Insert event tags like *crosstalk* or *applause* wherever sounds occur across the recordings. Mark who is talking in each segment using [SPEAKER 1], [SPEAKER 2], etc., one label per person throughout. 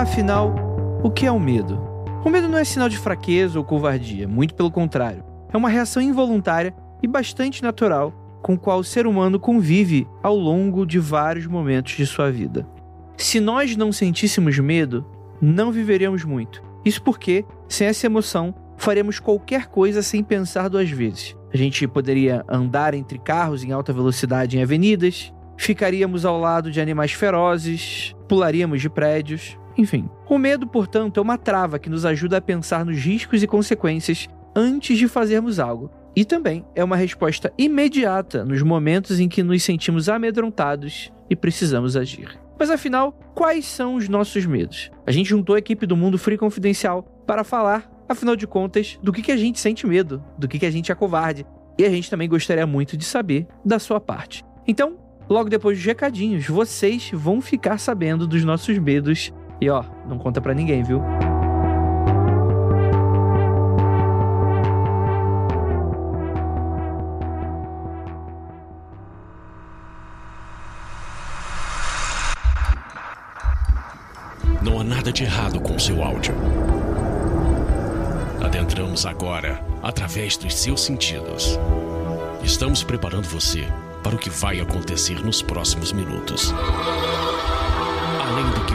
[SPEAKER 1] Afinal, o que é o medo? O medo não é sinal de fraqueza ou covardia, muito pelo contrário. É uma reação involuntária e bastante natural com qual o ser humano convive ao longo de vários momentos de sua vida. Se nós não sentíssemos medo, não viveríamos muito. Isso porque, sem essa emoção, faremos qualquer coisa sem pensar duas vezes. A gente poderia andar entre carros em alta velocidade em avenidas, ficaríamos ao lado de animais ferozes, pularíamos de prédios, enfim. O medo, portanto, é uma trava que nos ajuda a pensar nos riscos e consequências antes de fazermos algo. E também é uma resposta imediata nos momentos em que nos sentimos amedrontados e precisamos agir. Mas afinal, quais são os nossos medos? A gente juntou a equipe do Mundo Free Confidencial para falar, afinal de contas, do que, que a gente sente medo, do que, que a gente é covarde. E a gente também gostaria muito de saber da sua parte. Então, logo depois dos recadinhos, vocês vão ficar sabendo dos nossos medos. E ó, não conta para ninguém, viu?
[SPEAKER 2] Não há nada de errado com seu áudio. Adentramos agora através dos seus sentidos. Estamos preparando você para o que vai acontecer nos próximos minutos. Além do que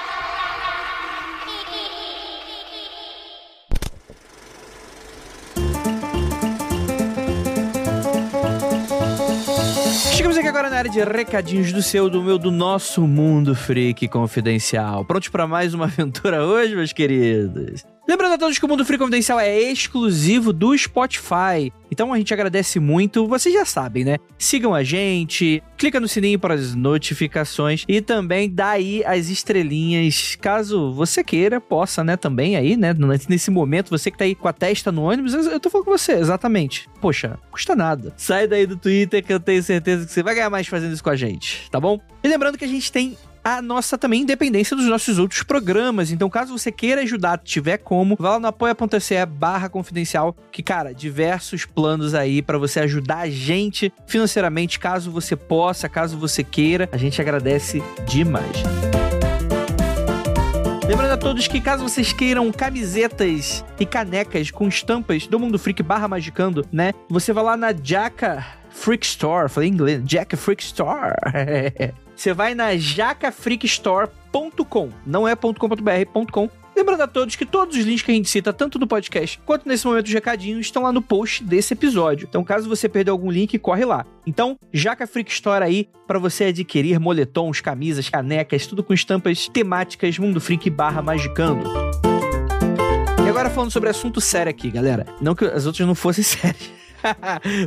[SPEAKER 1] Agora na área de recadinhos do seu, do meu, do nosso mundo freak confidencial. Prontos para mais uma aventura hoje, meus queridos? Lembrando a todos que o Mundo Free Confidencial é exclusivo do Spotify. Então a gente agradece muito. Vocês já sabem, né? Sigam a gente, clica no sininho para as notificações e também dá aí as estrelinhas, caso você queira, possa, né, também aí, né, nesse momento, você que tá aí com a testa no ônibus, eu tô falando com você, exatamente. Poxa, custa nada. Sai daí do Twitter que eu tenho certeza que você vai ganhar mais fazendo isso com a gente, tá bom? E lembrando que a gente tem a nossa também independência dos nossos outros programas. Então, caso você queira ajudar, tiver como, vá lá no apoia.se barra confidencial, que, cara, diversos planos aí para você ajudar a gente financeiramente, caso você possa, caso você queira. A gente agradece demais. Lembrando a todos que caso vocês queiram camisetas e canecas com estampas do Mundo Freak barra Magicando, né? Você vai lá na Jaca Freak Store, falei em inglês, Jaca Freak Store. *laughs* Você vai na jacafreakstore.com, não é .com.br, .com. Lembrando a todos que todos os links que a gente cita, tanto no podcast quanto nesse momento de recadinhos, estão lá no post desse episódio. Então, caso você perdeu algum link, corre lá. Então, Jaca Freak Store aí para você adquirir moletons, camisas, canecas, tudo com estampas temáticas Mundo Freak barra Magicando. E agora falando sobre assunto sério aqui, galera. Não que as outras não fossem *laughs* sérias.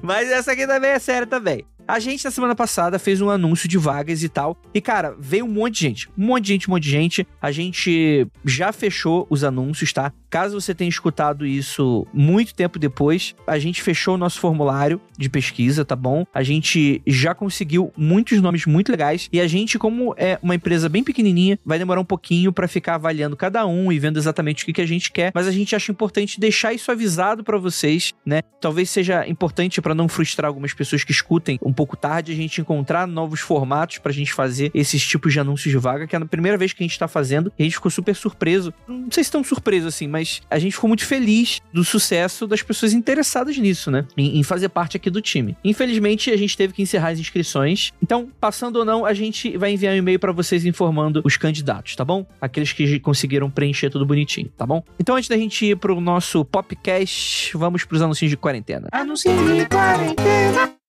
[SPEAKER 1] Mas essa aqui também é séria também. A gente, na semana passada, fez um anúncio de vagas e tal. E, cara, veio um monte de gente. Um monte de gente, um monte de gente. A gente já fechou os anúncios, tá? Caso você tenha escutado isso muito tempo depois, a gente fechou o nosso formulário de pesquisa, tá bom? A gente já conseguiu muitos nomes muito legais. E a gente, como é uma empresa bem pequenininha, vai demorar um pouquinho para ficar avaliando cada um e vendo exatamente o que, que a gente quer. Mas a gente acha importante deixar isso avisado para vocês, né? Talvez seja importante para não frustrar algumas pessoas que escutem um pouco tarde a gente encontrar novos formatos pra gente fazer esses tipos de anúncios de vaga, que é a primeira vez que a gente tá fazendo, e a gente ficou super surpreso. Não sei se tão surpreso assim, mas a gente ficou muito feliz do sucesso das pessoas interessadas nisso, né? Em, em fazer parte aqui do time. Infelizmente, a gente teve que encerrar as inscrições. Então, passando ou não, a gente vai enviar um e-mail para vocês informando os candidatos, tá bom? Aqueles que conseguiram preencher tudo bonitinho, tá bom? Então, antes da gente ir pro nosso popcast, vamos pros anúncios de quarentena. Anúncios de quarentena.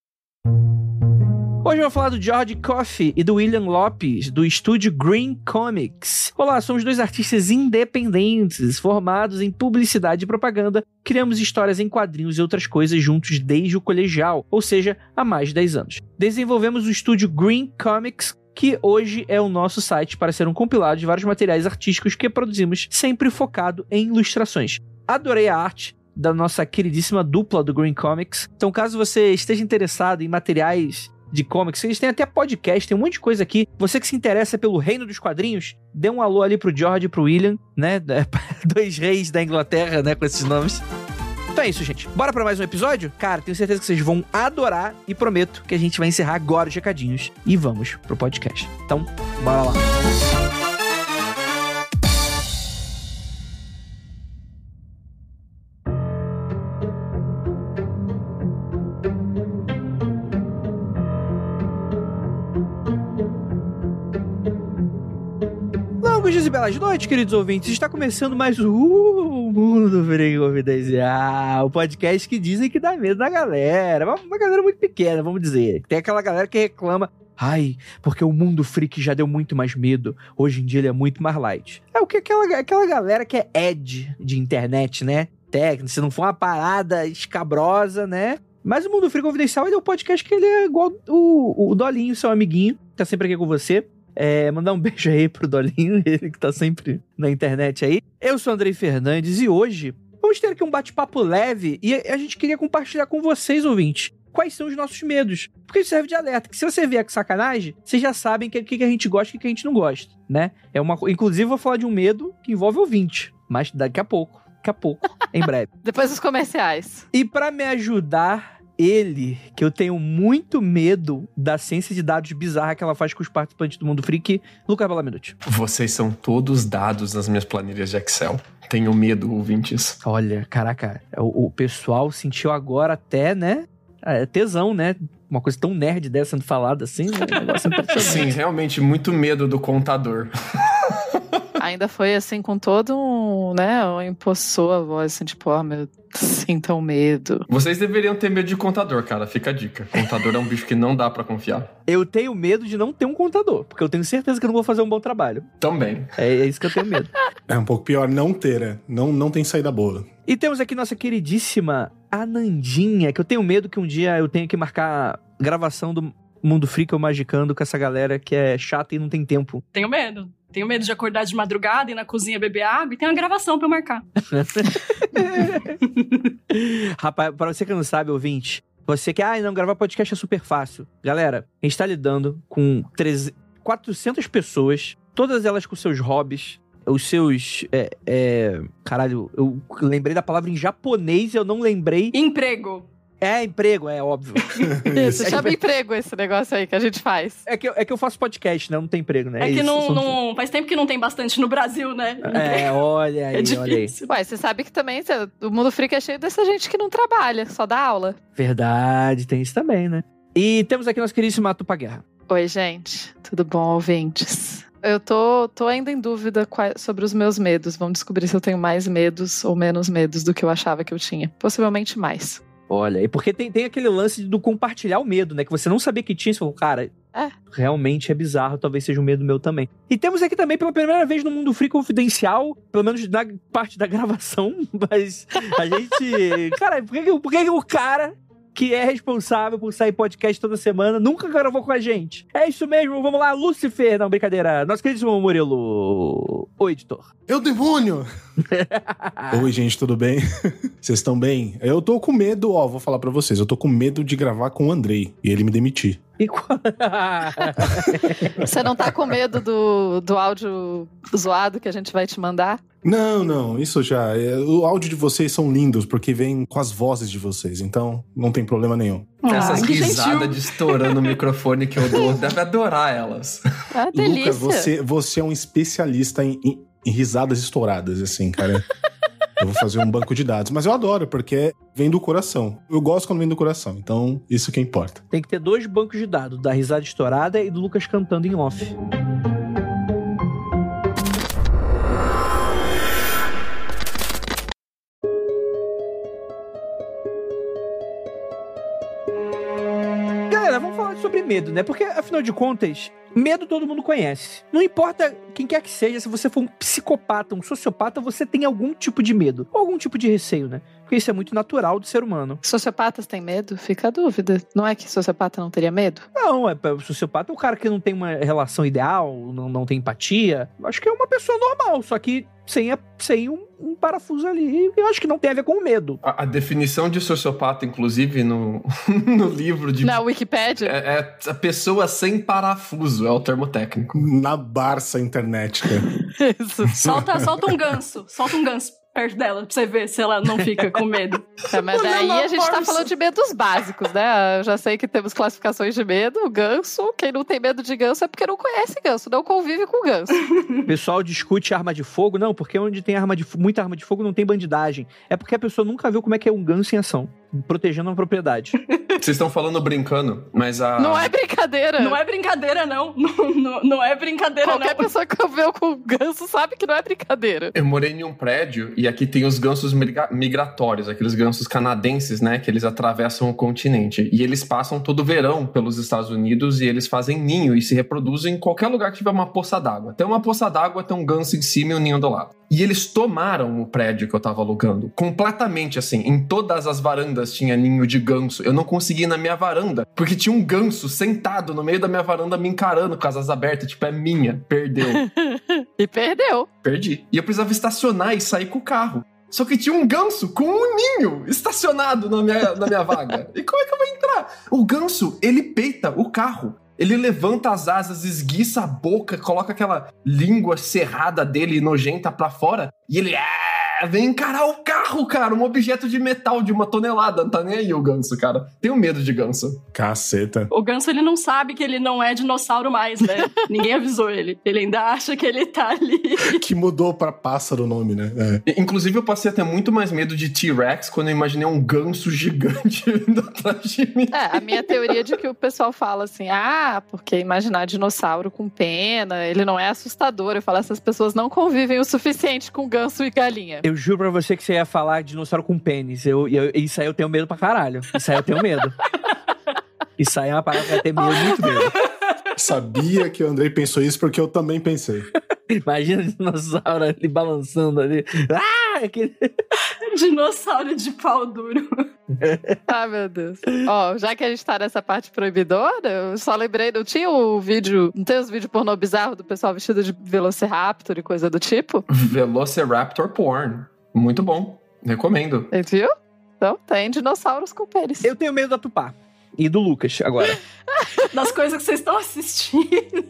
[SPEAKER 1] Hoje eu vou falar do George Coffey e do William Lopes, do estúdio Green Comics. Olá, somos dois artistas independentes, formados em publicidade e propaganda. Criamos histórias em quadrinhos e outras coisas juntos desde o colegial, ou seja, há mais de 10 anos. Desenvolvemos o estúdio Green Comics, que hoje é o nosso site para ser um compilado de vários materiais artísticos que produzimos, sempre focado em ilustrações. Adorei a arte, da nossa queridíssima dupla do Green Comics. Então, caso você esteja interessado em materiais de comics, eles têm até podcast, tem um monte de coisa aqui. Você que se interessa pelo reino dos quadrinhos, dê um alô ali pro George e pro William, né? *laughs* Dois reis da Inglaterra, né? Com esses nomes. Então é isso, gente. Bora para mais um episódio? Cara, tenho certeza que vocês vão adorar e prometo que a gente vai encerrar agora os recadinhos e vamos pro podcast. Então, bora lá. Longos dias e belas noites, queridos ouvintes. Está começando mais o Mundo Freak Confidencial, o podcast que dizem que dá medo da galera. Uma galera muito pequena, vamos dizer. Tem aquela galera que reclama Ai, porque o mundo freak já deu muito mais medo. Hoje em dia ele é muito mais light. É o que aquela, aquela galera que é ed de internet, né? Técnico, se não for uma parada escabrosa, né? Mas o Mundo Freak Confidencial ele é um podcast que ele é igual o, o Dolinho, seu amiguinho, que tá sempre aqui com você. É, mandar um *laughs* beijo aí pro Dolinho, ele que tá sempre na internet aí. Eu sou o Andrei Fernandes e hoje vamos ter aqui um bate-papo leve e a gente queria compartilhar com vocês, ouvintes, quais são os nossos medos. Porque isso serve de alerta. Que se você vier com sacanagem, vocês já sabem o que, que, a gente gosta e o que a gente não gosta, né? É uma, inclusive, eu vou falar de um medo que envolve ouvinte, mas daqui a pouco. Daqui a pouco, em breve. *laughs*
[SPEAKER 3] Depois dos comerciais.
[SPEAKER 1] E para me ajudar, ele, que eu tenho muito medo da ciência de dados bizarra que ela faz com os participantes do Mundo Freak, Lucas Balaminuti.
[SPEAKER 4] Vocês são todos dados nas minhas planilhas de Excel. Tenho medo, ouvintes.
[SPEAKER 1] Olha, caraca, o, o pessoal sentiu agora até, né? É tesão, né? Uma coisa tão nerd dessa sendo falada assim, né? Um negócio
[SPEAKER 4] Sim, realmente, muito medo do contador.
[SPEAKER 3] Ainda foi assim, com todo um, né, impulsou a voz, assim, tipo, ó, oh, meu, *laughs* sintam medo.
[SPEAKER 4] Vocês deveriam ter medo de contador, cara, fica a dica. Contador é um bicho que não dá para confiar.
[SPEAKER 1] Eu tenho medo de não ter um contador, porque eu tenho certeza que eu não vou fazer um bom trabalho.
[SPEAKER 4] Também.
[SPEAKER 1] É, é isso que eu tenho medo. *laughs*
[SPEAKER 5] é um pouco pior não ter, né? Não, não tem saída boa.
[SPEAKER 1] E temos aqui nossa queridíssima Anandinha, que eu tenho medo que um dia eu tenha que marcar gravação do Mundo Freak ou Magicando com essa galera que é chata e não tem tempo.
[SPEAKER 6] Tenho medo. Tenho medo de acordar de madrugada e na cozinha beber água e tem uma gravação pra eu marcar. *laughs*
[SPEAKER 1] Rapaz, pra você que não sabe, ouvinte, você que, ah, não, gravar podcast é super fácil. Galera, a gente tá lidando com 300, 400 pessoas, todas elas com seus hobbies, os seus. É, é, caralho, eu lembrei da palavra em japonês e eu não lembrei.
[SPEAKER 6] Emprego.
[SPEAKER 1] É, emprego, é óbvio. *laughs*
[SPEAKER 3] Isso, chama emprego esse negócio aí que a gente faz.
[SPEAKER 1] É que, eu, é que eu faço podcast, né? Não tem emprego, né?
[SPEAKER 6] É, é que não, não, faz tempo que não tem bastante no Brasil, né?
[SPEAKER 1] É, olha aí, é olha aí.
[SPEAKER 3] Ué, você sabe que também o mundo freak é cheio dessa gente que não trabalha, só dá aula.
[SPEAKER 1] Verdade, tem isso também, né? E temos aqui nosso queridíssimo Tupa Guerra.
[SPEAKER 3] Oi, gente. Tudo bom, ouvintes? Eu tô, tô ainda em dúvida sobre os meus medos. Vamos descobrir se eu tenho mais medos ou menos medos do que eu achava que eu tinha. Possivelmente mais.
[SPEAKER 1] Olha, e porque tem, tem aquele lance do compartilhar o medo, né? Que você não sabia que tinha, você falou, cara, é. realmente é bizarro, talvez seja um medo meu também. E temos aqui também, pela primeira vez no Mundo Free Confidencial, pelo menos na parte da *laughs* gravação, mas a gente. *laughs* cara, por que, por que o cara que é responsável por sair podcast toda semana, nunca gravou com a gente. É isso mesmo, vamos lá, Lucifer. Não, brincadeira. Nosso querido Murilo. Oi, editor.
[SPEAKER 5] Eu demônio! Oi, gente, tudo bem? *laughs* Vocês estão bem? Eu tô com medo, ó, vou falar para vocês, eu tô com medo de gravar com o Andrei e ele me demitir. E qual... *laughs*
[SPEAKER 3] Você não tá com medo do, do áudio zoado que a gente vai te mandar?
[SPEAKER 5] Não, não, isso já. É, o áudio de vocês são lindos porque vem com as vozes de vocês, então não tem problema nenhum.
[SPEAKER 4] Ah, Essas risadas de estourando o microfone que eu dou, deve adorar elas.
[SPEAKER 3] Ah, delícia.
[SPEAKER 5] Lucas, você, você é um especialista em, em, em risadas estouradas, assim, cara. *laughs* Eu vou fazer um banco de dados. Mas eu adoro, porque vem do coração. Eu gosto quando vem do coração. Então, isso que importa.
[SPEAKER 1] Tem que ter dois bancos de dados: da risada estourada e do Lucas cantando em off. Medo, né? Porque, afinal de contas, Medo todo mundo conhece. Não importa quem quer que seja, se você for um psicopata, um sociopata, você tem algum tipo de medo. Algum tipo de receio, né? Porque isso é muito natural do ser humano.
[SPEAKER 3] Sociopatas têm medo? Fica a dúvida. Não é que sociopata não teria medo?
[SPEAKER 1] Não, é, o sociopata é o cara que não tem uma relação ideal, não, não tem empatia. Acho que é uma pessoa normal, só que sem, a- sem um, um parafuso ali. Eu acho que não tem a ver com o medo.
[SPEAKER 4] A, a definição de sociopata, inclusive, no, *laughs* no livro de.
[SPEAKER 3] Na Wikipédia?
[SPEAKER 4] É, é a pessoa sem parafuso, é o termo técnico.
[SPEAKER 5] Na Barça internética. *laughs*
[SPEAKER 3] Isso. *laughs*
[SPEAKER 6] Solta, solta um ganso. Solta um ganso perto dela pra você ver se ela não fica com medo.
[SPEAKER 3] É, *laughs* mas daí a gente tá falando de medos básicos, né? Eu já sei que temos classificações de medo. O ganso, quem não tem medo de ganso é porque não conhece ganso, não convive com ganso.
[SPEAKER 1] O *laughs* pessoal discute arma de fogo. Não, porque onde tem arma de, muita arma de fogo não tem bandidagem. É porque a pessoa nunca viu como é que é um ganso em ação. Protegendo uma propriedade. *laughs*
[SPEAKER 4] Vocês estão falando brincando, mas a.
[SPEAKER 3] Não é brincadeira.
[SPEAKER 6] Não é brincadeira, não. *laughs* Não, não, não é brincadeira,
[SPEAKER 3] Qualquer
[SPEAKER 6] não.
[SPEAKER 3] pessoa que conviveu com ganso sabe que não é brincadeira.
[SPEAKER 4] Eu morei em um prédio e aqui tem os gansos migra- migratórios, aqueles gansos canadenses, né? Que eles atravessam o continente. E eles passam todo verão pelos Estados Unidos e eles fazem ninho e se reproduzem em qualquer lugar que tiver uma poça d'água. Tem uma poça d'água, tem um ganso em cima e um ninho do lado. E eles tomaram o prédio que eu tava alugando. Completamente assim. Em todas as varandas tinha ninho de ganso. Eu não consegui ir na minha varanda, porque tinha um ganso sentado no meio da minha varanda me encarando com as asas abertas. Tipo, é minha. Perdeu. *laughs*
[SPEAKER 3] E perdeu.
[SPEAKER 4] Perdi. E eu precisava estacionar e sair com o carro. Só que tinha um ganso com um ninho estacionado na minha, na minha vaga. E como é que eu vou entrar? O ganso, ele peita o carro. Ele levanta as asas, esguiça a boca, coloca aquela língua cerrada dele nojenta pra fora. E ele "Ah", vem encarar o carro, cara. Um objeto de metal de uma tonelada. Não tá nem aí o ganso, cara. Tenho medo de ganso.
[SPEAKER 5] Caceta.
[SPEAKER 6] O ganso, ele não sabe que ele não é dinossauro mais, né? *laughs* Ninguém avisou ele. Ele ainda acha que ele tá ali.
[SPEAKER 5] Que mudou pra pássaro o nome, né? É.
[SPEAKER 4] Inclusive, eu passei a ter muito mais medo de T-Rex quando eu imaginei um ganso gigante *laughs* vindo atrás de mim.
[SPEAKER 3] É, a minha teoria de que o pessoal fala assim, ah, porque imaginar dinossauro com pena, ele não é assustador. Eu falo, essas pessoas não convivem o suficiente com ganso e galinha.
[SPEAKER 1] Eu juro pra você que você ia falar dinossauro com pênis. Eu, eu- isso aí eu tenho medo pra caralho. Isso aí eu tenho medo. *laughs* Isso aí é uma parada que eu tenho medo, muito medo.
[SPEAKER 5] Sabia que o Andrei pensou isso porque eu também pensei.
[SPEAKER 1] Imagina o dinossauro ali balançando ali. Ah! Aquele... *laughs*
[SPEAKER 6] Dinossauro de pau duro. *laughs*
[SPEAKER 3] Ah, meu Deus. Ó, já que a gente tá nessa parte proibidora, eu só lembrei, não tinha o vídeo, não tem os vídeos pornô bizarro do pessoal vestido de Velociraptor e coisa do tipo?
[SPEAKER 4] Velociraptor Porn. Muito bom. Recomendo.
[SPEAKER 3] Você viu? Então, tem dinossauros com pênis.
[SPEAKER 1] Eu tenho medo da Tupá. E do Lucas, agora. *laughs*
[SPEAKER 6] Das coisas que vocês estão assistindo.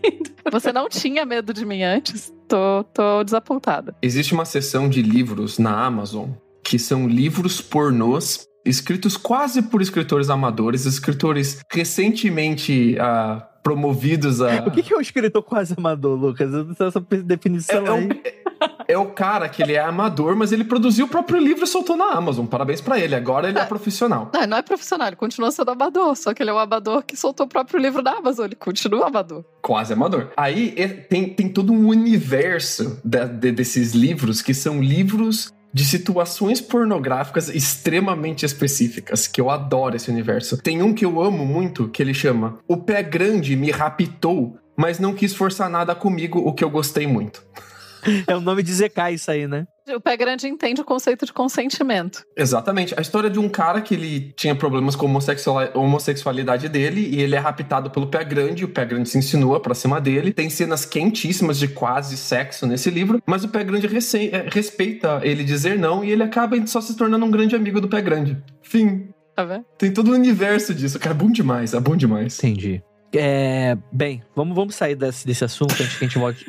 [SPEAKER 3] Você não tinha medo de mim antes? Tô, tô desapontada.
[SPEAKER 4] Existe uma seção de livros na Amazon que são livros pornôs escritos quase por escritores amadores, escritores recentemente ah, promovidos a.
[SPEAKER 1] O que, que é um escritor quase amador, Lucas? Eu não sei essa
[SPEAKER 4] É,
[SPEAKER 1] definição
[SPEAKER 4] é
[SPEAKER 1] aí.
[SPEAKER 4] o, é o cara que ele é amador, mas ele produziu o próprio livro e soltou na Amazon. Parabéns pra ele. Agora ele é profissional.
[SPEAKER 3] Não, não é profissional, ele continua sendo amador, só que ele é um amador que soltou o próprio livro da Amazon, ele continua amador.
[SPEAKER 4] Quase amador. Aí é- tem, tem todo um universo da- de- desses livros que são livros de situações pornográficas extremamente específicas, que eu adoro esse universo. Tem um que eu amo muito, que ele chama O Pé Grande me raptou, mas não quis forçar nada comigo, o que eu gostei muito.
[SPEAKER 1] É o nome de ZK isso aí, né?
[SPEAKER 3] O pé grande entende o conceito de consentimento.
[SPEAKER 4] Exatamente. A história de um cara que ele tinha problemas com a homossexual- homossexualidade dele e ele é raptado pelo pé grande, o pé grande se insinua pra cima dele. Tem cenas quentíssimas de quase sexo nesse livro, mas o pé grande rece- eh, respeita ele dizer não e ele acaba só se tornando um grande amigo do pé grande. Fim.
[SPEAKER 3] Tá vendo?
[SPEAKER 4] Tem todo o universo disso, cara. É bom demais, é bom demais.
[SPEAKER 1] Entendi. É, bem, vamos, vamos sair desse, desse assunto antes que a gente volte.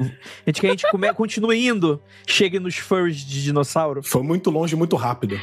[SPEAKER 1] Antes que a gente come, continue indo, chegue nos furries de dinossauro.
[SPEAKER 5] Foi muito longe, muito rápido.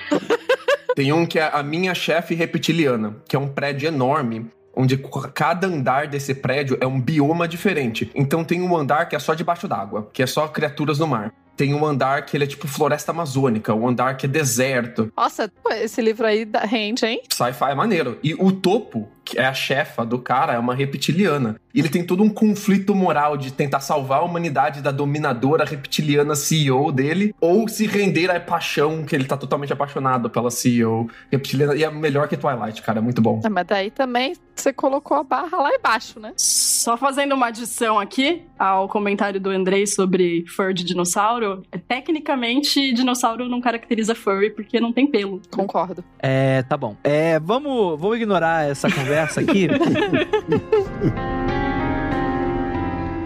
[SPEAKER 4] Tem um que é a minha chefe reptiliana, que é um prédio enorme. Onde cada andar desse prédio é um bioma diferente. Então tem um andar que é só debaixo d'água, que é só criaturas no mar. Tem um andar que ele é tipo floresta amazônica, um andar que é deserto.
[SPEAKER 3] Nossa, esse livro aí rende, hein?
[SPEAKER 4] Sci-fi é maneiro. E o topo, que é a chefa do cara, é uma reptiliana. E ele tem todo um conflito moral de tentar salvar a humanidade da dominadora reptiliana CEO dele, ou se render à paixão, que ele tá totalmente apaixonado pela CEO reptiliana. E é melhor que Twilight, cara, é muito bom.
[SPEAKER 3] Ah, mas daí também você colocou a barra lá embaixo, né?
[SPEAKER 6] Só fazendo uma adição aqui ao comentário do Andrei sobre fur de dinossauro. é, Tecnicamente, dinossauro não caracteriza furry porque não tem pelo.
[SPEAKER 3] Concordo.
[SPEAKER 1] É, tá bom. É, vamos, vamos ignorar essa conversa *laughs* aqui. *laughs*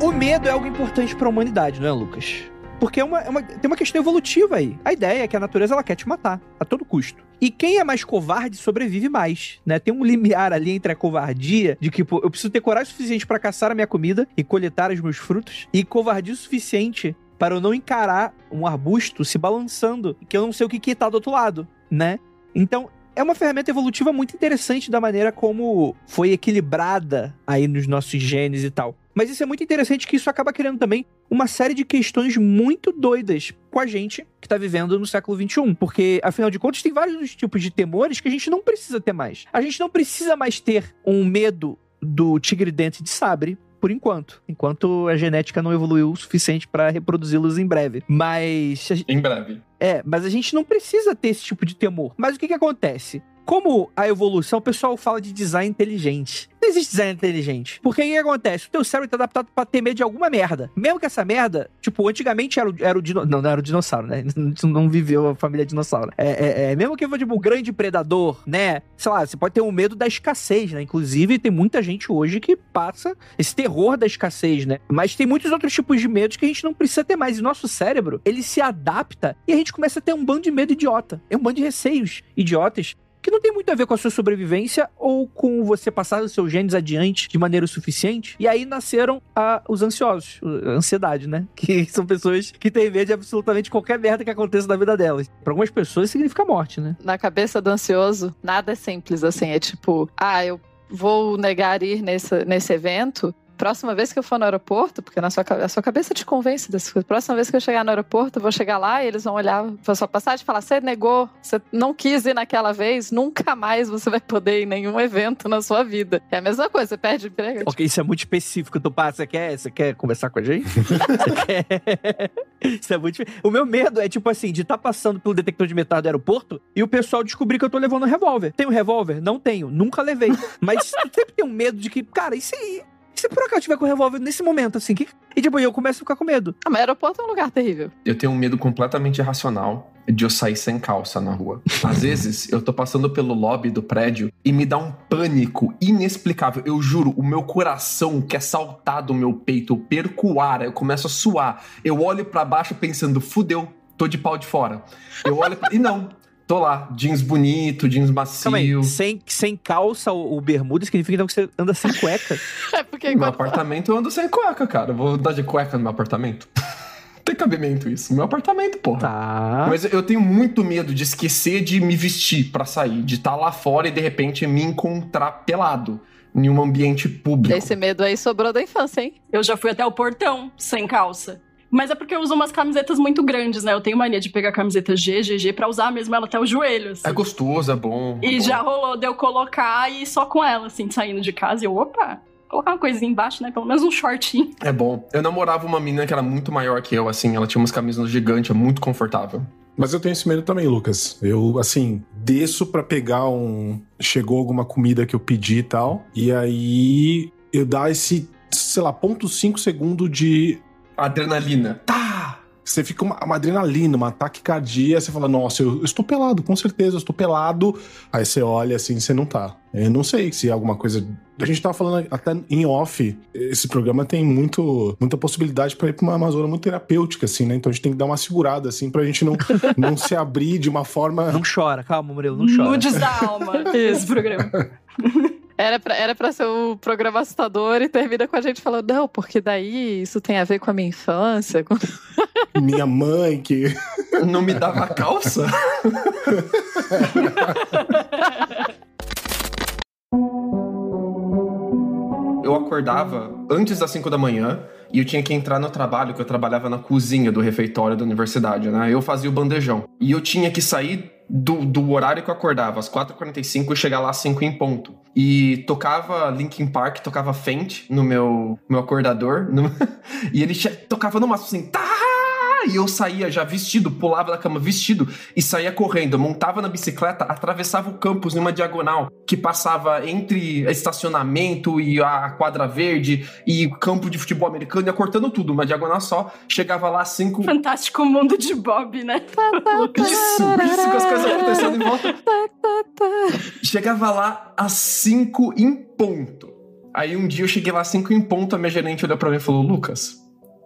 [SPEAKER 1] o medo é algo importante pra humanidade, não é, Lucas? Porque é uma, é uma- tem uma questão evolutiva aí. A ideia é que a natureza ela quer te matar a todo custo. E quem é mais covarde sobrevive mais, né? Tem um limiar ali entre a covardia de que pô, eu preciso ter coragem suficiente para caçar a minha comida e coletar os meus frutos e covardia o suficiente para eu não encarar um arbusto se balançando, que eu não sei o que que tá do outro lado, né? Então, é uma ferramenta evolutiva muito interessante da maneira como foi equilibrada aí nos nossos genes e tal. Mas isso é muito interessante que isso acaba criando também uma série de questões muito doidas com a gente que tá vivendo no século XXI. Porque, afinal de contas, tem vários tipos de temores que a gente não precisa ter mais. A gente não precisa mais ter um medo do tigre dente de sabre. Por enquanto. Enquanto a genética não evoluiu o suficiente para reproduzi-los em breve. Mas.
[SPEAKER 4] Em breve.
[SPEAKER 1] é, mas a gente não precisa ter esse tipo de temor. Mas o que que acontece? Como a evolução, o pessoal fala de design inteligente. Não existe design inteligente. Porque aí o que acontece? O teu cérebro tá adaptado pra ter medo de alguma merda. Mesmo que essa merda, tipo, antigamente era o, era o dinossauro. Não, não era o dinossauro, né? Não, *laughs* não viveu a família dinossauro. É, é, é, mesmo que tipo, um grande predador, né? Sei lá, você pode ter um medo da escassez, né? Inclusive, tem muita gente hoje que passa esse terror da escassez, né? Mas tem muitos outros tipos de medos que a gente não precisa ter mais. E nosso cérebro, ele se adapta e a gente começa a ter um bando de medo idiota. É um bando de receios idiotas que não tem muito a ver com a sua sobrevivência ou com você passar os seus genes adiante de maneira o suficiente. E aí nasceram ah, os ansiosos, a ansiedade, né? *laughs* Que são pessoas que têm medo de absolutamente qualquer merda que aconteça na vida delas. Para algumas pessoas significa morte, né?
[SPEAKER 3] Na cabeça do ansioso, nada é simples assim. É tipo, ah, eu vou negar ir nesse, nesse evento. Próxima vez que eu for no aeroporto, porque na sua, a sua cabeça te convence dessas coisas. Próxima vez que eu chegar no aeroporto, eu vou chegar lá e eles vão olhar pra sua passagem e falar: você negou, você não quis ir naquela vez, nunca mais você vai poder ir em nenhum evento na sua vida. É a mesma coisa, você perde emprego.
[SPEAKER 1] Ok, isso é muito específico. Tu passa, você quer, você quer conversar com a gente? Você *laughs* quer? *laughs* Isso é muito. O meu medo é, tipo assim, de estar passando pelo detector de metal do aeroporto e o pessoal descobrir que eu tô levando um revólver. Tenho revólver? Não tenho. Nunca levei. *laughs* Mas sempre tem um medo de que, cara, e se. E Se por acaso eu tiver com o revólver nesse momento, assim, que... e tipo, eu começo a ficar com medo.
[SPEAKER 3] Ah, mas aeroporto é um lugar terrível.
[SPEAKER 4] Eu tenho um medo completamente irracional de eu sair sem calça na rua. Às *laughs* vezes, eu tô passando pelo lobby do prédio e me dá um pânico inexplicável. Eu juro, o meu coração quer saltar do meu peito, eu perco o ar, eu começo a suar. Eu olho pra baixo pensando, fudeu, tô de pau de fora. Eu olho pra... *laughs* e não, tô lá, jeans bonito, jeans
[SPEAKER 1] Calma aí,
[SPEAKER 4] macio.
[SPEAKER 1] sem, sem calça ou, bermuda significa então que você anda sem cueca. *laughs*
[SPEAKER 3] É porque
[SPEAKER 4] No meu apartamento eu ando sem cueca, cara. Eu vou andar de cueca no meu apartamento? *laughs* Tem cabimento isso. Meu apartamento, porra.
[SPEAKER 1] Tá.
[SPEAKER 4] Mas eu tenho muito medo de esquecer de me vestir pra sair, de estar lá fora e de repente me encontrar pelado em um ambiente público.
[SPEAKER 3] esse medo aí sobrou da infância, hein?
[SPEAKER 6] Eu já fui até o portão sem calça. Mas é porque eu uso umas camisetas muito grandes, né? Eu tenho mania de pegar a camiseta G, GG pra usar mesmo ela até o joelho. assim.
[SPEAKER 4] É gostoso, é bom. é
[SPEAKER 6] E
[SPEAKER 4] bom.
[SPEAKER 6] já rolou de eu colocar e só com ela, assim, saindo de casa. E eu, opa, colocar uma coisinha embaixo, né? Pelo menos um shortinho.
[SPEAKER 4] É bom. Eu namorava uma menina que era muito maior que eu, assim. Ela tinha umas camisas gigantes, é muito confortável.
[SPEAKER 5] Mas eu tenho esse medo também, Lucas. Eu, assim, desço pra pegar um. Chegou alguma comida que eu pedi e tal. E aí eu dá esse, sei lá, ponto 5 segundo de.
[SPEAKER 4] Adrenalina. Tá!
[SPEAKER 5] Você fica uma, uma adrenalina, uma taquicardia. Você fala, nossa, eu, eu estou pelado, com certeza, eu estou pelado. Aí você olha assim, você não tá. Eu não sei se é alguma coisa. A gente tava falando até em off. Esse programa tem muito, muita possibilidade pra ir pra uma, zona muito terapêutica, assim, né? Então a gente tem que dar uma segurada, assim, pra gente não, *laughs* não se abrir de uma forma.
[SPEAKER 1] Não chora, calma, Murilo, não chora.
[SPEAKER 6] Nudes da alma, *laughs* esse programa. *laughs*
[SPEAKER 3] Era pra, era pra ser o programa assustador e termina com a gente falando, não, porque daí isso tem a ver com a minha infância. com- *laughs*
[SPEAKER 5] Minha mãe que. *laughs*
[SPEAKER 4] Não me dava calça? eu acordava antes das 5 da manhã e eu tinha que entrar no trabalho, que eu trabalhava na cozinha do refeitório da universidade, né? Eu fazia o bandejão. E eu tinha que sair do, do horário que eu acordava, às 4h45, e chegar lá às 5 em ponto. E tocava Linkin Park, tocava Faint no meu, meu acordador. no- *laughs* e ele tocava no máximo assim, tá! E eu saía já vestido, pulava da cama vestido e saía correndo. Montava na bicicleta, atravessava o campus numa diagonal que passava entre estacionamento e a quadra verde e campo de futebol americano, ia cortando tudo, uma diagonal só. Chegava lá 5.
[SPEAKER 6] Fantástico mundo de Bob, né?
[SPEAKER 4] Isso, isso, com as coisas acontecendo em volta. Chegava lá às 5 em ponto. Aí um dia eu cheguei lá às 5 em ponto, a minha gerente olhou pra mim e falou: Lucas,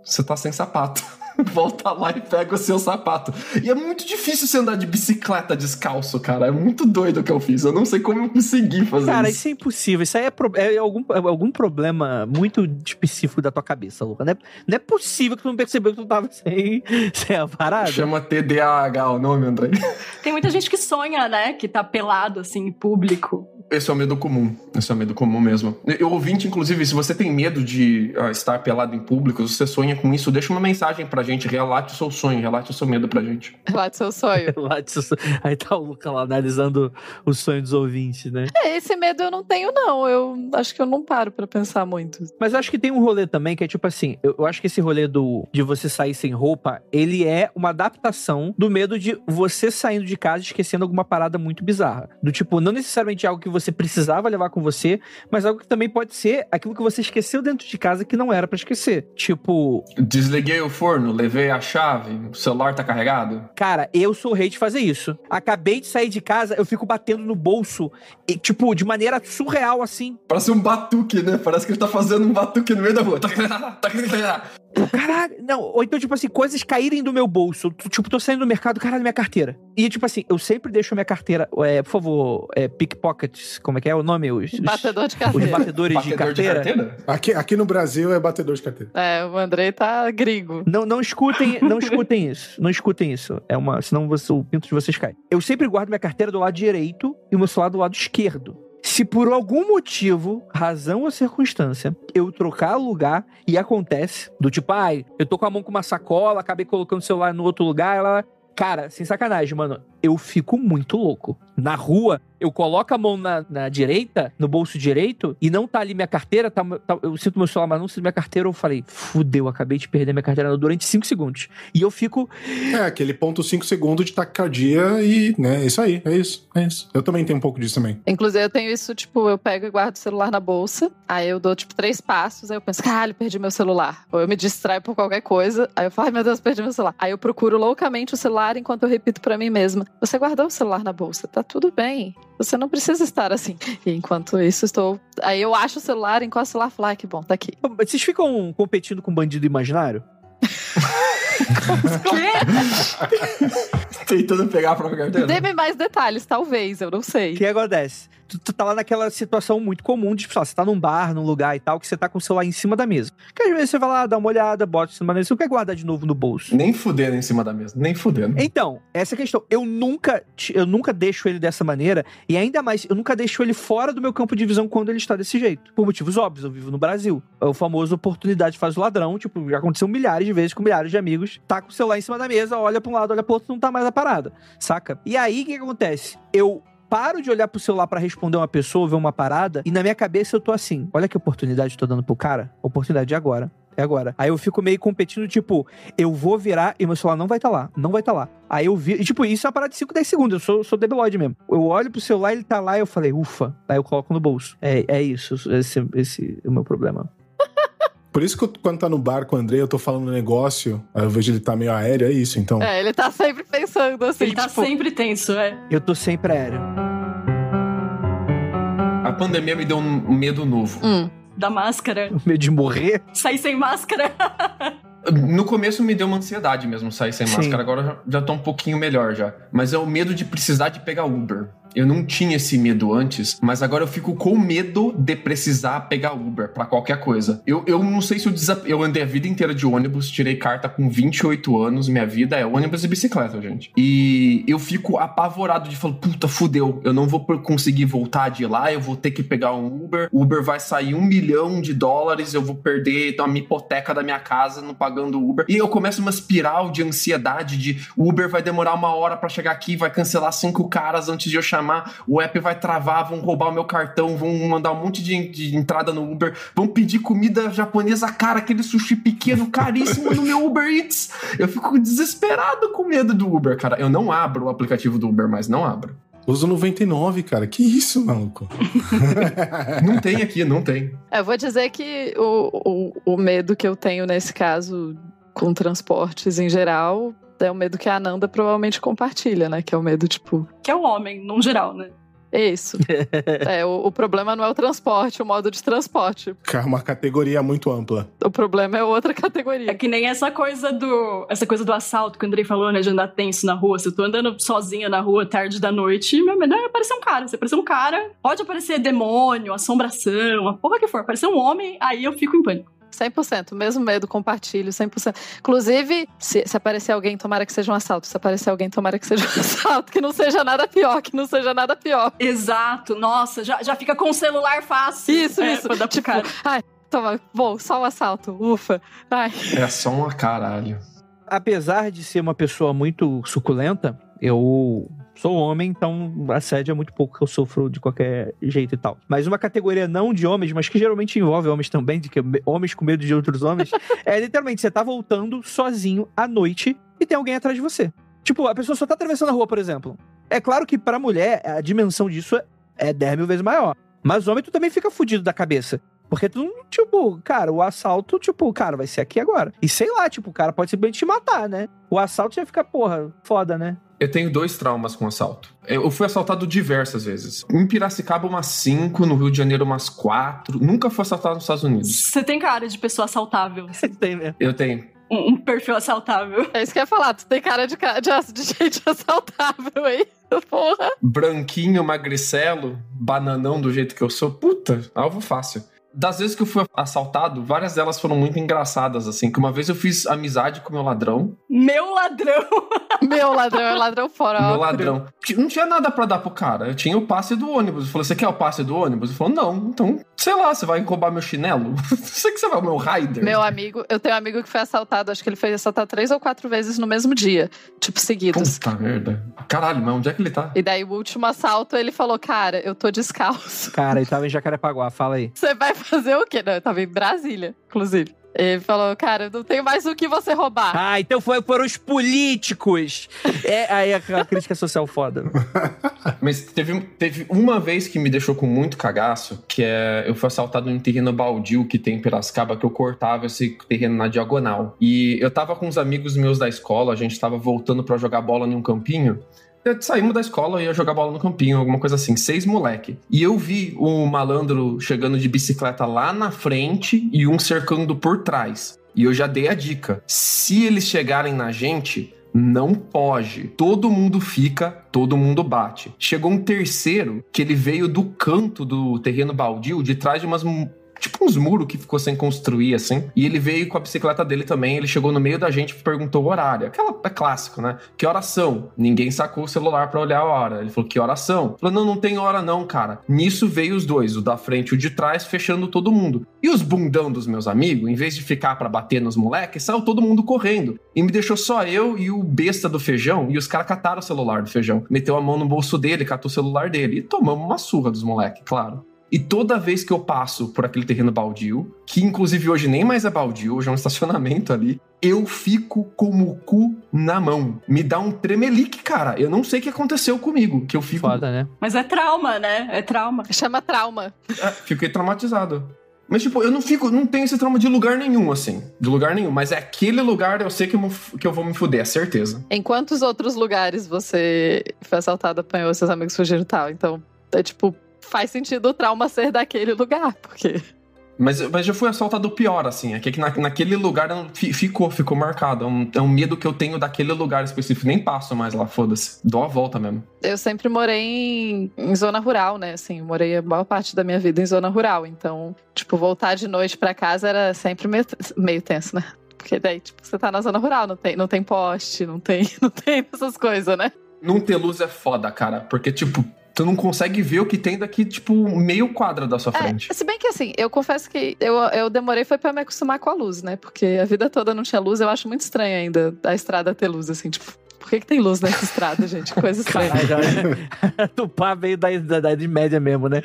[SPEAKER 4] você tá sem sapato. *laughs* volta lá e pega o seu sapato. E é muito difícil você andar de bicicleta descalço, cara. É muito doido o que eu fiz. Eu não sei como eu consegui fazer
[SPEAKER 1] Cara,
[SPEAKER 4] isso.
[SPEAKER 1] isso é impossível. Isso aí é, pro- é algum, é algum problema muito específico da tua cabeça, Luca. Não é, não é possível que tu não percebeu que tu tava sem, *laughs* sem a parada.
[SPEAKER 4] Chama TDAH o nome, André. *laughs*
[SPEAKER 6] Tem muita gente que sonha, né? Que tá pelado, assim, em público.
[SPEAKER 4] Esse é o medo comum. Esse é o medo comum mesmo. Eu ouvinte, inclusive, se você tem medo de ah, estar pelado em público, se você sonha com isso, deixa uma mensagem pra gente, relate o seu sonho, relate o seu medo pra gente.
[SPEAKER 3] Relate seu sonho. *laughs*
[SPEAKER 1] Lá de- Aí tá o Luca lá analisando o sonho dos ouvintes, né?
[SPEAKER 3] É, esse medo eu não tenho, não. Eu acho que eu não paro pra pensar muito.
[SPEAKER 1] Mas eu acho que tem um rolê também que é tipo assim, eu, eu acho que esse rolê do de você sair sem roupa, ele é uma adaptação do medo de você saindo de casa e esquecendo alguma parada muito bizarra. Do tipo, não necessariamente algo que você precisava levar com você, mas algo que também pode ser aquilo que você esqueceu dentro de casa que não era pra esquecer. Tipo,
[SPEAKER 4] Desliguei o forno, levei a chave, o celular tá carregado.
[SPEAKER 1] cara, eu sou o rei de fazer isso. Acabei de sair de casa, eu fico batendo no bolso, e, tipo, de maneira surreal assim.
[SPEAKER 4] Parece um batuque, né? Parece que ele tá fazendo um batuque no meio da rua. *laughs*
[SPEAKER 1] Caralho, não, ou então, tipo assim, coisas caírem do meu bolso. Tipo, tô saindo do mercado, caralho, minha carteira. E, tipo assim, eu sempre deixo a minha carteira, é, por favor, é, pickpockets, como é que é o nome? Os, os,
[SPEAKER 3] Batedor de
[SPEAKER 1] os
[SPEAKER 3] carteira.
[SPEAKER 1] batedores de
[SPEAKER 4] Batedor de
[SPEAKER 1] carteira.
[SPEAKER 4] carteira?
[SPEAKER 5] Aqui, aqui no Brasil é batedor de carteira.
[SPEAKER 3] É, o Andrei tá gringo.
[SPEAKER 1] Não, não escutem, não escutem isso. Não escutem isso. É uma, senão você- o pinto de vocês cai. Eu sempre guardo minha carteira do lado direito e o meu celular do lado esquerdo. Se por algum motivo, razão ou circunstância, eu trocar lugar e acontece, do tipo, ai, eu tô com a mão com uma sacola, acabei colocando o celular no outro lugar, ela. Cara, sem sacanagem, mano, eu fico muito louco. Na rua, eu coloco a mão na, na direita, no bolso direito, e não tá ali minha carteira, tá, tá- eu sinto meu celular, mas não sinto minha carteira, eu falei, fudeu, acabei de perder minha carteira durante 5 segundos. E eu fico,
[SPEAKER 5] É, aquele ponto 5 segundos de taquicardia e, né, é isso aí, é isso, é isso. Eu também tenho um pouco disso também.
[SPEAKER 3] Inclusive, eu tenho isso, tipo, eu pego e guardo o celular na bolsa, aí eu dou, tipo, três passos, aí eu penso, caralho, perdi meu celular. Ou eu me distraio por qualquer coisa, aí eu falo, ai meu Deus, perdi meu celular. Aí eu procuro loucamente o celular enquanto eu repito pra mim mesma, você guardou o celular na bolsa, tá tudo bem. Você não precisa estar assim. E enquanto isso, estou. Aí eu acho o celular, encosto o celular e falo, ai, que bom, tá aqui.
[SPEAKER 1] vocês ficam competindo com bandido imaginário? *laughs*
[SPEAKER 4] Tentando pegar a própria carteira.
[SPEAKER 3] Dê-me mais detalhes, talvez, eu não sei.
[SPEAKER 1] O que acontece? Tu, tu tá lá naquela situação muito comum de, tipo, você tá num bar, num lugar e tal, que você tá com o celular em cima da mesa. Que às vezes você vai lá, dá uma olhada, bota em cima da mesa, você não quer guardar de novo no bolso.
[SPEAKER 4] Nem fudendo em cima da mesa, nem fudendo.
[SPEAKER 1] Então, essa é a questão. Eu nunca, eu nunca deixo ele dessa maneira, e ainda mais, eu nunca deixo ele fora do meu campo de visão quando ele está desse jeito. Por motivos óbvios, eu vivo no Brasil. É o famoso oportunidade faz o ladrão, tipo, já aconteceu milhares de vezes com milhares de amigos. Tá com o celular em cima da mesa, olha pra um lado, olha pro outro, não tá mais a parada, saca? E aí, o que acontece? Eu paro de olhar pro celular pra responder uma pessoa, ver uma parada, e na minha cabeça eu tô assim, olha que oportunidade eu tô dando pro cara, oportunidade é agora. É agora. Aí eu fico meio competindo, tipo, eu vou virar e meu celular não vai estar lá. Não vai estar lá. Aí eu vi. E, tipo, isso é uma parada de 5, 10 segundos. Eu sou, sou debilóide mesmo. Eu olho pro celular, ele tá lá eu falei, ufa. Aí eu coloco no bolso. É, é isso. Esse, esse é o meu problema.
[SPEAKER 5] Por isso que eu, quando tá no bar com o André, eu tô falando um negócio, aí eu vejo ele tá meio aéreo, é isso, então.
[SPEAKER 3] É, ele tá sempre pensando assim,
[SPEAKER 6] Ele tá
[SPEAKER 3] tipo,
[SPEAKER 6] sempre tenso, é.
[SPEAKER 1] Eu tô sempre aéreo.
[SPEAKER 4] A pandemia me deu um medo novo.
[SPEAKER 3] hum,
[SPEAKER 6] Da máscara.
[SPEAKER 1] O *laughs* medo de morrer.
[SPEAKER 6] Sair sem máscara. *laughs*
[SPEAKER 4] No começo me deu uma ansiedade mesmo sair sem
[SPEAKER 1] Sim.
[SPEAKER 4] máscara, agora já, já tô um pouquinho melhor já. Mas é o medo de precisar de pegar Uber. Eu não tinha esse medo antes, mas agora eu fico com medo de precisar pegar Uber pra qualquer coisa. Eu, eu não sei se eu desap... Eu andei a vida inteira de ônibus, tirei carta com 28 anos, minha vida é ônibus e bicicleta, gente. E eu fico apavorado de falar, puta, fudeu, eu não vou conseguir voltar de lá, eu vou ter que pegar um Uber, Uber vai sair um milhão de dólares, eu vou perder a minha hipoteca da minha casa não pagando Uber. E eu começo uma espiral de ansiedade de Uber vai demorar uma hora pra chegar aqui, vai cancelar cinco caras antes de eu chamar, o app vai travar, vão roubar o meu cartão, vão mandar um monte de, de entrada no Uber, vão pedir comida japonesa cara, aquele sushi pequeno, caríssimo no meu Uber Eats. Eu fico desesperado com medo do Uber, cara. Eu não abro o aplicativo do Uber, mas não abro.
[SPEAKER 5] Uso 99, cara. Que isso, maluco? *laughs*
[SPEAKER 4] Não tem aqui, não tem.
[SPEAKER 3] É, eu vou dizer que o, o, o medo que eu tenho nesse caso com transportes em geral é o medo que a Ananda provavelmente compartilha, né? Que é o medo, tipo,
[SPEAKER 6] Que é o homem, num geral, né?
[SPEAKER 3] É isso. *laughs* é, o, o, problema não é o transporte, o modo de transporte.
[SPEAKER 5] É uma categoria muito ampla.
[SPEAKER 3] O problema é outra categoria.
[SPEAKER 6] É que nem essa coisa do. Essa coisa do assalto que o Andrei falou, né? De andar tenso na rua. Se eu tô andando sozinha na rua tarde da noite, meu medo é aparecer um cara. Se aparecer um cara, pode aparecer demônio, assombração, a porra que for. Aparecer um homem, aí eu fico em pânico.
[SPEAKER 3] 100%, mesmo medo, compartilho, 100%. Inclusive, se, se aparecer alguém, tomara que seja um assalto. Se aparecer alguém, tomara que seja um *laughs* assalto. Que não seja nada pior, que não seja nada pior.
[SPEAKER 6] Exato. Nossa, já, já fica com o celular fácil.
[SPEAKER 3] Isso, é, isso. Pra dar tipo, cara. ai, toma, bom, só um assalto, ufa. Ai.
[SPEAKER 4] É só um caralho.
[SPEAKER 1] Apesar de ser uma pessoa muito suculenta, eu sou homem, então assédio é muito pouco que eu sofro de qualquer jeito e tal. Mas uma categoria não de homens, mas que geralmente envolve homens também, de que homens com medo de outros homens, *laughs* é literalmente você tá voltando sozinho à noite e tem alguém atrás de você. Tipo, a pessoa só tá atravessando a rua, por exemplo. É claro que pra mulher a dimensão disso é 10 mil vezes maior. Mas homem, tu também fica fudido da cabeça. Porque tu, tipo, cara, o assalto, tipo, cara, vai ser aqui agora. E sei lá, tipo, o cara pode simplesmente te matar, né? O assalto já fica, porra, foda, né?
[SPEAKER 4] Eu tenho dois traumas com assalto. Eu fui assaltado diversas vezes. Em Piracicaba, umas cinco, no Rio de Janeiro, umas quatro. Nunca fui assaltado nos Estados Unidos.
[SPEAKER 6] Você tem cara de pessoa assaltável.
[SPEAKER 1] Você *laughs* tem mesmo.
[SPEAKER 4] Eu tenho.
[SPEAKER 6] Um, um, perfil assaltável.
[SPEAKER 3] É isso que eu ia falar. Tu tem cara de, de, de gente *laughs* assaltável aí. *laughs* Porra.
[SPEAKER 4] Branquinho, magricelo, bananão do jeito que eu sou. Puta, alvo fácil. Das vezes que eu fui assaltado, várias delas foram muito engraçadas, assim. Que uma vez eu fiz amizade com meu ladrão.
[SPEAKER 6] Meu ladrão! *laughs*
[SPEAKER 3] meu ladrão, é ladrão fora.
[SPEAKER 4] Meu ladrão. Não tinha nada para dar pro cara. Eu tinha o passe do ônibus. Eu falei, você quer o passe do ônibus? Ele falou, não. Então, sei lá, você vai roubar meu chinelo? *laughs* sei que você vai o meu rider.
[SPEAKER 3] Meu amigo, eu tenho um amigo que foi assaltado. Acho que ele foi assaltado três ou quatro vezes no mesmo dia. Tipo, seguidos.
[SPEAKER 4] Puta merda. Caralho, mas onde é que ele tá?
[SPEAKER 3] E daí, o último assalto, ele falou, cara, eu tô descalço.
[SPEAKER 1] Cara, ele tava em Jacarepaguá, fala aí.
[SPEAKER 3] Você vai fazer o quê? Não, eu tava em Brasília, inclusive. Ele falou, cara, não tem mais o que você roubar.
[SPEAKER 1] Ah, então foi por os políticos. é, aí a, a crítica social foda. *laughs*
[SPEAKER 4] Mas teve, teve uma vez que me deixou com muito cagaço, que é eu fui assaltado em um terreno baldio que tem em Piracicaba, que eu cortava esse terreno na diagonal. E eu tava com uns amigos meus da escola, a gente tava voltando para jogar bola em um campinho. Saímos da escola e ia jogar bola no campinho, alguma coisa assim, seis moleque. E eu vi o malandro chegando de bicicleta lá na frente e um cercando por trás. E eu já dei a dica: se eles chegarem na gente, não pode. Todo mundo fica, todo mundo bate. Chegou um terceiro que ele veio do canto do terreno baldio, de trás de umas tipo uns muros que ficou sem construir, assim. E ele veio com a bicicleta dele também, ele chegou no meio da gente e perguntou o horário. Aquela é clássico, né? Que horas são? Ninguém sacou o celular para olhar a hora. Ele falou, que horas são? Falou, não, não tem hora não, cara. Nisso veio os dois, o da frente e o de trás, fechando todo mundo. E os bundão dos meus amigos, em vez de ficar para bater nos moleques, saiu todo mundo correndo. E me deixou só eu e o besta do feijão, e os caras cataram o celular do feijão. Meteu a mão no bolso dele, catou o celular dele. E tomamos uma surra dos moleques, claro. E toda vez que eu passo por aquele terreno baldio, que inclusive hoje nem mais é baldio, hoje é um *laughs* estacionamento ali, eu fico com o cu na mão. Me dá um tremelique, cara. Eu não sei o que aconteceu comigo, que eu fico...
[SPEAKER 1] Foda, né?
[SPEAKER 6] Mas é trauma, né? É trauma.
[SPEAKER 3] Chama trauma.
[SPEAKER 4] É, fiquei traumatizado. Mas, tipo, eu não fico, não tenho esse trauma de lugar nenhum, assim. De lugar nenhum. Mas é aquele lugar, eu sei que eu, que eu vou me fuder, é certeza.
[SPEAKER 3] Em quantos outros lugares você foi assaltado, apanhou, seus amigos fugiram e tal? Então, é tipo, faz sentido o trauma ser daquele lugar, porque.
[SPEAKER 4] Mas, mas já fui assaltado pior, assim. É que na, naquele lugar ficou, ficou marcado. É um, é um, medo que eu tenho daquele lugar específico. Nem passo mais lá, foda-se. Dou a volta mesmo.
[SPEAKER 3] Eu sempre morei em, em zona rural, né? Assim, morei a maior parte da minha vida em zona rural. Então, tipo, voltar de noite para casa era sempre meio, meio tenso, né? Porque daí, tipo, você tá na zona rural, não tem, não tem poste, não tem, *laughs* não tem essas coisas, né?
[SPEAKER 4] Não ter luz é foda, cara. Porque, tipo, tu não consegue ver o que tem daqui, tipo, meio quadra da sua é, frente.
[SPEAKER 3] Se bem que assim, eu confesso que eu, eu demorei foi para me acostumar com a luz, né? Porque a vida toda não tinha luz, eu acho muito estranho ainda a estrada ter luz, assim, tipo. Por que, que tem luz nessa estrada, gente? Coisa *laughs* estranha. *laughs*
[SPEAKER 1] Tupá veio da, da, da Idade Média mesmo, né?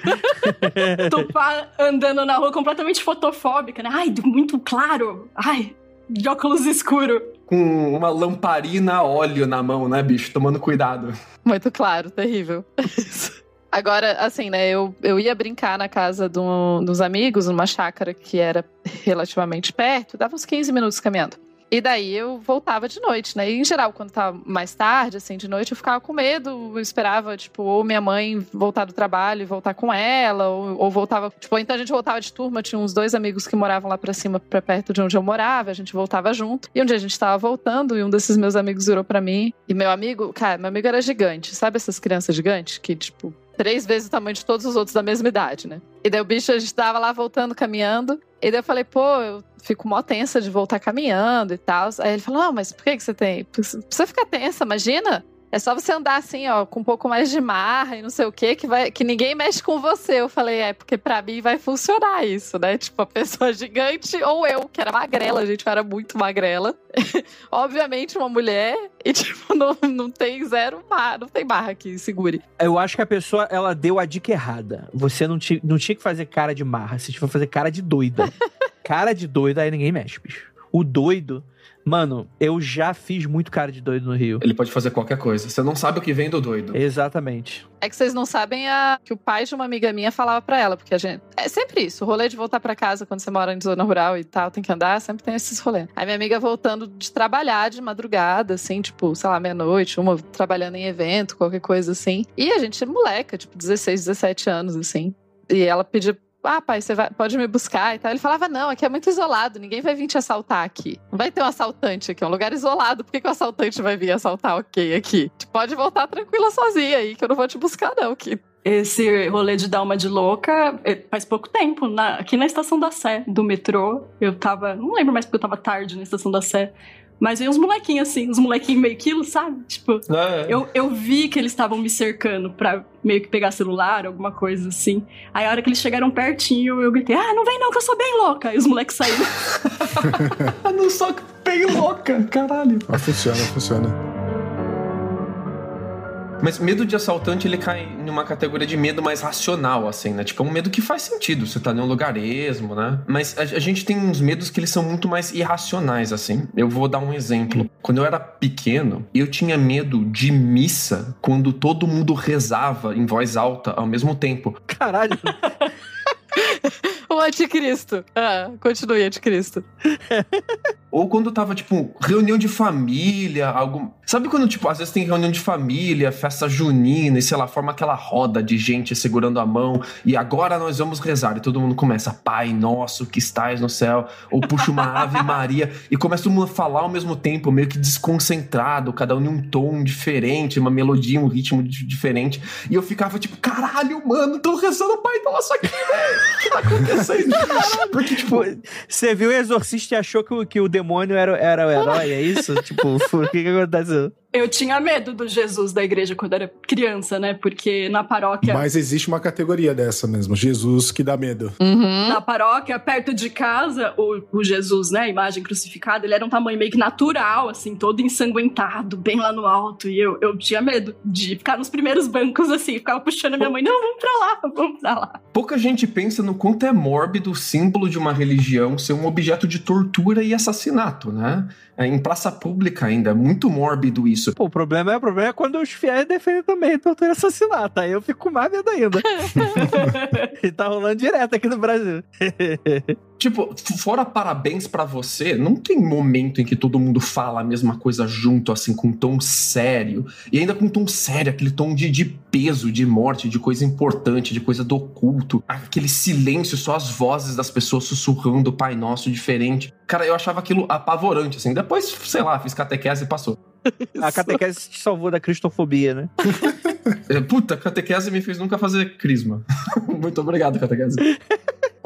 [SPEAKER 1] *laughs*
[SPEAKER 6] Tupá andando na rua completamente fotofóbica, né? Ai, muito claro. Ai, de óculos escuro
[SPEAKER 4] com uma lamparina a óleo na mão, né, bicho? Tomando cuidado.
[SPEAKER 3] Muito claro, terrível. *laughs* Agora, assim, né, eu, eu ia brincar na casa do, dos amigos, numa chácara que era relativamente perto, dava uns 15 minutos caminhando. E daí eu voltava de noite, né? E em geral, quando tava mais tarde, assim, de noite, eu ficava com medo, esperava, tipo, ou minha mãe voltar do trabalho e voltar com ela, ou, ou voltava, tipo, então a gente voltava de turma, tinha uns dois amigos que moravam lá pra cima, pra perto de onde eu morava, a gente voltava junto. E um dia a gente tava voltando e um desses meus amigos virou pra mim, e meu amigo, cara, meu amigo era gigante, sabe essas crianças gigantes que, tipo, três vezes o tamanho de todos os outros da mesma idade, né? E daí o bicho, a gente tava lá voltando, caminhando. E daí eu falei, pô, eu fico mó tensa de voltar caminhando e tal. Aí ele falou, não, mas por que, que você tem? Precisa ficar tensa, imagina. É só você andar assim, ó, com um pouco mais de marra e não sei o quê, que, vai, que ninguém mexe com você. Eu falei, é, porque pra mim vai funcionar isso, né? *laughs* Tipo, a pessoa gigante ou eu, que era magrela, gente era muito magrela. *laughs* Obviamente, uma mulher e, *laughs* tipo, não, não tem zero marra, não tem marra que segure.
[SPEAKER 1] Eu acho que a pessoa, ela deu a dica errada. Você não, ti, não tinha que fazer cara de marra, você tinha que fazer cara de doida. cara de doida, aí ninguém mexe, bicho. O doido Mano, eu já fiz muito cara de doido no Rio.
[SPEAKER 4] Ele pode fazer qualquer coisa. Você não sabe o que vem do doido.
[SPEAKER 1] Exatamente.
[SPEAKER 3] É que vocês não sabem a... que o pai de uma amiga minha falava para ela, porque a gente. É sempre isso. O rolê de voltar para casa quando você mora em zona rural e tal, tem que andar, sempre tem esses rolês. Aí minha amiga voltando de trabalhar de madrugada, assim, tipo, sei lá, meia-noite, uma trabalhando em evento, qualquer coisa assim. E a gente é moleca, tipo, 16, 17 anos, assim. E ela pedia ah, pai, você vai, pode me buscar e tal. Ele falava, não, aqui é muito isolado, ninguém vai vir te assaltar aqui. Não vai ter um assaltante aqui, é um lugar isolado. Por que, que o assaltante vai vir assaltar ok aqui? Tu pode voltar tranquila sozinha aí, que eu não vou te buscar, não, que
[SPEAKER 6] esse rolê de dar uma de louca é, faz pouco tempo. Na, aqui na estação da Sé, do metrô, eu tava. Não lembro mais porque eu tava tarde na estação da Sé. Mas veio uns molequinhos assim, uns molequinhos meio quilo, sabe? Tipo, é. eu, eu vi que eles estavam me cercando pra meio que pegar celular, alguma coisa assim. Aí a hora que eles chegaram pertinho, eu gritei, ah, não vem não, que eu sou bem louca. E os moleques saíram. *laughs*
[SPEAKER 4] não sou bem louca, caralho.
[SPEAKER 5] Ah, funciona, funciona.
[SPEAKER 4] Mas medo de assaltante, ele cai numa categoria de medo mais racional, assim, né? Tipo, é um medo que faz sentido, você tá num lugar esmo, né? Mas a, a, gente tem uns medos que eles são muito mais irracionais, assim. Eu vou dar um exemplo. Quando eu era pequeno, eu tinha medo de missa quando todo mundo rezava em voz alta ao mesmo tempo.
[SPEAKER 1] Caralho! *laughs*
[SPEAKER 3] o anticristo. Ah, continue, anticristo. *laughs*
[SPEAKER 4] Ou quando tava, tipo, reunião de família, algum. Sabe quando, tipo, às vezes tem reunião de família, festa junina, e sei lá, forma aquela roda de gente segurando a mão, e agora nós vamos rezar, e todo mundo começa, Pai nosso que estás no céu, ou puxa uma Ave *laughs* Maria, e começa todo mundo a falar ao mesmo tempo, meio que desconcentrado, cada um em um tom diferente, uma melodia, um ritmo diferente, e eu ficava tipo, caralho, mano, tô rezando Pai Nosso aqui, velho, o que tá acontecendo? *laughs*
[SPEAKER 1] Porque, tipo, você viu o Exorcista e achou que o, que o demônio era, era o herói, é isso? tipo, *laughs* o que que aconteceu?
[SPEAKER 6] Eu tinha medo do Jesus da igreja quando era criança, né? Porque na paróquia.
[SPEAKER 5] Mas existe uma categoria dessa mesmo, Jesus que dá medo.
[SPEAKER 6] Uhum. Na paróquia, perto de casa, o, o, Jesus, né? A imagem crucificada, ele era um tamanho meio que natural, assim, todo ensanguentado, bem lá no alto. E eu, eu tinha medo de ficar nos primeiros bancos, assim, ficava puxando a minha mãe, não, vamos pra lá, vamos pra lá.
[SPEAKER 4] Pouca gente pensa no quanto é mórbido o símbolo de uma religião ser um objeto de tortura e assassinato, né? É, em praça pública ainda, é muito mórbido isso.
[SPEAKER 1] Pô, o problema é, o problema é quando os fiéis defendem também tortura e assassinato. Aí eu fico com mais medo ainda. *laughs* *laughs* e tá rolando direto aqui no Brasil. *laughs*
[SPEAKER 4] Tipo, fora parabéns para você, não tem momento em que todo mundo fala a mesma coisa junto, assim, com um tom sério. E ainda com um tom sério, aquele tom de, de peso, de morte, de coisa importante, de coisa do oculto. Aquele silêncio, só as vozes das pessoas sussurrando o Pai Nosso diferente. Cara, eu achava aquilo apavorante, assim. Depois, sei lá, fiz catequese e passou. *laughs*
[SPEAKER 1] A catequese te salvou da cristofobia, né? *laughs*
[SPEAKER 4] É, puta, a catequese me fez nunca fazer crisma. *laughs* Muito obrigado, catequese.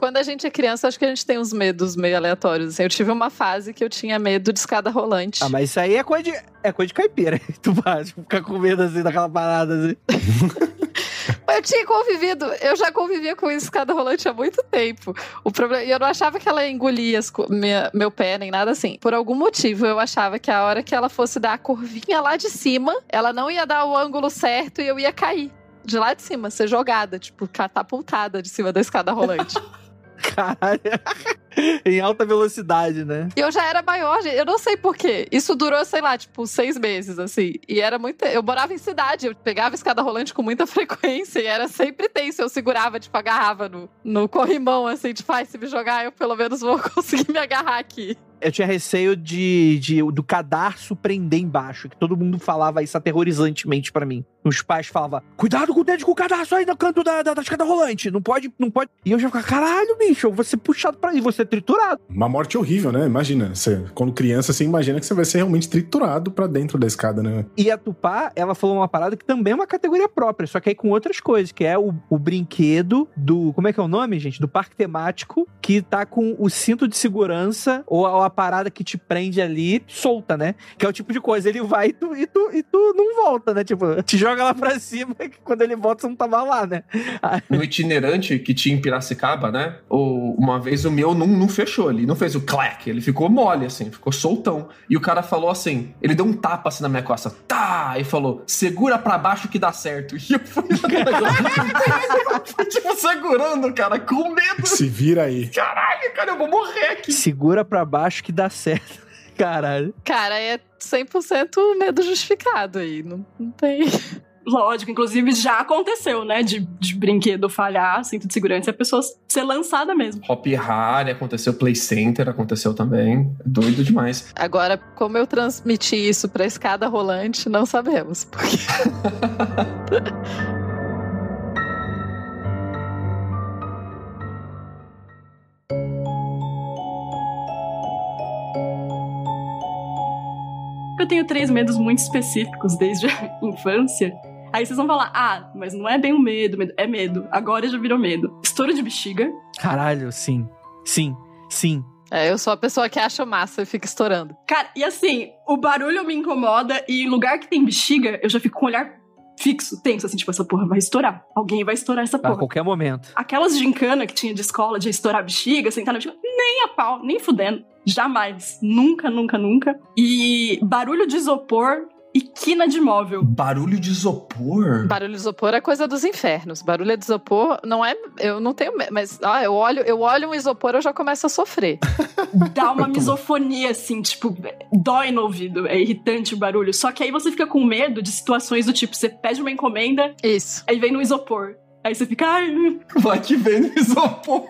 [SPEAKER 3] Quando a gente é criança, acho que a gente tem uns medos meio aleatórios. Assim, eu tive uma fase que eu tinha medo de escada rolante.
[SPEAKER 1] Ah, mas isso aí é coisa de, é coisa de caipira. *laughs* Tu vai ficar com medo assim daquela parada assim. *laughs*
[SPEAKER 3] eu tinha convivido, eu já convivia com escada rolante há muito tempo. O problema, eu não achava que ela engolia as, minha, meu pé nem nada assim. Por algum motivo, eu achava que a hora que ela fosse dar a curvinha lá de cima, ela não ia dar o ângulo certo e eu ia cair. De lá de cima, ser jogada, tipo, catapultada de cima da escada rolante. *laughs*
[SPEAKER 1] Caralho. *laughs* em alta velocidade, né?
[SPEAKER 3] E eu já era maior, eu não sei porquê. Isso durou, sei lá, tipo, seis meses, assim. E era muito. Eu morava em cidade, eu pegava escada rolante com muita *laughs* frequência e era sempre tenso. Eu segurava, tipo, agarrava no, no corrimão, assim, tipo, ai, se me jogar, eu pelo menos vou *laughs* conseguir me agarrar aqui.
[SPEAKER 1] Eu tinha receio de, de do cadarço prender embaixo, que todo mundo falava isso aterrorizantemente pra mim. Os pais falavam, cuidado com o dedo com o cadarço aí no canto da, da, da escada rolante, não pode, não pode. E eu já ficava, caralho, bicho, eu vou ser puxado pra aí, vou ser triturado.
[SPEAKER 5] Uma morte horrível, né? Imagina, você, quando criança, você imagina que você vai ser realmente triturado pra dentro da escada, né?
[SPEAKER 1] E a Tupá, ela falou uma parada que também é uma categoria própria, só que aí com outras coisas, que é o, o brinquedo do, como é que é o nome, gente? Do parque temático, que tá com o cinto de segurança, ou a, ou a parada que te prende ali, solta, né? Que é o tipo de coisa, ele vai e tu, e tu, e tu não volta, né? Tipo, te joga lá pra cima, *laughs* que quando ele volta você não tava lá, né?
[SPEAKER 4] No itinerante que tinha em Piracicaba, né? O, uma vez o meu não, não fechou ali, não fez o clack, ele ficou mole, assim, ficou soltão. E o cara falou assim, ele deu um tapa assim na minha costa, tá! E falou, segura pra baixo que dá certo. *laughs* E eu fui, fui *laughs* tipo, segurando, cara, com medo.
[SPEAKER 5] Se vira aí.
[SPEAKER 4] Caralho, cara, eu vou morrer aqui.
[SPEAKER 1] Segura pra baixo que dá certo. Caralho.
[SPEAKER 3] Cara, é 100% medo justificado aí. Não, não tem.
[SPEAKER 6] Lógico, inclusive já aconteceu, né? De, de brinquedo falhar, cinto de segurança, e a pessoa ser lançada mesmo.
[SPEAKER 4] Hop Harry aconteceu, Play Center aconteceu também. Doido demais.
[SPEAKER 3] Agora, como eu transmiti isso pra escada rolante, não sabemos. Porque... *laughs*
[SPEAKER 6] Eu tenho três medos muito específicos desde a *laughs* infância. Aí vocês vão falar, ah, mas não é bem um medo, medo é medo. Agora já virou medo. Estouro de bexiga.
[SPEAKER 1] Caralho, sim. Sim, sim.
[SPEAKER 3] É, eu sou a pessoa que acha massa e fica estourando.
[SPEAKER 6] Cara, e assim, o barulho me incomoda e em lugar que tem bexiga, eu já fico com o olhar fixo, tenso, assim, tipo, essa porra vai estourar. Alguém vai estourar essa
[SPEAKER 1] A
[SPEAKER 6] porra.
[SPEAKER 1] qualquer momento.
[SPEAKER 6] Aquelas gincana que tinha de escola de estourar bexiga, sentar na bexiga, nem a pau, nem fudendo. Jamais. Nunca, nunca, nunca. E barulho de isopor e quina de móvel.
[SPEAKER 4] Barulho de isopor?
[SPEAKER 3] Barulho de isopor é coisa dos infernos. Barulho de isopor não é. Eu não tenho. medo, Mas ah, eu olho, eu olho um isopor, eu já começo a sofrer. *laughs*
[SPEAKER 6] Dá uma misofonia, assim, tipo, dói no ouvido. É irritante o barulho. Só que aí você fica com medo de situações do tipo, você pede uma encomenda,
[SPEAKER 3] Isso.
[SPEAKER 6] aí vem no isopor. Aí você fica, ai,
[SPEAKER 4] Vai que vem no isopor.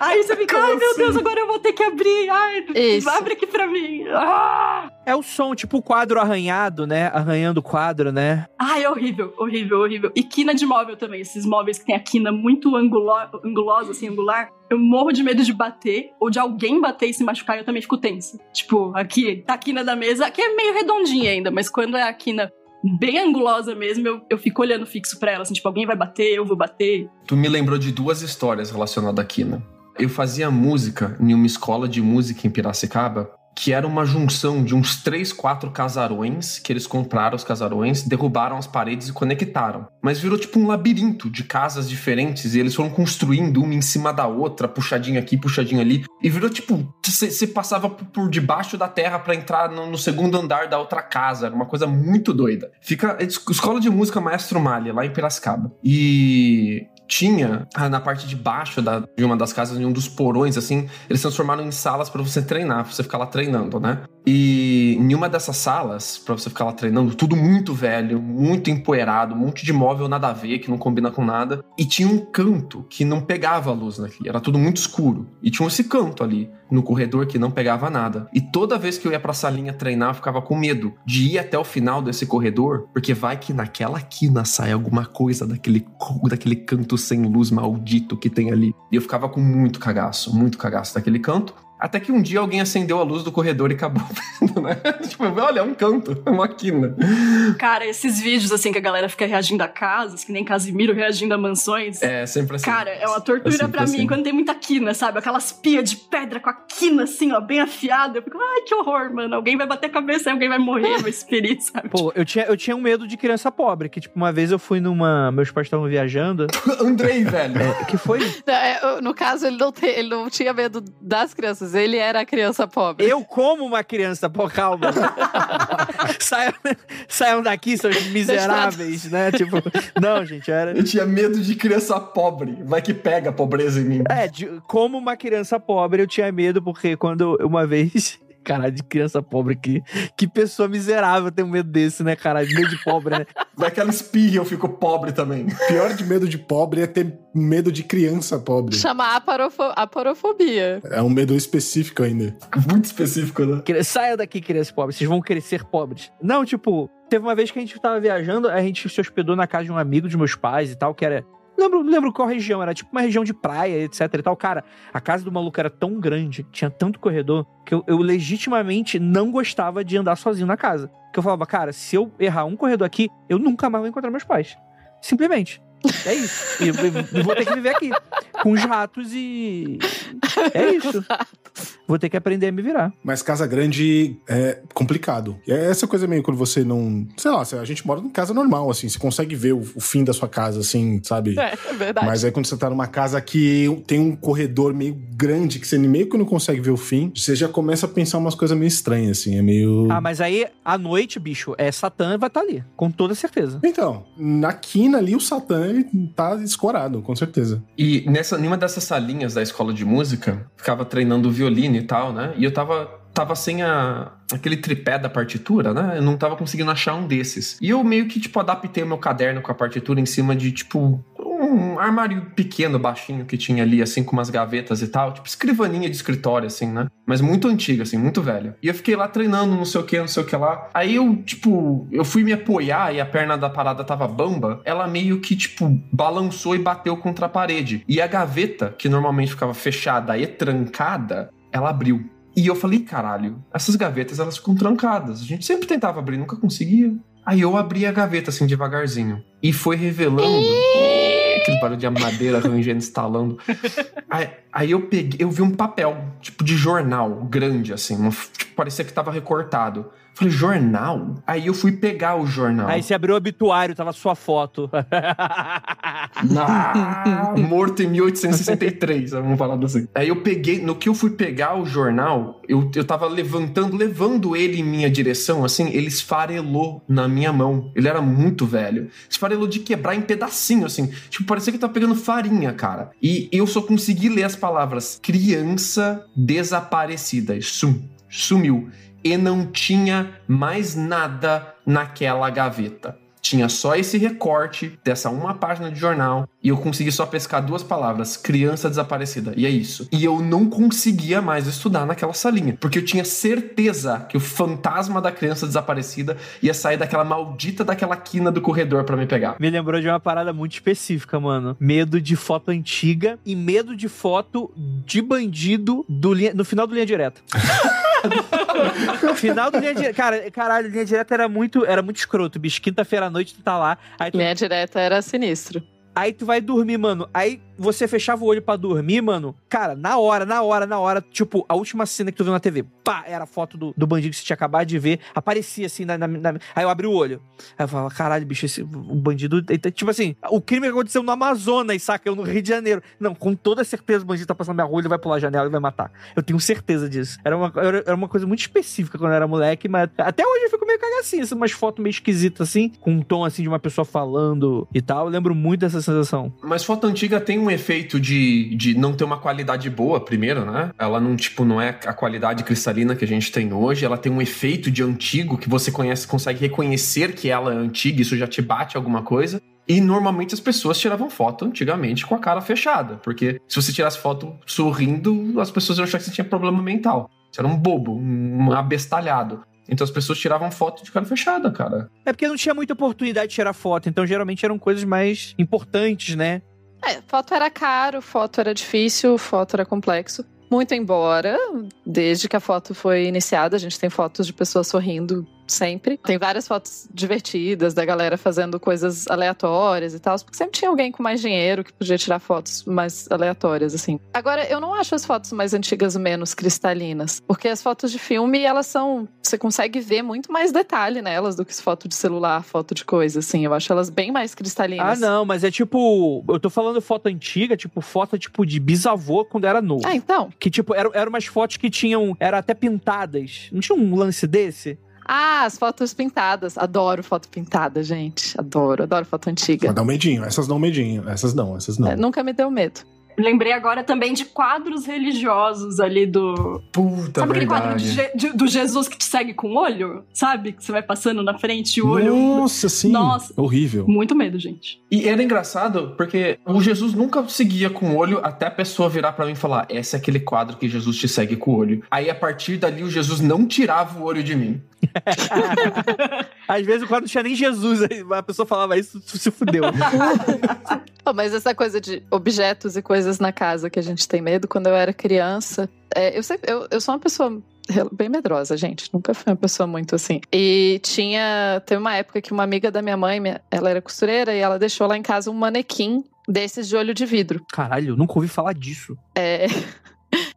[SPEAKER 6] Aí você fica, ai meu
[SPEAKER 4] assim?
[SPEAKER 6] Deus, agora eu vou ter que abrir. Ai,
[SPEAKER 3] Isso.
[SPEAKER 6] abre aqui pra mim. Ah!
[SPEAKER 1] É o som, tipo o quadro arranhado, né? Arranhando o quadro, né?
[SPEAKER 6] Ai, é horrível, horrível, horrível. E quina de móvel também, esses móveis que tem a quina muito angulo angulosa, assim, angular. Eu morro de medo de bater, ou de alguém bater e se machucar, eu também fico tensa. Tipo, aqui, tá a quina da mesa, aqui é meio redondinha ainda, mas quando é a quina bem angulosa mesmo, eu, eu fico olhando fixo pra ela, assim, tipo, alguém vai bater, eu vou bater.
[SPEAKER 4] Tu me lembrou de duas histórias relacionadas à Kina. Eu fazia música em uma escola de música em Piracicaba, que era uma junção de uns três, quatro casarões, que eles compraram os casarões, derrubaram as paredes e conectaram. Mas virou tipo um labirinto de casas diferentes e eles foram construindo uma em cima da outra, puxadinho aqui, puxadinho ali. E virou tipo, você passava por- debaixo da terra pra entrar no, no segundo andar da outra casa. Era uma coisa muito doida. Fica es- Escola de Música Maestro Malha, lá em Piracicaba. E tinha ah, na parte de baixo da- de uma das casas, em um dos porões, assim, eles transformaram em salas pra você treinar, pra você ficar lá treinando, né? E em uma dessas salas, pra você ficar lá treinando, tudo muito velho, muito empoeirado, um monte de móvel nada a ver, que não combina com nada. E tinha um canto que não pegava a luz daqui, era tudo muito escuro. E tinha esse canto ali, no corredor, que não pegava nada. E toda vez que eu ia pra salinha treinar, eu ficava com medo de ir até o final desse corredor, porque vai que naquela quina sai alguma coisa daquele, daquele canto sem luz maldito que tem ali. E eu ficava com muito cagaço, muito cagaço daquele canto. Até que um dia alguém acendeu a luz do corredor e acabou *laughs* vendo, né? tipo, olha, é um canto, é uma quina.
[SPEAKER 6] Cara, esses vídeos, assim, que a galera fica reagindo a casas, que nem Casimiro reagindo a mansões.
[SPEAKER 4] É, sempre assim.
[SPEAKER 6] Cara, é uma tortura pra mim
[SPEAKER 4] assim.
[SPEAKER 6] quando tem muita quina, sabe? Aquelas pias de pedra com a quina assim, ó, bem afiada. Eu fico, ai, que horror, mano. Alguém vai bater a cabeça, aí alguém vai morrer, vai se ferir, sabe?
[SPEAKER 1] Pô, eu tinha, eu tinha um medo de criança pobre, que, tipo, uma vez eu fui numa. Meus pais estavam viajando. *laughs*
[SPEAKER 4] Andrei, velho.
[SPEAKER 1] É, que foi?
[SPEAKER 3] Não, *laughs* é, No caso, ele não, te- ele não tinha medo das crianças, ele era a criança pobre.
[SPEAKER 1] Eu, como uma criança, pô, calma. *laughs* saiam, saiam daqui, seus miseráveis, né? Tipo, não, gente, era.
[SPEAKER 4] Eu tinha medo de criança pobre. Vai que pega a pobreza em mim.
[SPEAKER 1] É, de- como uma criança pobre, eu tinha medo, porque quando uma vez. Caralho, de criança pobre aqui. Que pessoa miserável tem um medo desse, né, caralho? Medo de pobre, né? *laughs*
[SPEAKER 4] Vai que ela espirra eu fico pobre também.
[SPEAKER 5] Pior de medo de pobre é ter medo de criança pobre.
[SPEAKER 3] Chama aparofo aparofobia.
[SPEAKER 5] É um medo específico ainda.
[SPEAKER 4] Muito específico, né?
[SPEAKER 1] Saia daqui, criança pobre. Vocês vão crescer pobres. Não, tipo, teve uma vez que a gente tava viajando, a gente se hospedou na casa de um amigo dos meus pais e tal, que era. Lembro, lembro qual região, era tipo uma região de praia, etc e tal. Cara, a casa do maluco era tão grande, tinha tanto corredor, que eu, eu legitimamente não gostava de andar sozinho na casa. Que eu falava, cara, se eu errar um corredor aqui, eu nunca mais vou encontrar meus pais. Simplesmente. É isso. E eu, eu- eu vou ter que viver aqui. Com os ratos e. É isso. Vou ter que aprender a me virar.
[SPEAKER 5] Mas casa grande é complicado. E é essa coisa meio quando você não. Sei lá, a gente mora em casa normal, assim. Você consegue ver o, o fim da sua casa, assim, sabe?
[SPEAKER 3] É, é verdade.
[SPEAKER 5] Mas aí quando você tá numa casa que tem um corredor meio grande, que você meio que não consegue ver o fim, você já começa a pensar umas coisas meio estranhas, assim. É meio.
[SPEAKER 1] Ah, mas aí, à noite, bicho, é Satã vai estar ali. Com toda certeza.
[SPEAKER 5] Então, na quina ali, o Satã ele tá escorado, com certeza.
[SPEAKER 4] E nessa, numa dessas salinhas da escola de música, ficava treinando violino e tal, né? E eu tava, tava sem a, aquele tripé da partitura, né? Eu não tava conseguindo achar um desses. E eu meio que, tipo, adaptei o meu caderno com a partitura em cima de, tipo, um armário pequeno, baixinho que tinha ali, assim, com umas gavetas e tal. Tipo, escrivaninha de escritório, assim, né? Mas muito antiga, assim, muito velha. E eu fiquei lá treinando, não sei o que, não sei o que lá. Aí eu, tipo, eu fui me apoiar e a perna da parada tava bamba. Ela meio que, tipo, balançou e bateu contra a parede. E a gaveta, que normalmente ficava fechada e trancada, ela abriu. E eu falei, caralho, essas gavetas elas ficam trancadas. A gente sempre tentava abrir, nunca conseguia. Aí eu abri a gaveta assim devagarzinho. E foi revelando. Barulho de madeira rangendo, instalando. Aí, aí eu peguei, eu vi um papel, tipo de jornal, grande, assim. uma- tipo, parecia que tava recortado. Falei, jornal? Aí eu fui pegar o jornal.
[SPEAKER 1] Aí você abriu o obituário, tava sua foto. *laughs*
[SPEAKER 4] Ah, morto em 1863, vamos falar assim. Aí eu peguei, no que eu fui pegar o jornal, eu, eu tava levantando, levando ele em minha direção, assim, ele esfarelou na minha mão. Ele era muito velho. Esfarelou de quebrar em pedacinho, assim. Tipo, parecia que tava pegando farinha, cara. E eu só consegui ler as palavras criança desaparecida. Sum, sumiu. E não tinha mais nada naquela gaveta. Tinha só esse recorte dessa uma página de jornal e eu consegui só pescar duas palavras: criança desaparecida. E é isso. E eu não conseguia mais estudar naquela salinha, porque eu tinha certeza que o fantasma da criança desaparecida ia sair daquela maldita daquela quina do corredor pra me pegar.
[SPEAKER 1] Me lembrou de uma parada muito específica, mano. Medo de foto antiga e medo de foto de bandido do linha- no final do Linha Direta. *laughs* no *laughs* final do Linha Direta. Cara, caralho, Linha Direta era muito, era muito escroto, bicho. Quinta-feira à noite tu tá lá, tu,
[SPEAKER 3] Linha direta era sinistro.
[SPEAKER 1] aí tu vai dormir, mano. Aí você fechava o olho pra dormir, mano. Cara, na hora, na hora, na hora, tipo, a última cena que tu viu na TV, pá, era a foto do, do bandido que você tinha acabado de ver, aparecia assim na, na- na- Aí eu abri o olho. Aí eu falava, caralho, bicho, esse, o bandido. tá- Tipo assim, o crime aconteceu no Amazonas, saca? Eu no Rio de Janeiro. Não, com toda certeza o bandido tá passando na minha rua, ele vai pular a janela e vai matar. Eu tenho certeza disso. Era uma, era uma coisa muito específica quando eu era moleque, mas até hoje eu fico meio cagacinho, assim, umas fotos meio esquisitas assim, com um tom assim de uma pessoa falando e tal. Eu lembro muito dessa sensação.
[SPEAKER 4] Mas foto antiga tem um efeito de, de não ter uma qualidade boa, primeiro, né? Ela não, tipo, não é a qualidade cristalina que a gente tem hoje. Ela tem um efeito de antigo que você conhece, consegue reconhecer que ela é antiga, isso já te bate alguma coisa. E normalmente as pessoas tiravam foto antigamente com a cara fechada, porque se você tirasse foto sorrindo, as pessoas iam achar que você tinha problema mental. Você era um bobo, um abestalhado. Então as pessoas tiravam foto de cara fechada, cara.
[SPEAKER 1] É porque não tinha muita oportunidade de tirar foto, então geralmente eram coisas mais importantes, né?
[SPEAKER 3] É, foto era caro, foto era difícil, foto era complexo. Muito embora, desde que a foto foi iniciada, a gente tem fotos de pessoas sorrindo sempre. Tem várias fotos divertidas da galera fazendo coisas aleatórias e tal, porque sempre tinha alguém com mais dinheiro que podia tirar fotos mais aleatórias, assim. Agora, eu não acho as fotos mais antigas menos cristalinas, porque as fotos de filme, elas são. Você consegue ver muito mais detalhe nelas do que as fotos de celular, foto de coisa, assim. Eu acho elas bem mais
[SPEAKER 1] Ah,
[SPEAKER 3] cristalinas.
[SPEAKER 1] não, mas é tipo. Eu tô falando foto antiga, tipo, foto tipo de bisavô quando era novo.
[SPEAKER 3] Ah, então.
[SPEAKER 1] Que, tipo, eram era umas fotos que tinham. Eram até pintadas. Não tinha um lance desse?
[SPEAKER 3] Ah, as fotos pintadas. Adoro foto pintada, gente. Adoro, adoro foto antiga.
[SPEAKER 5] Mas dá um medinho. Essas dão um medinho. Essas não, essas não.
[SPEAKER 3] É, nunca me deu medo.
[SPEAKER 6] Lembrei agora também de quadros religiosos ali do.
[SPEAKER 4] Puta
[SPEAKER 6] Sabe aquele
[SPEAKER 4] verdade.
[SPEAKER 6] quadro de de- do Jesus que te segue com o olho? Sabe? Que você vai passando na frente e o olho.
[SPEAKER 5] Nossa, sim.
[SPEAKER 6] Nossa.
[SPEAKER 5] Horrível.
[SPEAKER 6] Muito medo, gente.
[SPEAKER 4] E era engraçado porque o Jesus nunca seguia com o olho até a pessoa virar pra mim e falar: esse é aquele quadro que Jesus te segue com o olho. Aí a partir dali o Jesus não tirava o olho de mim. *laughs*
[SPEAKER 1] Às vezes o quadro não tinha nem Jesus, a pessoa falava isso, se fudeu. *laughs*
[SPEAKER 3] Oh, mas essa coisa de objetos e coisas na casa que a gente tem medo, quando eu era criança, é, eu, sempre, eu, eu sou uma pessoa bem medrosa, gente. Nunca fui uma pessoa muito assim. E tinha. Teve uma época que uma amiga da minha mãe, ela era costureira, e ela deixou lá em casa um manequim desses de olho de vidro.
[SPEAKER 1] Caralho, eu nunca ouvi falar disso.
[SPEAKER 3] É. *laughs*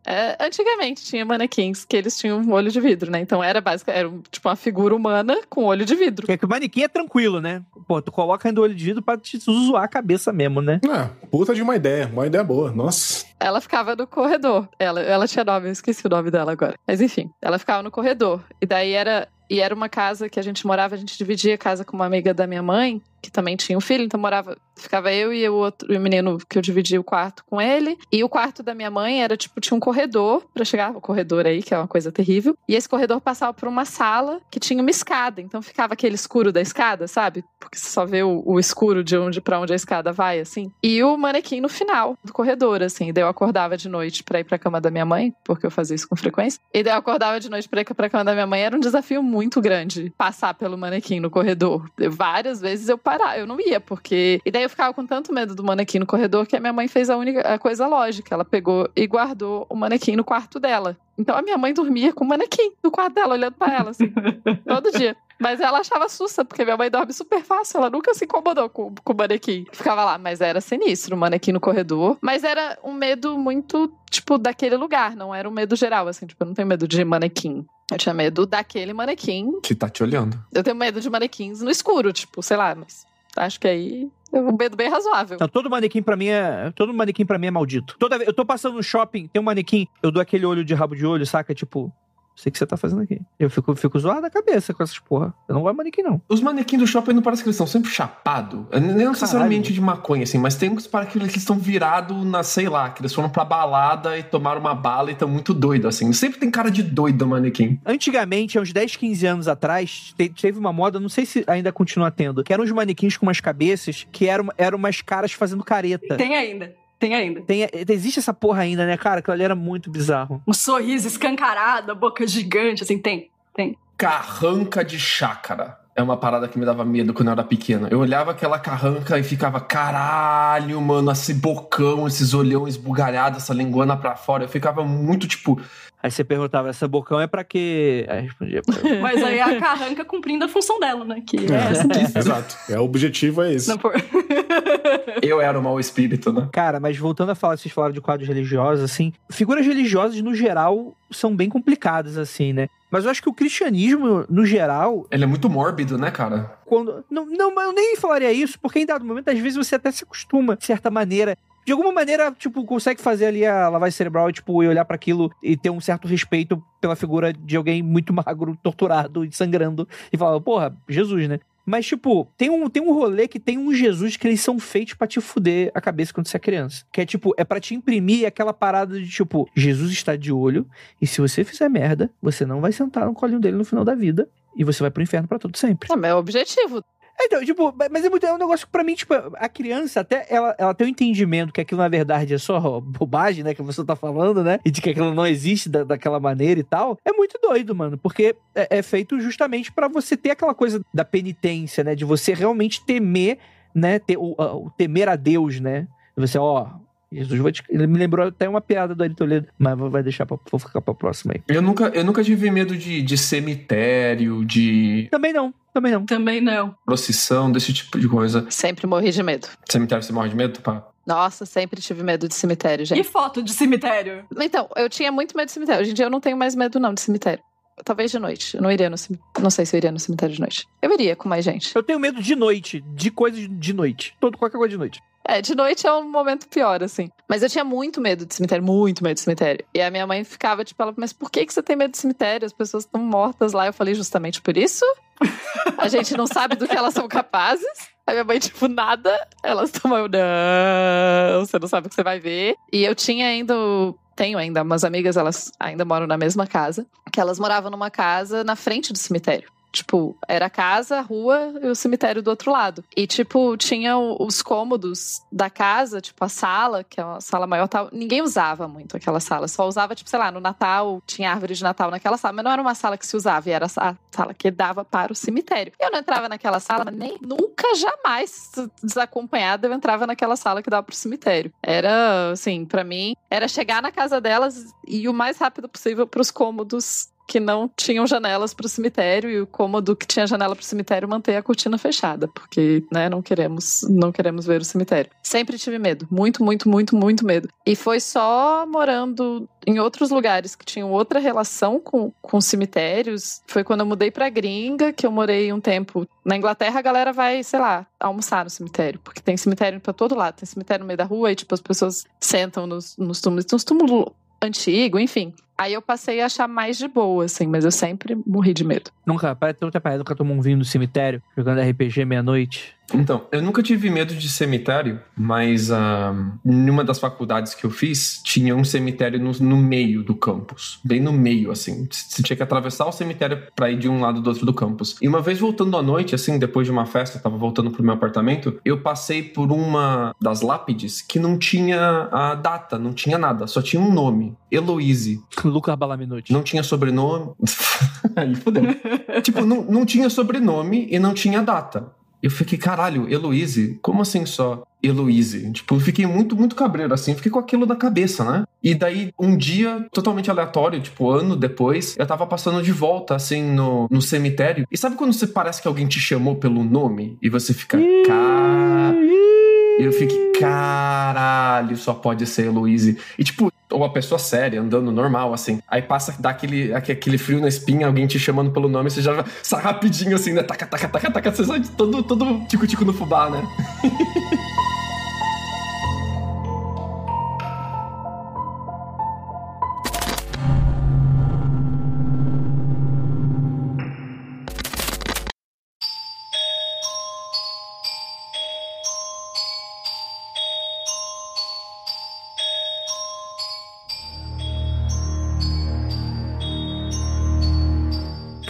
[SPEAKER 3] É, antigamente tinha manequins que eles tinham um olho de vidro, né? Então era basicamente era um- tipo uma figura humana com olho de vidro.
[SPEAKER 1] Porque que o manequim é tranquilo, né? Pô, tu coloca ainda o olho de vidro pra te zoar a cabeça mesmo, né?
[SPEAKER 5] É, puta de uma ideia. Uma ideia boa. Nossa.
[SPEAKER 3] Ela ficava no corredor. Ela, ela tinha nome, eu esqueci o nome dela agora. Mas enfim, ela ficava no corredor. E daí era. E era uma casa que a gente morava, a gente dividia a casa com uma amiga da minha mãe, que também tinha um filho, então morava. Ficava eu e o outro e o menino que eu dividia o quarto com ele. E o quarto da minha mãe era tipo, tinha um corredor pra chegar, o corredor aí, que é uma coisa terrível. E esse corredor passava por uma sala que tinha uma escada. Então ficava aquele escuro da escada, sabe? Porque você só vê o, o escuro de onde para onde a escada vai, assim. E o manequim no final do corredor, assim. Daí eu acordava de noite pra ir pra cama da minha mãe, porque eu fazia isso com frequência. E daí eu acordava de noite pra ir pra cama da minha mãe. Era um desafio muito grande passar pelo manequim no corredor. Eu- várias vezes eu parava, eu não ia, porque. E daí eu ficava com tanto medo do manequim no corredor que a minha mãe fez a única a coisa lógica. Ela pegou e guardou o manequim no quarto dela. Então a minha mãe dormia com o manequim no quarto dela, olhando pra ela, assim, *laughs* todo dia. Mas ela achava sussa, porque minha mãe dorme super fácil, ela nunca se incomodou com, com o manequim. Ficava lá, mas era sinistro, o manequim no corredor. Mas era um medo muito, tipo, daquele lugar, não era um medo geral, assim, tipo, eu não tenho medo de manequim. Eu tinha medo daquele manequim.
[SPEAKER 4] Que tá te olhando.
[SPEAKER 3] Eu tenho medo de manequins no escuro, tipo, sei lá, mas acho que aí é um medo bem razoável.
[SPEAKER 1] Então, todo manequim pra mim é. Todo manequim pra mim é maldito. Toda vez. Eu tô passando no shopping, tem um manequim, eu dou aquele olho de rabo de olho, saca? Tipo, sei o que você tá fazendo aqui. Eu fico, fico zoado a cabeça com essas porra. Eu não gosto de manequim, não.
[SPEAKER 4] Os manequins do shopping não parece que eles estão sempre chapados. Nem necessariamente de maconha, assim, mas tem uns para que eles estão virados na, sei lá, que eles foram pra balada e tomaram uma bala e estão muito doidos, assim. Sempre tem cara de doido manequim.
[SPEAKER 1] Antigamente, há uns 10, 15 anos atrás, te- teve uma moda, não sei se ainda continua tendo, que eram uns manequins com umas cabeças que eram, eram umas caras fazendo careta.
[SPEAKER 6] Tem ainda. Tem ainda.
[SPEAKER 1] Tem, existe essa porra ainda, né, cara? Aquilo ali era muito bizarro.
[SPEAKER 6] Um sorriso escancarado, a boca gigante, assim, tem.
[SPEAKER 4] Carranca de chácara. É uma parada que me dava medo quando eu era pequeno. Eu olhava aquela carranca e ficava, caralho, mano, esse bocão, esses olhão esbugalhados, essa linguana pra fora. Eu ficava muito tipo,
[SPEAKER 1] Aí você perguntava, essa bocão é pra quê? Aí respondia, pra... *laughs*
[SPEAKER 6] Mas aí a carranca cumprindo a função dela, né? Que é
[SPEAKER 5] É,
[SPEAKER 6] essa mesmo. *laughs*
[SPEAKER 5] Exato. É, o objetivo é esse.
[SPEAKER 6] Não, por... *laughs*
[SPEAKER 4] eu era o mau espírito, né?
[SPEAKER 1] Cara, mas voltando a falar, vocês falaram de quadros religiosos, assim, figuras religiosas, no geral, são bem complicadas, assim, né? Mas eu acho que o cristianismo, no geral,
[SPEAKER 4] Ele é muito mórbido, né, cara?
[SPEAKER 1] quando. Não, não, mas eu nem falaria isso, porque em dado momento, às vezes, você até se acostuma, de certa maneira. De alguma maneira, tipo, consegue fazer ali a lavagem cerebral, tipo, e olhar pra aquilo e ter um certo respeito pela figura de alguém muito *laughs* magro, torturado e sangrando. E falar, porra, Jesus, né? Mas, tipo, tem um, tem um rolê que tem um Jesus que eles são feitos pra te fuder a cabeça quando você é criança. Que é, tipo, é pra te imprimir aquela parada de, tipo, Jesus está de olho e se você fizer merda, você não vai sentar no colinho dele no final da vida e você vai pro inferno pra todo sempre.
[SPEAKER 3] Não, mas é o objetivo.
[SPEAKER 1] Então, tipo, mas é, muito, é um negócio que pra mim, tipo, a criança até ela, ela tem o entendimento que aquilo na verdade é só bobagem, né? Que você tá falando, né? E de que aquilo não existe da, daquela maneira e tal. É muito doido, mano. Porque é, é feito justamente pra você ter aquela coisa da penitência, né? De você realmente temer, né? Ter, o, o temer a Deus, né? Você, ó. Jesus te... Ele me lembrou até uma piada do Ari Toledo, mas vai deixar pra, vou ficar pra próxima aí.
[SPEAKER 4] Eu nunca, eu nunca tive medo de, de cemitério, de
[SPEAKER 1] Também não, também não.
[SPEAKER 6] Também não.
[SPEAKER 4] procissão, desse tipo de coisa.
[SPEAKER 3] Sempre morri de medo.
[SPEAKER 4] Cemitério você morre de medo, pá?
[SPEAKER 3] Nossa, sempre tive medo de cemitério,
[SPEAKER 6] E
[SPEAKER 3] gente.
[SPEAKER 6] foto de cemitério?
[SPEAKER 3] Então, eu tinha muito medo de cemitério. Hoje em dia eu não tenho mais medo, não, de cemitério. Talvez de noite. Eu não iria no cemitério. Não sei se eu iria no cemitério de noite. Eu iria com mais gente.
[SPEAKER 1] Eu tenho medo de noite, de coisas de noite. Todo qualquer coisa de noite.
[SPEAKER 3] É, de noite é um momento pior, assim. Mas eu tinha muito medo de cemitério, muito medo de cemitério. E a minha mãe ficava, tipo, ela, mas por que, que você tem medo de cemitério? As pessoas estão mortas lá. Eu falei, justamente por isso. A gente não sabe do que elas são capazes. Aí minha mãe, tipo, nada. Elas eu, não, você não sabe o que você vai ver. E eu tinha ainda tenho ainda umas amigas, elas ainda moram na mesma casa, que elas moravam numa casa na frente do cemitério. Tipo, era a casa, a rua e o cemitério do outro lado. E, tipo, tinha os cômodos da casa, tipo, a sala, que é uma sala maior tal. Ninguém usava muito aquela sala. Só usava, tipo, sei lá, no Natal, tinha árvore de Natal naquela sala. Mas não era uma sala que se usava, era a sala que dava para o cemitério. Eu não entrava naquela sala, nem nunca, jamais, desacompanhada, eu entrava naquela sala que dava para o cemitério. Era, assim, para mim, era chegar na casa delas e o mais rápido possível para os cômodos que não tinham janelas para o cemitério e o cômodo que tinha janela para o cemitério manter a cortina fechada, porque, né, não queremos, não queremos ver o cemitério. Sempre tive medo, muito, muito, muito, muito medo. E foi só morando em outros lugares que tinham outra relação com, com cemitérios. Foi quando eu mudei para gringa que eu morei um tempo. Na Inglaterra a galera vai, sei lá, almoçar no cemitério, porque tem cemitério para todo lado, tem cemitério no meio da rua e tipo as pessoas sentam nos, nos túmulos, tem uns túmulos antigo, enfim. Aí eu passei a achar mais de boa, assim, mas eu sempre morri de medo.
[SPEAKER 1] Nunca, para ter outra parada, nunca tomou um vinho no cemitério, jogando RPG meia-noite.
[SPEAKER 4] Então, eu nunca tive medo de cemitério, mas uh, em uma das faculdades que eu fiz, tinha um cemitério no, no, meio do campus. Bem no meio, assim. Você tinha que atravessar o cemitério para ir de um lado do outro do campus. E uma vez voltando à noite, assim, depois de uma festa, eu tava voltando pro meu apartamento, eu passei por uma das lápides que não tinha a data, não tinha nada, só tinha um nome. Heloise.
[SPEAKER 1] Lucas Balaminuti.
[SPEAKER 4] Não tinha sobrenome. *laughs* Aí fodeu. tipo, não, não tinha sobrenome e não tinha data. Eu fiquei, caralho, Heloise? Como assim só Heloise? Tipo, eu fiquei muito, muito cabreiro assim, fiquei com aquilo na cabeça, né? E daí, um dia, totalmente aleatório, tipo, ano depois, eu tava passando de volta, assim, no, no cemitério. E sabe quando você parece que alguém te chamou pelo nome? E você fica, cara. E eu fiquei, caralho, só pode ser Heloise. E tipo, ou a pessoa séria, andando normal, assim. Aí passa, dá aquele, aquele frio na espinha, alguém te chamando pelo nome, você já sai rapidinho assim, né? Taca, taca, taca, taca, você sai todo, todo tico-tico no fubá, né? *laughs*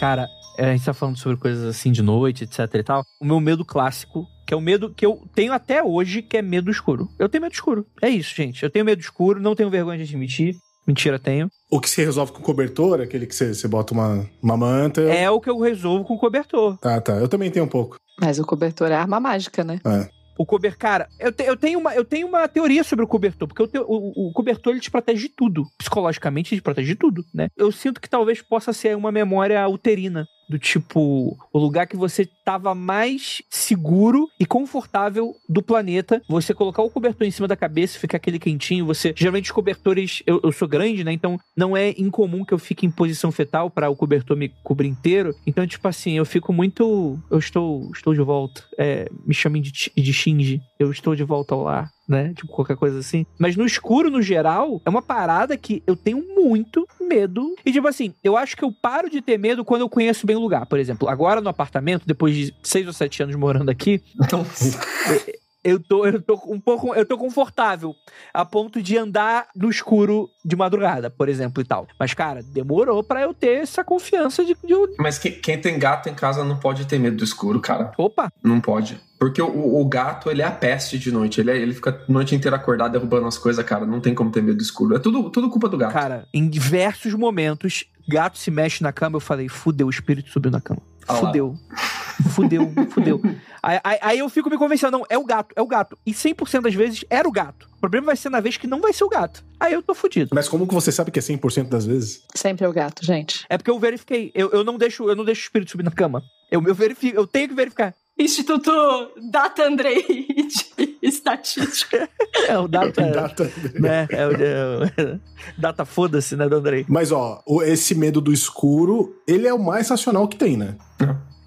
[SPEAKER 1] Cara, é, a gente tá falando sobre coisas assim de noite, etc e tal. O meu medo clássico, que é o medo que eu tenho até hoje, que é medo escuro. Eu tenho medo escuro. É isso, gente. Eu tenho medo escuro, não tenho vergonha de admitir. Mentira, tenho.
[SPEAKER 5] O que se resolve com cobertor, aquele que você, você bota uma, uma manta.
[SPEAKER 1] É o que eu resolvo com cobertor.
[SPEAKER 5] Ah, tá. Eu também tenho um pouco.
[SPEAKER 3] Mas o cobertor é arma mágica, né?
[SPEAKER 5] É.
[SPEAKER 1] O cobertor, cara, eu, te, eu, tenho uma, eu tenho uma teoria sobre o cobertor, porque te, o, o, cobertor ele te protege de tudo. Psicologicamente, ele te protege de tudo, né? Eu sinto que talvez possa ser uma memória uterina do tipo o lugar que você estava mais seguro e confortável do planeta. Você colocar o cobertor em cima da cabeça, ficar aquele quentinho. Você geralmente os cobertores, eu, eu sou grande, né? Então não é incomum que eu fique em posição fetal para o cobertor me cobrir inteiro. Então tipo assim, eu fico muito, eu estou, estou de volta. É, me chamem de, de Shinji. Eu estou de volta ao lar né? Tipo, qualquer coisa assim. Mas no escuro, no geral, é uma parada que eu tenho muito medo. E, tipo assim, eu acho que eu paro de ter medo quando eu conheço bem o lugar. Por exemplo, agora no apartamento, depois de seis ou sete anos morando aqui. Então. Eu tô, eu tô um pouco, eu tô confortável a ponto de andar no escuro de madrugada, por exemplo, e tal. Mas, cara, demorou para eu ter essa confiança de. de...
[SPEAKER 4] Mas que, quem tem gato em casa não pode ter medo do escuro, cara.
[SPEAKER 1] Opa!
[SPEAKER 4] Não pode. Porque o, o, gato, ele é a peste de noite. Ele, é, ele fica a noite inteira acordado derrubando as coisas, cara. Não tem como ter medo do escuro. É tudo, tudo culpa do gato.
[SPEAKER 1] Cara, em diversos momentos, gato se mexe na cama. Eu falei, fudeu, o espírito subiu na cama. Ah fudeu. Fudeu, fudeu. Aí, aí, aí, eu fico me convencendo, não, é o gato, é o gato. E 100% das vezes era o gato. O problema vai ser na vez que não vai ser o gato. Aí eu tô fudido.
[SPEAKER 5] Mas como que você sabe que é 100% das vezes?
[SPEAKER 3] Sempre é o gato, gente.
[SPEAKER 1] É porque eu verifiquei. Eu, eu, não, deixo, eu não deixo o espírito subir na cama. Eu, eu verifico, eu tenho que verificar.
[SPEAKER 6] Instituto Data Andrei de Estatística. *laughs*
[SPEAKER 1] É o Data. *laughs* data né? É o, é o *laughs* data foda-se, né, do Andrei?
[SPEAKER 5] Mas, ó, esse medo do escuro, ele é o mais racional que tem, né?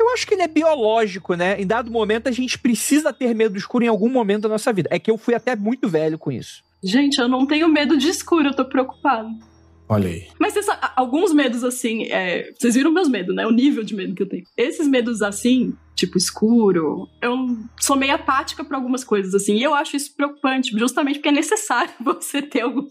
[SPEAKER 1] Eu acho que ele é biológico, né? Em dado momento, a gente precisa ter medo do escuro em algum momento da nossa vida. É que eu fui até muito velho com isso.
[SPEAKER 6] Gente, eu não tenho medo de escuro, eu tô preocupado.
[SPEAKER 5] Olha aí.
[SPEAKER 6] Mas alguns medos assim, é, vocês viram meus medos, né? O nível de medo que eu tenho. Esses medos assim, tipo escuro. Eu sou meio apática para algumas coisas, assim. E eu acho isso preocupante, justamente porque é necessário *laughs* você ter algum,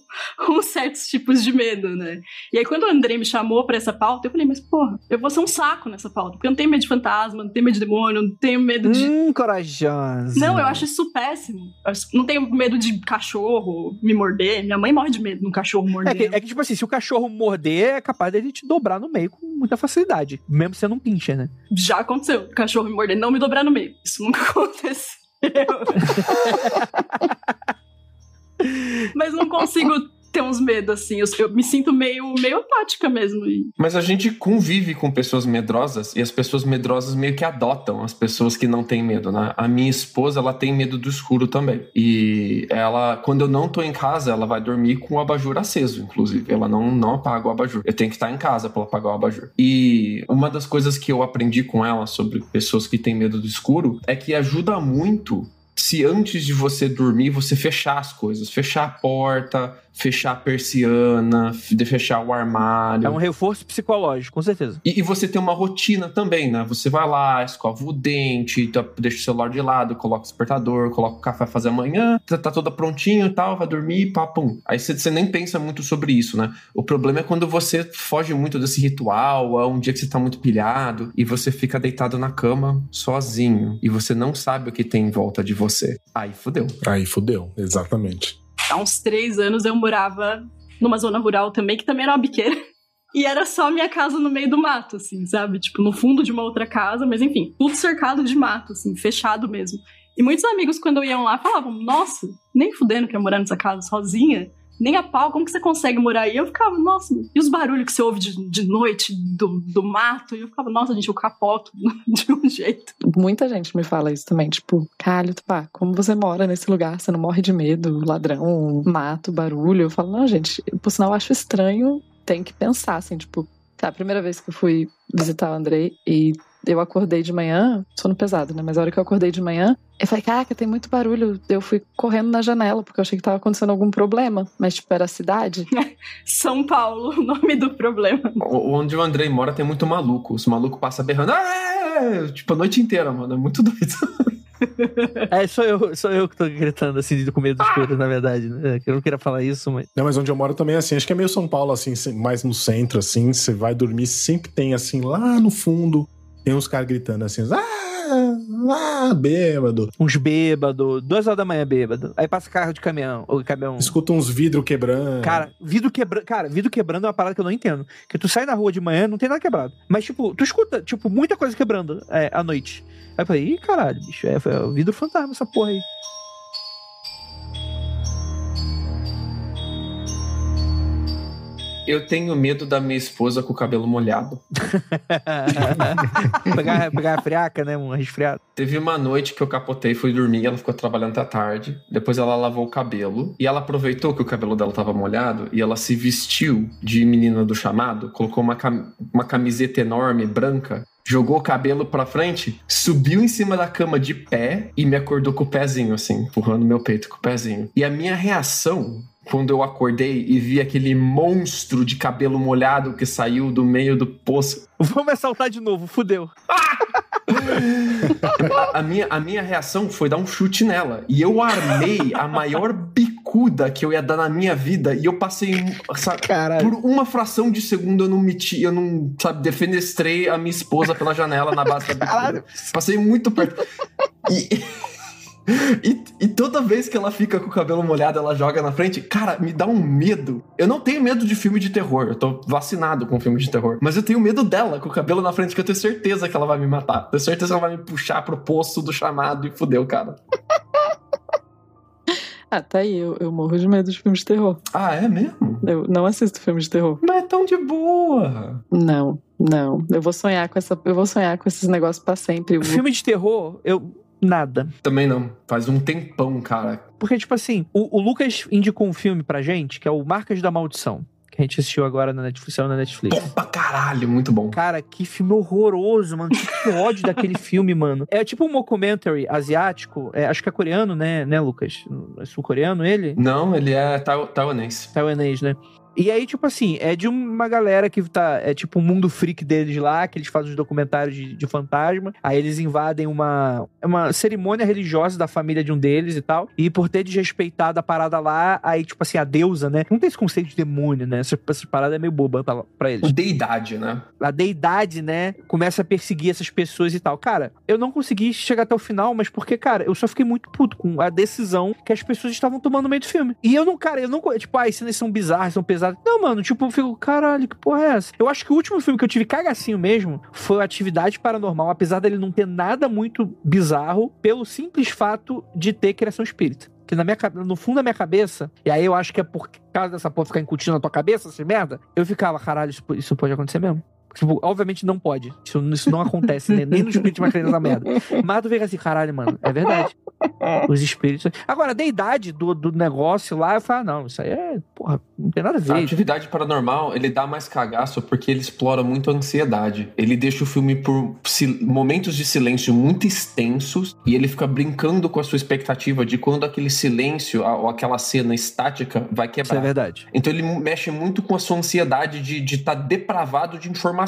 [SPEAKER 6] uns certos tipos de medo, né? E aí, quando o Andrei me chamou para essa pauta, eu falei, mas porra, eu vou ser um saco nessa pauta. Porque eu não tenho medo de fantasma, não tenho medo de demônio, não tenho medo de.
[SPEAKER 1] Hum, corajosa.
[SPEAKER 6] Não, eu acho isso péssimo. Eu não tenho medo de cachorro me morder. Minha mãe morre de medo de um cachorro morder.
[SPEAKER 1] É que, é que, tipo assim, se o cachorro morder, é capaz dele te dobrar no meio com muita facilidade. Mesmo sendo um pincher, né?
[SPEAKER 6] Já aconteceu. O cachorro me morder, não me dobrar no meio. Isso nunca *laughs* aconteceu. *laughs* Mas não consigo ter uns medos, assim. Eu, eu, me sinto meio, meio apática mesmo.
[SPEAKER 4] Mas a gente convive com pessoas medrosas e as pessoas medrosas meio que adotam as pessoas que não têm medo, né? A minha esposa, ela tem medo do escuro também. E ela, quando eu não tô em casa, ela vai dormir com o abajur aceso, inclusive. Ela não, não apaga o abajur. Eu tenho que estar em casa para apagar o abajur. E uma das coisas que eu aprendi com ela sobre pessoas que têm medo do escuro é que ajuda muito se antes de você dormir você fechar as coisas, fechar a porta, fechar a persiana, fechar o armário.
[SPEAKER 1] É um reforço psicológico, com certeza.
[SPEAKER 4] E, e, você tem uma rotina também, né? Você vai lá, escova o dente, tá, deixa o celular de lado, coloca o despertador, coloca o café fazer amanhã, tá, tá tudo prontinho e tal, vai dormir, papum. Aí você, você nem pensa muito sobre isso, né? O problema é quando você foge muito desse ritual, é um dia que você tá muito pilhado e você fica deitado na cama sozinho e você não sabe o que tem em volta de você. Aí fudeu.
[SPEAKER 5] Aí fudeu, exatamente
[SPEAKER 6] há uns três anos eu morava numa zona rural também, que também era uma biqueira. E era só minha casa no meio do mato, assim, sabe? Tipo, no fundo de uma outra casa, mas enfim, tudo cercado de mato, assim, fechado mesmo. E muitos amigos, quando iam lá, falavam: Nossa, nem fudendo que ia morar nessa casa sozinha nem a pau, como que você consegue morar aí? Eu ficava, nossa, e os barulhos que você ouve de, de noite do, do mato? E eu ficava, nossa, gente, eu capoto *laughs* de um jeito.
[SPEAKER 3] Muita gente me fala isso também, tipo, Calho, pá, como você mora nesse lugar? Você não morre de medo, ladrão, mato, barulho? Eu falo, não, gente, por sinal, eu acho estranho, tem que pensar, assim, tipo, tá, a primeira vez que eu fui visitar o Andrei e eu acordei de manhã, sono pesado, né? Mas a hora que eu acordei de manhã, eu falei, caraca, tem muito barulho. Eu fui correndo na janela, porque eu achei que tava acontecendo algum problema. Mas, tipo, era a cidade. *laughs*
[SPEAKER 6] São Paulo, o nome do problema.
[SPEAKER 4] Onde o Andrei mora tem muito maluco. Os malucos passam berrando, ah! tipo, a noite inteira, mano. É muito doido. *laughs*
[SPEAKER 1] É, sou eu, sou eu que tô gritando assim, com medo dos escuro, na verdade. Né? Eu não queria falar isso, mas.
[SPEAKER 5] Não, mas onde eu moro também é assim. Acho que é meio São Paulo, assim, mais no centro, assim. Você vai dormir, sempre tem, assim, lá no fundo, tem uns caras gritando assim, ah, ah, bêbado.
[SPEAKER 1] Uns bêbado, duas horas da manhã bêbado. Aí passa carro de caminhão, ou caminhão.
[SPEAKER 5] Escuta uns vidros quebrando.
[SPEAKER 1] Cara, vidro quebrando, cara, vidro quebrando é uma parada que eu não entendo. Que tu sai na rua de manhã, não tem nada quebrado. Mas, tipo, tu escuta, tipo, muita coisa quebrando é, à noite. Aí eu falei, ih, caralho, bicho, é, é vidro fantasma essa porra aí.
[SPEAKER 4] Eu tenho medo da minha esposa com o cabelo molhado. *laughs*
[SPEAKER 1] pegar, pegar a friaca, né? Um resfriado.
[SPEAKER 4] Teve uma noite que eu capotei, fui dormir, ela ficou trabalhando até tarde. Depois ela lavou o cabelo. E ela aproveitou que o cabelo dela tava molhado e ela se vestiu de menina do chamado, colocou uma, cam uma camiseta enorme, branca, jogou o cabelo pra frente, subiu em cima da cama de pé e me acordou com o pezinho, assim, empurrando meu peito com o pezinho. E a minha reação quando eu acordei e vi aquele monstro de cabelo molhado que saiu do meio do poço.
[SPEAKER 1] Vamos assaltar de novo, fudeu.
[SPEAKER 4] a, a, minha, a minha reação foi dar um chute nela. E eu armei a maior bicuda que eu ia dar na minha vida. E eu passei. Sabe, por uma fração de segundo eu não meti, eu não, sabe, defenestrei a minha esposa pela janela na base da bicuda. Passei muito perto. E. E, e, toda vez que ela fica com o cabelo molhado, ela joga na frente, cara, me dá um medo. Eu não tenho medo de filme de terror, eu tô vacinado com filme de terror. Mas eu tenho medo dela com o cabelo na frente, que eu tenho certeza que ela vai me matar. Tenho certeza que ela vai me puxar pro poço do chamado e fudeu, cara. *laughs*
[SPEAKER 3] Ah, tá aí, eu, eu morro de medo de filmes de terror.
[SPEAKER 4] Ah, é mesmo?
[SPEAKER 3] Eu não assisto filmes de terror.
[SPEAKER 4] Não é tão de boa.
[SPEAKER 3] Não, não. Eu vou sonhar com essa. Eu vou sonhar com esses negócios pra sempre.
[SPEAKER 1] Filme de terror, eu nada.
[SPEAKER 4] Também não. Faz um tempão, cara.
[SPEAKER 1] Porque, tipo assim, o, o Lucas indicou um filme pra gente, que é o Marcas da Maldição que a gente assistiu agora na Netflix, na Netflix.
[SPEAKER 4] Bom pra caralho, muito bom.
[SPEAKER 1] Cara, que filme horroroso, mano. Que *laughs* ódio daquele filme, mano. É tipo um mockumentary asiático, é, acho que é coreano, né, né, Lucas? É sul-coreano ele?
[SPEAKER 4] Não, ele é taiwanês.
[SPEAKER 1] Taiwanês, né? E aí, tipo assim, é de uma galera que tá. É tipo o um mundo freak deles lá, que eles fazem os documentários de, de fantasma. Aí eles invadem uma, uma cerimônia religiosa da família de um deles e tal. E por ter desrespeitado a parada lá, aí, tipo assim, a deusa, né? Não tem esse conceito de demônio, né? Essa, essa parada é meio boba pra, pra eles.
[SPEAKER 4] Deidade, né?
[SPEAKER 1] A deidade, né? Começa a perseguir essas pessoas e tal. Cara, eu não consegui chegar até o final, mas porque, cara, eu só fiquei muito puto com a decisão que as pessoas estavam tomando no meio do filme. E eu não, cara, eu não. Tipo, ah, as cenas são bizarras, são pesadas. Não, mano, tipo, eu fico, caralho, que porra é essa? Eu acho que o último filme que eu tive cagacinho mesmo foi Atividade Paranormal, apesar dele não ter nada muito bizarro, pelo simples fato de ter criação espírita. Que na minha, no fundo da minha cabeça, e aí eu acho que é por causa dessa porra ficar incutindo na tua cabeça, essa merda, eu ficava, caralho, isso, isso pode acontecer mesmo. Tipo, obviamente não pode. Isso, isso não acontece, né? nem no espírito de uma criança merda. Mas tu fica assim, caralho, mano, é verdade. Os espíritos. Agora, a deidade do, do negócio lá, eu falo, ah, não, isso aí é, porra, não tem nada a ver.
[SPEAKER 4] A atividade paranormal, ele dá mais cagaço porque ele explora muito a ansiedade. Ele deixa o filme por momentos de silêncio muito extensos e ele fica brincando com a sua expectativa de quando aquele silêncio ou aquela cena estática vai quebrar. Isso
[SPEAKER 1] é verdade.
[SPEAKER 4] Então ele mexe muito com a sua ansiedade de estar tá depravado de informação.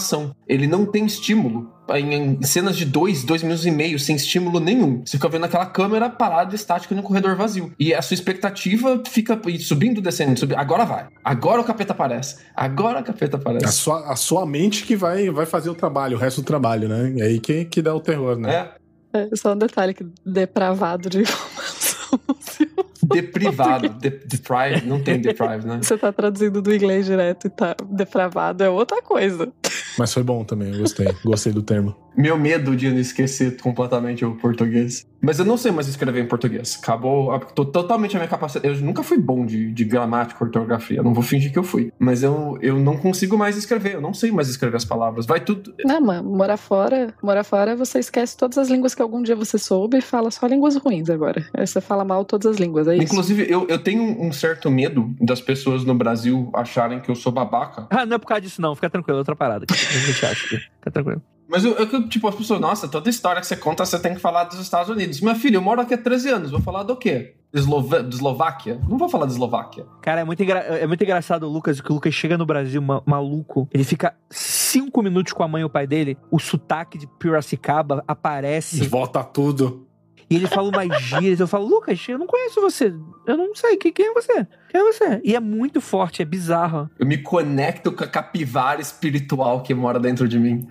[SPEAKER 4] Ele não tem estímulo em, cenas de dois, dois minutos e meio, sem estímulo nenhum. Você fica vendo aquela câmera parada estática no corredor vazio. E a sua expectativa fica subindo, descendo, subindo. Agora vai. Agora o capeta aparece. Agora o capeta aparece.
[SPEAKER 5] A sua, a sua mente que vai, vai fazer o trabalho, o resto do trabalho, né? E aí que, que dá o terror, né?
[SPEAKER 3] É. é só um detalhe que depravado de *laughs* informação. *laughs*
[SPEAKER 4] Deprivado, de, deprive, não tem deprive, né? *laughs*
[SPEAKER 3] Você tá traduzindo do inglês direto e tá depravado é outra coisa.
[SPEAKER 5] Mas foi bom também, eu gostei. Gostei do termo.
[SPEAKER 4] Meu medo de não esquecer completamente o português. Mas eu não sei mais escrever em português. Acabou. Tô totalmente a minha capacidade. Eu nunca fui bom de, de gramática, ortografia. não vou fingir que eu fui. Mas eu, eu não consigo mais escrever. Eu não sei mais escrever as palavras. Vai tudo.
[SPEAKER 3] Não, mano. Morar fora. Morar fora, você esquece todas as línguas que algum dia você soube e fala só línguas ruins agora. Aí você fala mal todas as línguas. É isso.
[SPEAKER 4] Inclusive, eu, eu tenho um certo medo das pessoas no Brasil acharem que eu sou babaca.
[SPEAKER 1] Ah, não é por causa disso, não. Fica tranquilo, é outra parada. A gente acha. Fica tranquilo.
[SPEAKER 4] Mas eu, eu, tipo, as pessoas, nossa, toda história que você conta, você tem que falar dos Estados Unidos. Minha filha, eu moro aqui há 13 anos, vou falar do quê? Eslova de Eslováquia? Não vou falar de Eslováquia.
[SPEAKER 1] Cara, é muito, é muito engraçado o Lucas, que o Lucas chega no Brasil ma maluco, ele fica cinco minutos com a mãe e o pai dele, o sotaque de Piracicaba aparece.
[SPEAKER 5] Volta tudo.
[SPEAKER 1] E ele fala umas gírias. Eu falo, Lucas, eu não conheço você. Eu não sei. Quem, quem é você? Quem é você? E é muito forte, é bizarro.
[SPEAKER 4] Eu me conecto com a capivara espiritual que mora dentro de mim.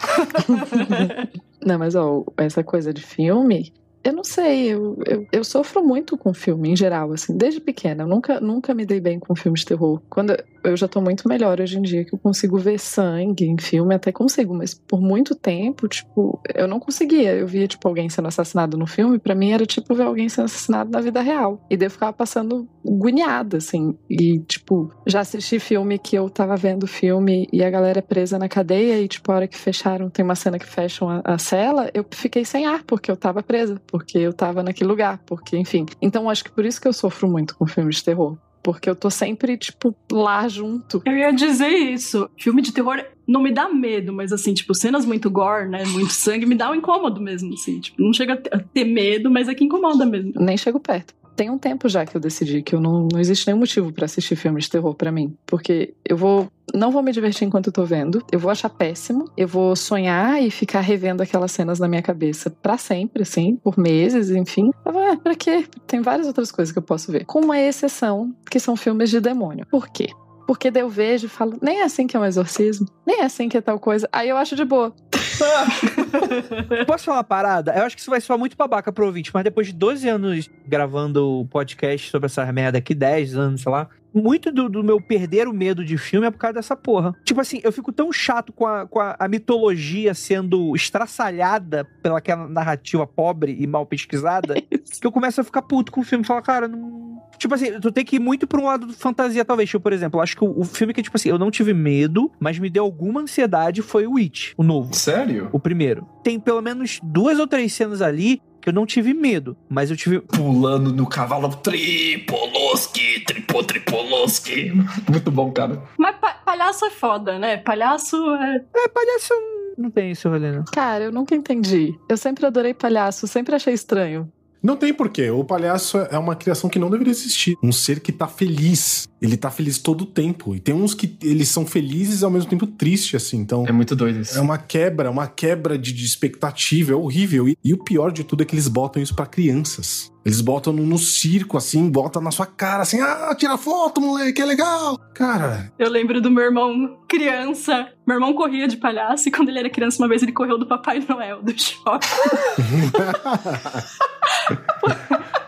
[SPEAKER 4] *laughs*
[SPEAKER 3] não, mas ó, essa coisa de filme eu não sei, eu, eu, eu, sofro muito com filme em geral, assim, desde pequena. Eu nunca, nunca me dei bem com filmes de terror. Quando eu já tô muito melhor hoje em dia, que eu consigo ver sangue em filme, até consigo, mas por muito tempo, tipo, eu não conseguia. Eu via, tipo, alguém sendo assassinado no filme, para mim era tipo ver alguém sendo assassinado na vida real. E daí eu ficava passando agoniada, assim. E, tipo, já assisti filme que eu tava vendo filme e a galera é presa na cadeia e, tipo, a hora que fecharam, tem uma cena que fecham a, a cela, eu fiquei sem ar, porque eu tava presa porque eu tava naquele lugar, porque, enfim. Então acho que por isso que eu sofro muito com filmes de terror. Porque eu tô sempre, tipo, lá junto.
[SPEAKER 6] Eu ia dizer isso. Filme de terror não me dá medo, mas assim, tipo, cenas muito gore, né? Muito sangue, me dá um incômodo mesmo, assim. Tipo, não chega a ter medo, mas é que incomoda mesmo.
[SPEAKER 3] Nem chego perto tem um tempo já que eu decidi que eu não, não existe nenhum motivo para assistir filmes de terror para mim. Porque eu vou. Não vou me divertir enquanto eu tô vendo. Eu vou achar péssimo. Eu vou sonhar e ficar revendo aquelas cenas na minha cabeça para sempre, assim, por meses, enfim. Eu vou, ah, pra quê? Tem várias outras coisas que eu posso ver. Com uma exceção, que são filmes de demônio. Por quê? Porque daí eu vejo e falo, nem é assim que é um exorcismo, nem é assim que é tal coisa. Aí eu acho de boa. *laughs* *laughs*
[SPEAKER 1] Posso falar uma parada? Eu acho que isso vai soar muito babaca pro ouvinte, mas depois de 12 anos gravando o podcast sobre essa merda aqui, 10 anos, sei lá, muito do, do, meu perder o medo de filme é por causa dessa porra. Tipo assim, eu fico tão chato com a, com a, a mitologia sendo estraçalhada pelaquela narrativa pobre e mal pesquisada, *laughs* que eu começo a ficar puto com o filme e falar, cara, não. Tipo assim, tu tem que ir muito pra um lado de fantasia, talvez. Tipo, por exemplo, acho que o, o, filme que, tipo assim, eu não tive medo, mas me deu alguma ansiedade foi o It, o novo.
[SPEAKER 4] Sério?
[SPEAKER 1] O primeiro. Tem pelo menos duas ou três cenas ali que eu não tive medo, mas eu tive.
[SPEAKER 4] Pulando no cavalo Tripoloski, Tripo Tripoloski. Muito bom, cara.
[SPEAKER 6] Mas pa palhaço é foda, né? Palhaço é.
[SPEAKER 1] É, palhaço não tem isso, Helena.
[SPEAKER 3] Cara, eu nunca entendi. Eu sempre adorei palhaço, sempre achei estranho.
[SPEAKER 5] Não tem porquê. O palhaço é uma criação que não deveria existir. Um ser que tá feliz. Ele tá feliz todo o tempo. E tem uns que eles são felizes e ao mesmo tempo tristes, assim. Então.
[SPEAKER 4] É muito doido isso.
[SPEAKER 5] É uma quebra, uma quebra de, de expectativa. É horrível. E, e o pior de tudo é que eles botam isso pra crianças. Eles botam no, no circo, assim, botam na sua cara, assim, ah, tira foto, moleque, é legal. Cara,
[SPEAKER 6] Eu lembro do meu irmão criança. Meu irmão corria de palhaço e quando ele era criança, uma vez ele correu do Papai Noel, do shopping. *laughs*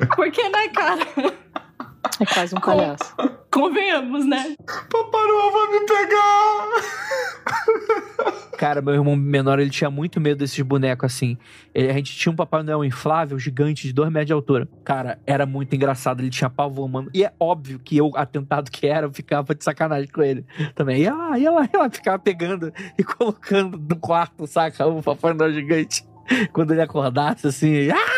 [SPEAKER 6] *laughs* Porque, né, cara?
[SPEAKER 3] É quase um palhaço. *laughs*
[SPEAKER 6] Convenhamos, né?
[SPEAKER 4] Papai Noel vai me pegar!
[SPEAKER 1] Cara, meu irmão menor, ele tinha muito medo desses bonecos assim. Ele- a gente tinha um Papai Noel inflável, gigante, de 2 metros de altura. Cara, era muito engraçado, ele tinha pavor, mano. E é óbvio que eu, atentado que era, eu ficava de sacanagem com ele também. Ia lá, ia lá, ia lá, ficava pegando e colocando no quarto, saca? O Papai Noel gigante. Quando ele acordasse, assim, ah!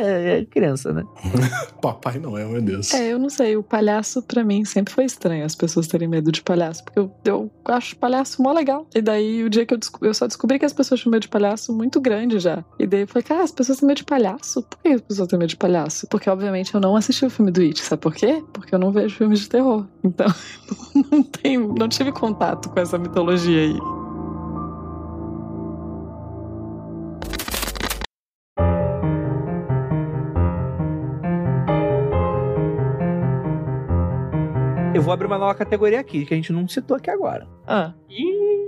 [SPEAKER 1] É, é criança, né? *laughs*
[SPEAKER 5] Papai Noel, meu Deus.
[SPEAKER 3] É, eu não sei, o palhaço pra mim sempre foi estranho as pessoas terem medo de palhaço, porque eu, eu acho palhaço mó legal. E daí o dia que eu, eu só descobri que as pessoas tinham medo de palhaço muito grande já. E daí eu falei, cara, as pessoas têm medo de palhaço? Por que as pessoas têm medo de palhaço? Porque obviamente eu não assisti o filme do It, sabe por quê? Porque eu não vejo filmes de terror. Então, *laughs* não tenho, não tive contato com essa mitologia aí.
[SPEAKER 1] Eu vou abrir uma nova categoria aqui, que a gente não citou aqui agora.
[SPEAKER 3] Ah,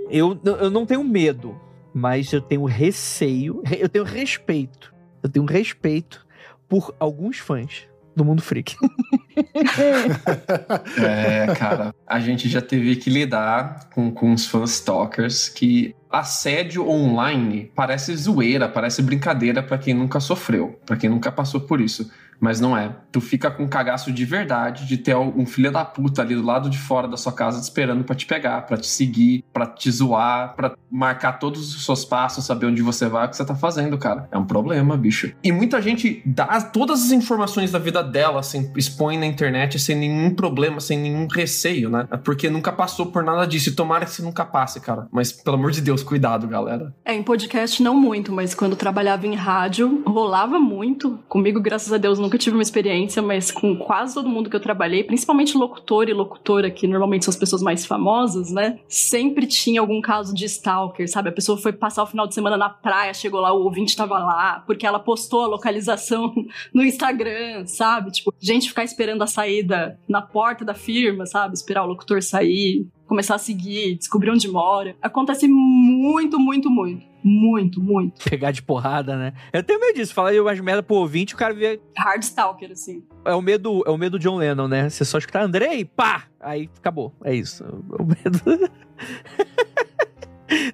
[SPEAKER 1] Eu, eu não tenho medo, mas eu tenho receio, eu tenho respeito. Eu tenho respeito por alguns fãs do mundo freak. *laughs* *laughs*
[SPEAKER 4] É, cara, a gente já teve que lidar com, com os fãs stalkers que assédio online parece zoeira, parece brincadeira pra quem nunca sofreu, pra quem nunca passou por isso. Mas não é. Tu fica com um cagaço de verdade de ter um filho da puta ali do lado de fora da sua casa te esperando pra te pegar, pra te seguir, pra te zoar, pra marcar todos os seus passos, saber onde você vai, o que você tá fazendo, cara. É um problema, bicho. E muita gente dá todas as informações da vida dela, assim, expõe na internet sem nenhum problema, sem nenhum receio, né? É Porque nunca passou por nada disso. E tomara que você nunca passe, cara. Mas, pelo amor de Deus, cuidado, galera.
[SPEAKER 6] É, em podcast não muito, mas quando trabalhava em rádio, rolava muito. Comigo, graças a Deus, nunca tive uma experiência, mas com quase todo mundo que eu trabalhei, principalmente locutor e locutora, que normalmente são as pessoas mais famosas, né? Sempre tinha algum caso de stalker, sabe? A pessoa foi passar o final de semana na praia, chegou lá, o ouvinte tava lá, porque ela postou a localização *laughs* no Instagram, sabe? Tipo, gente ficar esperando a saída na porta da firma, sabe? Esperar o locutor sair começar a seguir, descobrir onde mora. Acontece muito, muito, muito. Muito, muito.
[SPEAKER 1] Pegar de porrada, né? Eu tenho medo disso. Falar umas merda pro ouvinte, o cara vê.
[SPEAKER 6] Hard stalker, assim.
[SPEAKER 1] É o medo, é o medo do John Lennon, né? Você só escutar Andrei, pá! Aí acabou. É isso. É *laughs* o medo.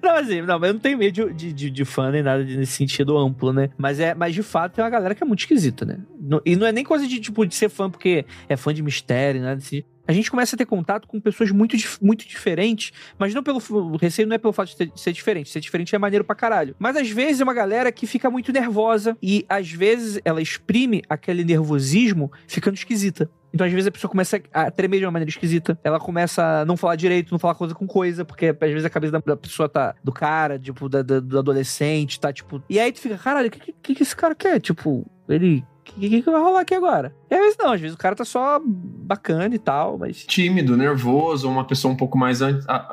[SPEAKER 1] Não, assim, não, mas eu não tenho medo de, de, de fã nem nada nesse sentido amplo, né? Mas é, mas de fato tem uma galera que é muito esquisita, né? E não é nem coisa de, tipo, de ser fã porque é fã de mistério, nada desse a gente começa a ter contato com pessoas muito, muito diferentes, mas não pelo. O receio não é pelo fato de ter- ser diferente. Ser diferente é maneiro pra caralho. Mas às vezes é uma galera que fica muito nervosa e às vezes ela exprime aquele nervosismo ficando esquisita. Então, às vezes, a pessoa começa a tremer de uma maneira esquisita. Ela começa a não falar direito, não falar coisa com coisa, porque às vezes a cabeça da, da pessoa tá. Do cara, tipo, da, da- do adolescente, tá tipo. E aí tu fica, caralho, o que, que, que esse cara quer? Tipo, ele. O que, que, que vai rolar aqui agora? E às vezes não, às vezes o cara tá só bacana e tal, mas.
[SPEAKER 4] Tímido, nervoso, uma pessoa um pouco mais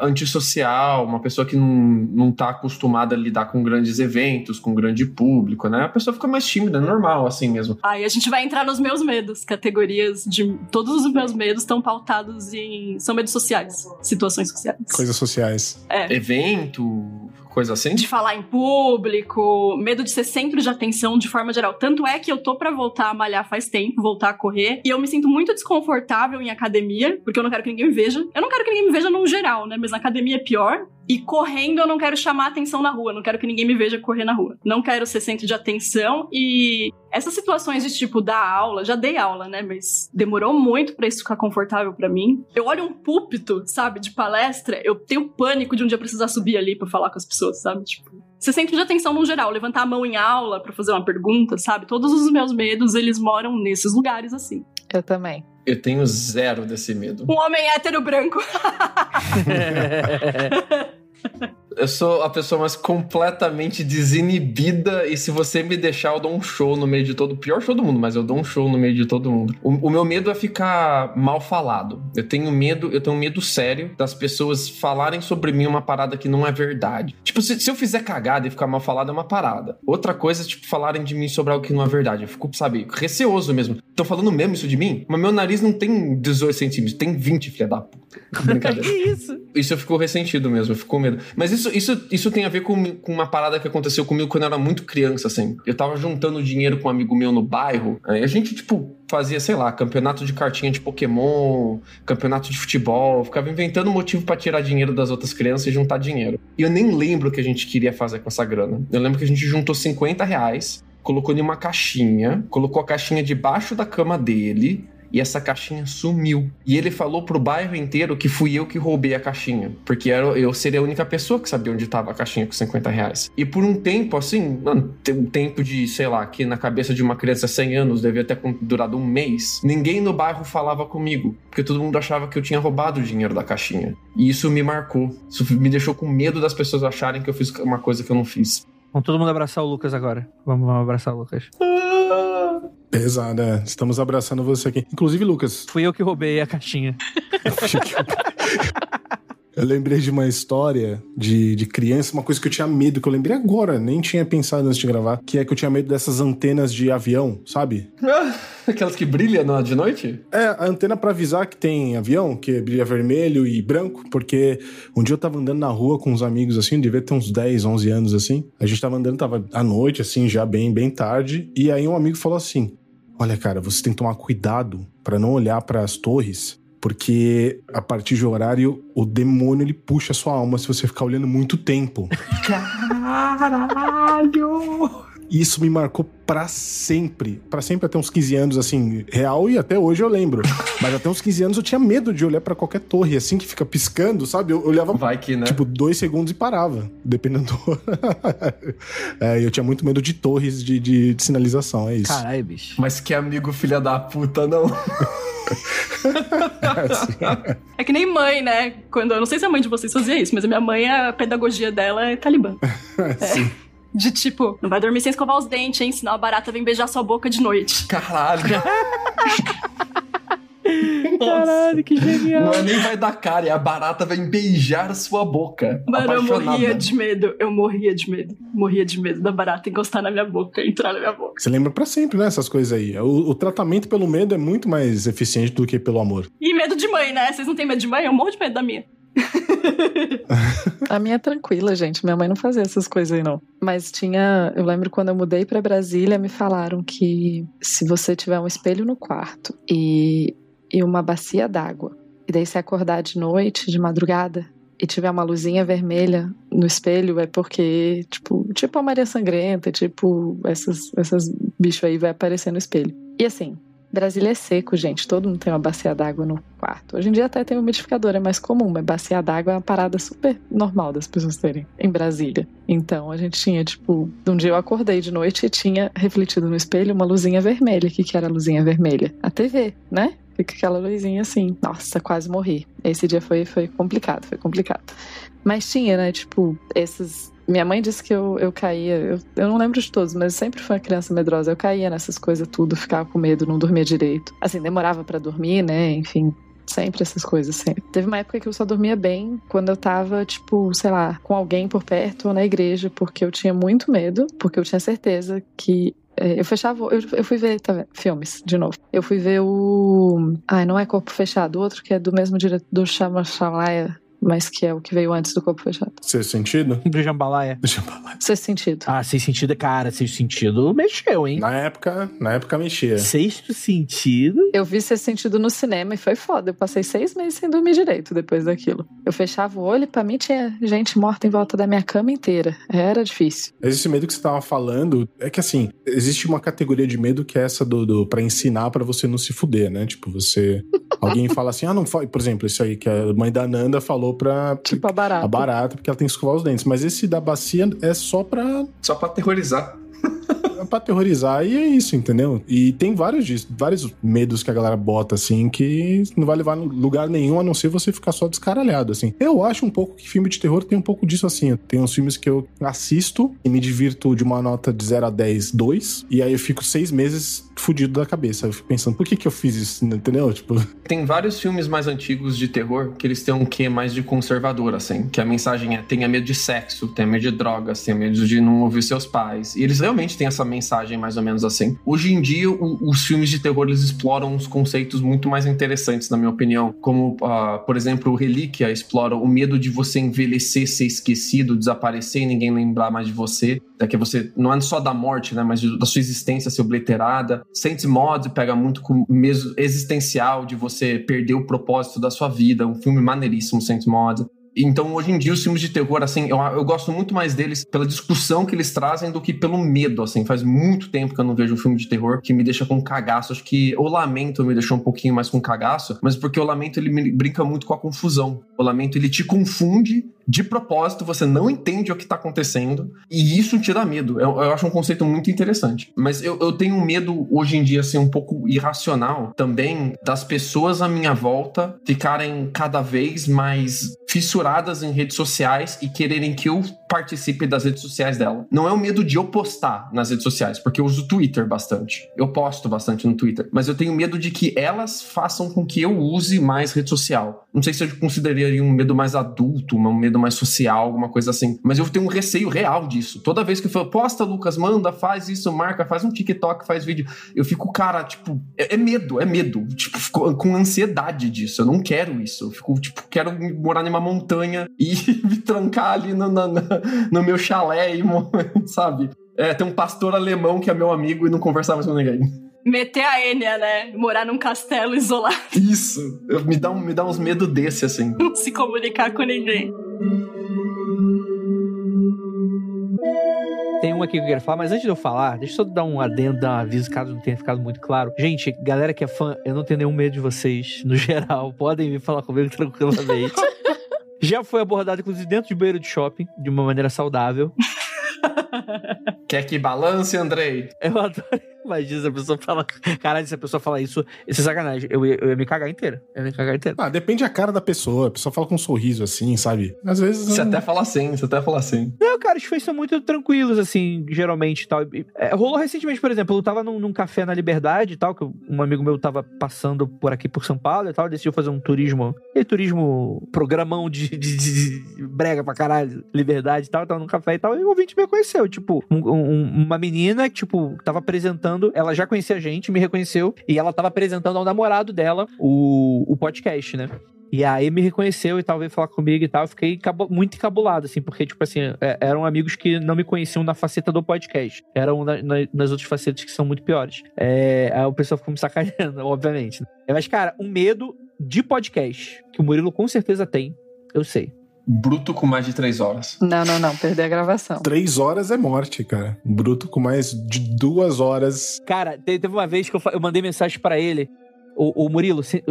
[SPEAKER 4] antissocial, uma pessoa que não, não tá acostumada a lidar com grandes eventos, com grande público, né? A pessoa fica mais tímida, é normal, assim mesmo.
[SPEAKER 6] Aí a gente vai entrar nos meus medos. Categorias de. Todos os meus medos estão pautados em. São medos sociais. Situações sociais.
[SPEAKER 5] Coisas sociais.
[SPEAKER 6] É.
[SPEAKER 4] Evento, coisa assim.
[SPEAKER 6] De falar em público, medo de ser centro de atenção de forma geral. Tanto é que eu tô pra voltar a malhar faz tempo, voltar a correr, e eu me sinto muito desconfortável em academia, porque eu não quero que ninguém me veja. Eu não quero que ninguém me veja no geral, né? Mas na academia é pior. E correndo eu não quero chamar atenção na rua, não quero que ninguém me veja correr na rua. Não quero ser centro de atenção e essas situações de tipo dar aula, já dei aula, né, mas demorou muito pra isso ficar confortável pra mim. Eu olho um púlpito, sabe, de palestra, eu tenho pânico de um dia precisar subir ali pra falar com as pessoas, sabe? Tipo, ser centro de atenção no geral, levantar a mão em aula pra fazer uma pergunta, sabe? Todos os meus medos, eles moram nesses lugares assim.
[SPEAKER 3] Eu também.
[SPEAKER 4] Eu tenho zero desse medo.
[SPEAKER 6] Um homem hétero branco. *laughs*
[SPEAKER 4] Eu sou a pessoa mais completamente desinibida e se você me deixar, eu dou um show no meio de todo. O pior show do mundo, mas eu dou um show no meio de todo mundo. O, o meu medo é ficar mal falado. Eu tenho medo, eu tenho medo sério das pessoas falarem sobre mim uma parada que não é verdade. Tipo, se, se eu fizer cagada e ficar mal falado é uma parada. Outra coisa é, tipo, falarem de mim sobre algo que não é verdade. Eu fico, sabe, receoso mesmo. Estão falando mesmo isso de mim? Mas meu nariz não tem 18 centímetros, tem 20, filha da puta. *laughs* Brincadeira.
[SPEAKER 1] que isso?
[SPEAKER 4] Isso eu fico ressentido mesmo, eu fico com medo. Mas isso, isso, isso tem a ver com, com uma parada que aconteceu comigo quando eu era muito criança, assim. Eu tava juntando dinheiro com um amigo meu no bairro, aí a gente, tipo, fazia, sei lá, campeonato de cartinha de Pokémon, campeonato de futebol, ficava inventando motivo para tirar dinheiro das outras crianças e juntar dinheiro. E eu nem lembro o que a gente queria fazer com essa grana. Eu lembro que a gente juntou 50 reais, colocou em uma caixinha, colocou a caixinha debaixo da cama dele, e essa caixinha sumiu. E ele falou pro bairro inteiro que fui eu que roubei a caixinha, porque eu, eu seria a única pessoa que sabia onde tava a caixinha com 50 reais. E por um tempo, assim, mano, um tempo de, sei lá, que na cabeça de uma criança 100 anos devia ter durado um mês, ninguém no bairro falava comigo, porque todo mundo achava que eu tinha roubado o dinheiro da caixinha. E isso me marcou. Isso me deixou com medo das pessoas acharem que eu fiz uma coisa que eu não fiz.
[SPEAKER 1] Vamos todo mundo abraçar o Lucas agora. Vamos, vamos abraçar o Lucas.
[SPEAKER 5] Pesado, é. Estamos abraçando você aqui. Inclusive, Lucas.
[SPEAKER 1] Fui eu que roubei a caixinha.
[SPEAKER 5] Eu lembrei de uma história de, de criança, uma coisa que eu tinha medo, que eu lembrei agora, nem tinha pensado antes de gravar, que é que eu tinha medo dessas antenas de avião, sabe? *laughs*
[SPEAKER 4] Aquelas que brilham de noite?
[SPEAKER 5] É, a antena para avisar que tem avião, que brilha vermelho e branco, porque um dia eu tava andando na rua com uns amigos assim, devia ter uns 10, 11 anos assim. A gente tava andando, tava à noite, assim, já bem, bem tarde, e aí um amigo falou assim: Olha, cara, você tem que tomar cuidado para não olhar para as torres, porque a partir de horário o demônio ele puxa a sua alma se você ficar olhando muito tempo.
[SPEAKER 1] Caralho!
[SPEAKER 5] Isso me marcou para sempre. para sempre até uns 15 anos, assim, real e até hoje eu lembro. Mas até uns 15 anos eu tinha medo de olhar para qualquer torre, assim, que fica piscando, sabe? Eu olhava,
[SPEAKER 4] Vai que, né?
[SPEAKER 5] tipo, dois segundos e parava, dependendo do... é, eu tinha muito medo de torres de, de, de sinalização, é isso.
[SPEAKER 1] Caralho, bicho.
[SPEAKER 4] Mas que amigo filha da puta, não. *laughs*
[SPEAKER 6] É que nem mãe, né? Quando eu não sei se a mãe de vocês fazia isso, mas a minha mãe, a pedagogia dela é talibã. *laughs*
[SPEAKER 5] Sim.
[SPEAKER 6] De tipo, não vai dormir sem escovar os dentes, hein? Senão a barata vem beijar sua boca de noite.
[SPEAKER 4] Caralho. *laughs* *laughs*
[SPEAKER 1] Caralho, que genial.
[SPEAKER 4] Não é nem vai dar cara, é a barata vem beijar sua boca.
[SPEAKER 6] Mano, eu morria de medo. Eu morria de medo. Morria de medo da barata encostar na minha boca, entrar na minha boca.
[SPEAKER 5] Você lembra pra sempre, né? Essas coisas aí. O, o tratamento pelo medo é muito mais eficiente do que pelo amor.
[SPEAKER 6] E medo de mãe, né? Vocês não têm medo de mãe? Eu morro de medo da minha. *laughs*
[SPEAKER 3] A minha é tranquila, gente. Minha mãe não fazia essas coisas aí, não. Mas tinha. Eu lembro quando eu mudei pra Brasília, me falaram que se você tiver um espelho no quarto e, e uma bacia d'água, e daí você acordar de noite, de madrugada, e tiver uma luzinha vermelha no espelho, é porque, tipo, tipo a Maria Sangrenta, tipo, essas, essas bichos aí vai aparecer no espelho. E assim, Brasília é seco, gente. Todo mundo tem uma bacia d'água no quarto. Hoje em dia até tem um umidificador, é mais comum, mas bacia d'água é uma parada super normal das pessoas terem em Brasília. Então a gente tinha, tipo, um dia eu acordei de noite e tinha refletido no espelho uma luzinha vermelha. O que, que era a luzinha vermelha? A TV, né? Fica aquela luzinha assim. Nossa, quase morri. Esse dia foi, foi complicado, foi complicado. Mas tinha, né, tipo, esses minha mãe disse que eu, eu caía, eu, eu não lembro de todos, mas sempre fui uma criança medrosa. Eu caía nessas coisas tudo, ficava com medo, não dormia direito. Assim, demorava para dormir, né? Enfim, Sempre essas coisas, sempre. Teve uma época que eu só dormia bem quando eu tava, tipo, sei lá, com alguém por perto ou na igreja, porque eu tinha muito medo, porque eu tinha certeza que. é, Eu fechava. Eu, eu fui ver tá vendo? filmes, de novo. Eu fui ver o. Ai, não é Corpo Fechado, outro que é do mesmo diretor do Chama Shalaya, mas que é o que veio antes do Corpo Fechado.
[SPEAKER 5] Sexto sentido? *laughs*
[SPEAKER 1] Do jambalaya.
[SPEAKER 5] Eu falar.
[SPEAKER 3] Sexto sentido.
[SPEAKER 1] Ah, sexto sentido, cara, sexto sentido mexeu, hein?
[SPEAKER 5] Na época, na época mexia.
[SPEAKER 1] Sexto sentido.
[SPEAKER 3] Eu vi Sexto Sentido no cinema e foi foda. Eu passei seis meses sem dormir direito depois daquilo. Eu fechava o olho e pra mim tinha gente morta em volta da minha cama inteira. Era difícil.
[SPEAKER 5] Mas esse medo que você tava falando é que assim, existe uma categoria de medo que é essa do, do para ensinar pra você não se fuder, né? Tipo, você *laughs* alguém fala assim: "Ah, não faz", por exemplo, isso aí que a mãe da Nanda falou pra
[SPEAKER 3] Tipo a barata.
[SPEAKER 5] a barata, porque ela tem que escovar os dentes, mas esse da bacia é só pra
[SPEAKER 4] Só pra aterrorizar.
[SPEAKER 5] Pra aterrorizar e é isso, entendeu? E tem vários vários medos que a galera bota, assim, que não vai levar lugar nenhum a não ser você ficar só descaralhado, assim. Eu acho um pouco que filme de terror tem um pouco disso, assim. Tem uns filmes que eu assisto e me divirto de uma nota de 0 a 10, 2, e aí eu fico seis meses fudido da cabeça. Eu fico pensando, por que que eu fiz isso, *laughs* entendeu? Tipo...
[SPEAKER 4] Tem vários filmes mais antigos de terror que eles têm um quê mais de conservador, assim. Que a mensagem é, tenha medo de sexo, tenha medo de drogas, tenha medo de não ouvir seus pais. E eles realmente têm essa mensagem mais ou menos assim. Hoje em dia, o, os filmes de terror, eles exploram uns conceitos muito mais interessantes, na minha opinião. Como, uh, por exemplo, Relíquia explora o medo de você envelhecer, ser esquecido, desaparecer e ninguém lembrar mais de você. É que você, não é só da morte, né, mas da sua existência ser obliterada. Saints Mod pega muito com mesmo existencial de você perder o propósito da sua vida. Um filme maneiríssimo, Saints Mod. Então, hoje em dia, os filmes de terror, assim, eu, eu gosto muito mais deles pela discussão que eles trazem do que pelo medo, assim. Faz muito tempo que eu não vejo um filme de terror que me deixa com cagaço. Acho que o Lamento me deixou um pouquinho mais com cagaço, mas porque o Lamento, ele brinca muito com a confusão. O Lamento, ele te confunde de propósito, você não entende o que tá acontecendo, e isso te dá medo. Eu, eu acho um conceito muito interessante. Mas eu, eu tenho medo, hoje em dia, assim, um pouco irracional também, das pessoas à minha volta ficarem cada vez mais fissuradas em redes sociais e quererem que eu participe das redes sociais dela. Não é o medo de eu postar nas redes sociais, porque eu uso Twitter bastante. Eu posto bastante no Twitter. Mas eu tenho medo de que elas façam com que eu use mais rede social. Não sei se eu consideraria um medo mais adulto, um medo mais social, alguma coisa assim. Mas eu tenho um receio real disso. Toda vez que eu falo, posta, Lucas, manda, faz isso, marca, faz um TikTok, faz vídeo. Eu fico, cara, tipo, é, é medo, é medo. Tipo, com ansiedade disso. Eu não quero isso. Eu fico, tipo, quero morar numa montanha e *laughs* me trancar ali na, na, na *laughs* no meu chalé e, *laughs* sabe? É, tem um pastor alemão que é meu amigo e não conversar mais com ninguém.
[SPEAKER 6] Meter a Enya, né? Morar num castelo isolado.
[SPEAKER 4] Isso. Me dá, um, me dá uns medo desse, assim.
[SPEAKER 6] Não se comunicar com ninguém.
[SPEAKER 1] Tem um aqui que eu quero falar, mas antes de eu falar, deixa eu só dar um adendo, dar um aviso, caso não tenha ficado muito claro. Gente, galera que é fã, eu não tenho nenhum medo de vocês, no *laughs* geral. Podem vir falar comigo tranquilamente. Já foi abordado, inclusive, dentro de banheiro de shopping, de uma maneira saudável. *laughs*
[SPEAKER 4] Quer que balance, Andrei?
[SPEAKER 1] Eu adoro. Imagina se a pessoa fala. Caralho, se a pessoa falar isso, isso é sacanagem. Eu ia, eu ia me cagar inteiro. Eu ia me cagar inteiro.
[SPEAKER 5] Ah, depende da cara da pessoa. A pessoa fala com um sorriso assim, sabe? Às vezes.
[SPEAKER 4] Você até fala assim, você até fala assim.
[SPEAKER 1] Não, cara, os fãs são muito tranquilos, assim, geralmente e tal. É, rolou recentemente, por exemplo, eu tava num, num, café na Liberdade e tal, que um amigo meu tava passando por aqui por São Paulo e tal, decidiu fazer um turismo. E turismo programão de, de, de, brega pra caralho, liberdade e tal, tava num café e tal, e o ouvinte me conheceu. Tipo, um, um, uma menina que, tipo, tava apresentando ela já conhecia a gente, me reconheceu, e ela tava apresentando ao namorado dela o, o podcast, né? E aí me reconheceu e tal, veio falar comigo e tal. Eu fiquei muito encabulado, assim, porque, tipo assim, é, eram amigos que não me conheciam na faceta do podcast. Eram na, na, nas outras facetas que são muito piores. É, aí o pessoal ficou me sacaneando, *laughs* obviamente. Né? Mas, cara, um medo de podcast, que o Murilo com certeza tem, eu sei
[SPEAKER 4] bruto com mais de três horas.
[SPEAKER 3] Não, não, não. Perder a gravação.
[SPEAKER 5] Três horas é morte, cara. Bruto com mais de duas horas.
[SPEAKER 1] Cara, teve uma vez que eu, eu mandei mensagem para ele. O, o Murilo, se,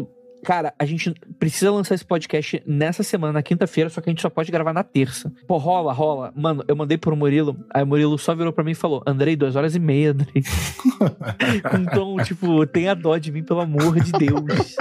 [SPEAKER 1] cara, a gente precisa lançar esse podcast nessa semana, na quinta-feira, só que a gente só pode gravar na terça. Pô, rola, rola. Mano, eu mandei pro Murilo, aí o Murilo só virou pra mim e falou: Andrei, duas horas e meia, Andrei. *laughs* então, tipo, tenha dó de mim, pelo amor de Deus.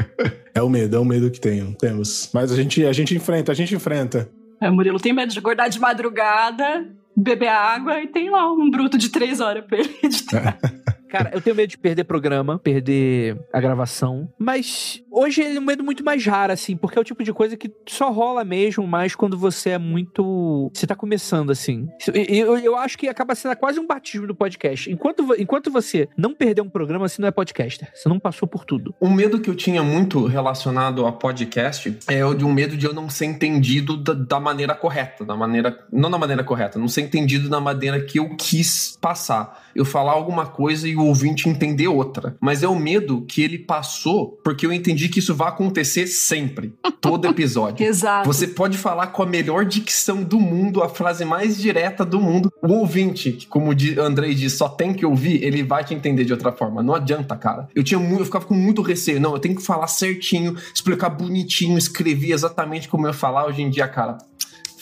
[SPEAKER 5] É o medo, é o medo que tenho, temos. Mas a gente, a gente enfrenta, a gente enfrenta.
[SPEAKER 6] É, o Murilo tem medo de acordar de madrugada, beber água e tem lá um bruto de três horas pra ele editar. *laughs*
[SPEAKER 1] Cara, eu tenho medo de perder programa, perder a gravação. Mas hoje é um medo muito mais raro, assim, porque é o tipo de coisa que só rola mesmo mais quando você é muito. Você tá começando, assim. Eu, eu acho que acaba sendo quase um batismo do podcast. Enquanto, enquanto você não perder um programa, você não é podcaster. Você não passou por tudo.
[SPEAKER 4] Um medo que eu tinha muito relacionado a podcast é o de um medo de eu não ser entendido da, da maneira correta. Da maneira. Não da maneira correta, não ser entendido da maneira que eu quis passar. Eu falar alguma coisa e o ouvinte entender outra. Mas é o medo que ele passou porque eu entendi que isso vai acontecer sempre. Todo *laughs* episódio.
[SPEAKER 6] Exato.
[SPEAKER 4] Você pode falar com a melhor dicção do mundo, a frase mais direta do mundo. O ouvinte, que como o Andrei diz, só tem que ouvir, ele vai te entender de outra forma. Não adianta, cara. Eu tinha muito, eu ficava com muito receio. Não, eu tenho que falar certinho, explicar bonitinho, escrever exatamente como eu ia falar. Hoje em dia, cara,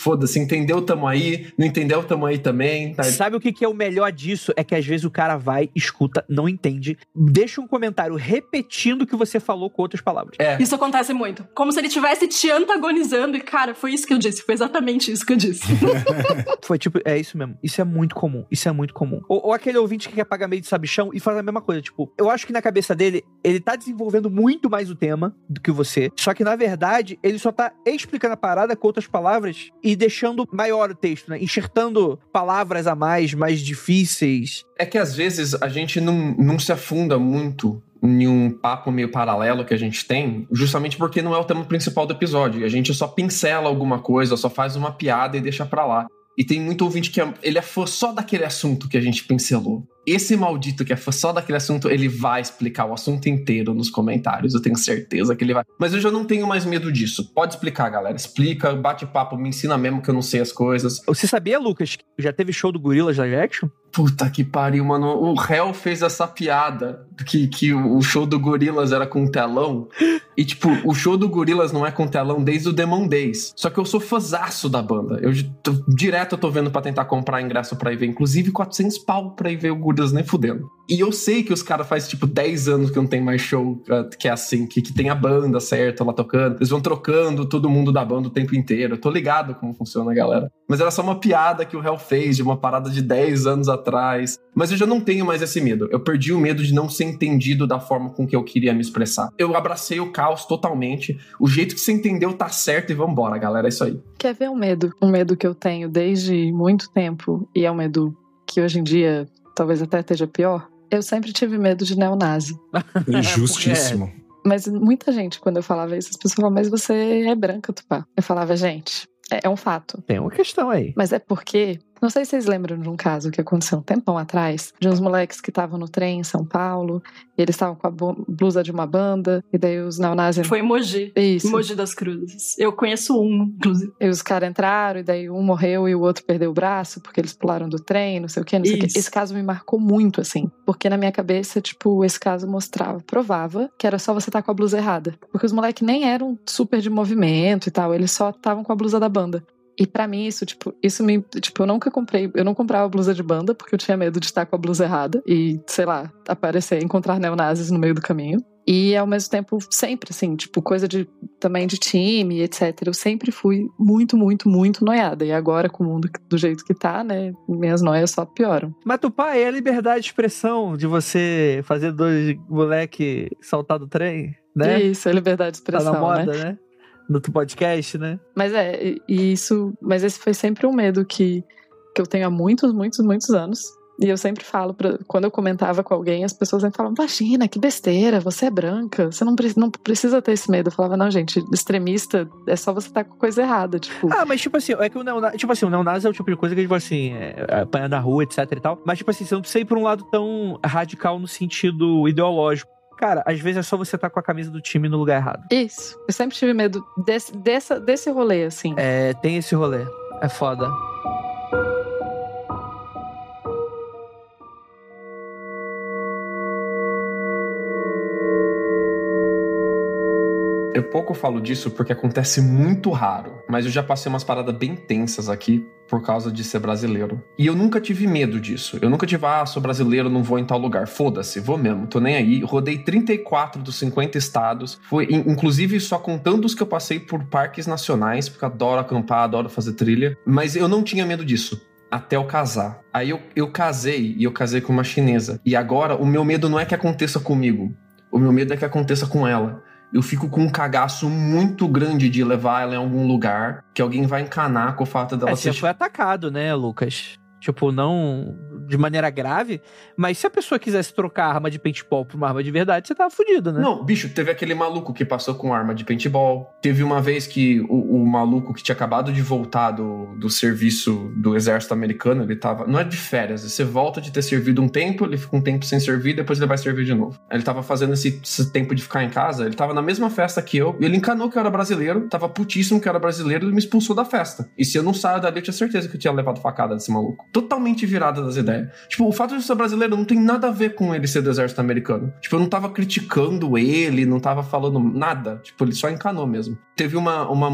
[SPEAKER 4] Foda-se, entendeu, tamo aí. Não entendeu, tamo aí também. Tá?
[SPEAKER 1] Sabe o que, que é o melhor disso? É que às vezes o cara vai, escuta, não entende, deixa um comentário repetindo o que você falou com outras palavras.
[SPEAKER 4] É.
[SPEAKER 6] Isso acontece muito. Como se ele estivesse te antagonizando e, cara, foi isso que eu disse. Foi exatamente isso que eu disse. *laughs*
[SPEAKER 1] Foi tipo, é isso mesmo. Isso é muito comum. Isso é muito comum. Ou, ou aquele ouvinte que quer pagar meio de sabichão e faz a mesma coisa. Tipo, eu acho que na cabeça dele, ele tá desenvolvendo muito mais o tema do que você. Só que na verdade, ele só tá explicando a parada com outras palavras e deixando maior o texto, né? Enxertando palavras a mais, mais difíceis.
[SPEAKER 4] É que às vezes a gente não, não se afunda muito em um papo meio paralelo que a gente tem, justamente porque não é o tema principal do episódio. E a gente só pincela alguma coisa, só faz uma piada e deixa pra lá. E tem muito ouvinte que é, ele é fã só daquele assunto que a gente pincelou. Esse maldito que é fã só daquele assunto, ele vai explicar o assunto inteiro nos comentários, eu tenho certeza que ele vai. Mas eu já não tenho mais medo disso. Pode explicar, galera. Explica, bate papo, me ensina mesmo que eu não sei as coisas.
[SPEAKER 1] Você sabia, Lucas, que já teve show do Gorillaz Live Action?
[SPEAKER 4] Puta que pariu, mano. O Hell fez essa piada que, que o show do Gorilas era com telão. E, tipo, o show do Gorilas não é com telão desde o Demon Days. Só que eu sou fãzaço da banda. Eu tô, direto eu tô vendo pra tentar comprar ingresso pra ir ver. Inclusive, 400 pau pra ir ver o Gorilas nem fudendo. E eu sei que os caras faz tipo 10 anos que não tem mais show uh, que é assim, que, que tem a banda certa lá tocando. Eles vão trocando todo mundo da banda o tempo inteiro. Eu tô ligado como funciona, galera. Mas era só uma piada que o Hell fez de uma parada de 10 anos atrás. Mas eu já não tenho mais esse medo. Eu perdi o medo de não ser entendido da forma com que eu queria me expressar. Eu abracei o caos totalmente. O jeito que você entendeu tá certo e vambora, galera. É isso aí.
[SPEAKER 3] Quer ver um medo? Um medo que eu tenho desde muito tempo, e é um medo que hoje em dia talvez até esteja pior. Eu sempre tive medo de neonazi. *laughs*
[SPEAKER 5] Injustíssimo.
[SPEAKER 3] Mas muita gente, quando eu falava isso, as pessoas falavam, mas você é branca, Tupá. Eu falava, gente, é, é um fato.
[SPEAKER 1] Tem uma questão aí.
[SPEAKER 3] Mas é porque não sei se vocês lembram de um caso que aconteceu um tempão atrás, de uns moleques que estavam no trem em São Paulo, e eles estavam com a blusa de uma banda, e daí os neonazis.
[SPEAKER 6] Foi Mogi.
[SPEAKER 3] Isso.
[SPEAKER 6] Mogi das Cruzes. Eu conheço um, inclusive.
[SPEAKER 3] E os caras entraram, e daí um morreu e o outro perdeu o braço, porque eles pularam do trem, não sei o quê, não sei o quê. Esse caso me marcou muito, assim. Porque na minha cabeça, tipo, esse caso mostrava, provava que era só você estar com a blusa errada. Porque os moleques nem eram super de movimento e tal, eles só estavam com a blusa da banda. E pra mim isso, tipo, isso me, tipo, eu nunca comprei, eu não comprava blusa de banda porque eu tinha medo de estar com a blusa errada e, sei lá, aparecer, encontrar neonazis no meio do caminho. E ao mesmo tempo, sempre assim, tipo, coisa de também de time, etc. Eu sempre fui muito, muito, muito noiada. E agora, com o mundo do jeito que tá, né, minhas noias só pioram.
[SPEAKER 1] Mas tu pai, é a liberdade de expressão de você fazer dois moleque saltar do trem, né?
[SPEAKER 3] Isso, é liberdade de
[SPEAKER 1] tá
[SPEAKER 3] expressão,
[SPEAKER 1] na moda,
[SPEAKER 3] né?
[SPEAKER 1] né? No teu podcast, né?
[SPEAKER 3] Mas é, e- isso, mas esse foi sempre um medo que, que eu tenho há muitos, muitos, muitos anos. E eu sempre falo, pra, quando eu comentava com alguém, as pessoas sempre falavam, Imagina, que besteira, você é branca, você não, pre- não precisa ter esse medo. Eu falava, não, gente, extremista é só você estar com coisa errada, tipo.
[SPEAKER 1] Ah, mas tipo assim, é que o neonazi, tipo assim, o neonazi é o tipo de coisa que, tipo assim, é, apanha na rua, etc e tal. Mas, tipo assim, você não precisa ir pra um lado tão radical no sentido ideológico. Cara, às vezes é só você estar com a camisa do time no lugar errado.
[SPEAKER 3] Isso. Eu sempre tive medo desse, dessa, desse rolê, assim.
[SPEAKER 1] É, tem esse rolê. É foda.
[SPEAKER 4] Eu pouco falo disso porque acontece muito raro, mas eu já passei umas paradas bem tensas aqui por causa de ser brasileiro. E eu nunca tive medo disso. Eu nunca tive, ah, sou brasileiro, não vou em tal lugar. Foda-se, vou mesmo, tô nem aí. Rodei 34 dos 50 estados. Foi, in- inclusive, só contando os que eu passei por parques nacionais, porque adoro acampar, adoro fazer trilha. Mas eu não tinha medo disso. Até eu casar. Aí eu, eu casei e eu casei com uma chinesa. E agora o meu medo não é que aconteça comigo. O meu medo é que aconteça com ela eu fico com um cagaço muito grande de levar ela em algum lugar que alguém vai encanar com o fato dela
[SPEAKER 1] É, você
[SPEAKER 4] ser.
[SPEAKER 1] foi atacado, né, Lucas? Tipo, não de maneira grave, mas se a pessoa quisesse trocar a arma de paintball por uma arma de verdade, você tava fudido, né?
[SPEAKER 4] Não, bicho, teve aquele maluco que passou com arma de paintball. Teve uma vez que o, o maluco que tinha acabado de voltar do, do serviço do exército americano, ele tava. Não é de férias, você volta de ter servido um tempo, ele fica um tempo sem servir, depois ele vai servir de novo. Ele tava fazendo esse, esse tempo de ficar em casa, ele tava na mesma festa que eu, e ele encanou que eu era brasileiro, tava putíssimo que eu era brasileiro, ele me expulsou da festa. E se eu não saio dali, eu tinha certeza que eu tinha levado facada desse maluco. Totalmente virada das ideias. Tipo, o fato de ser brasileiro não tem nada a ver com ele ser do exército americano. Tipo, eu não tava criticando ele, não tava falando nada. Tipo, ele só encanou mesmo. Teve uma, uma,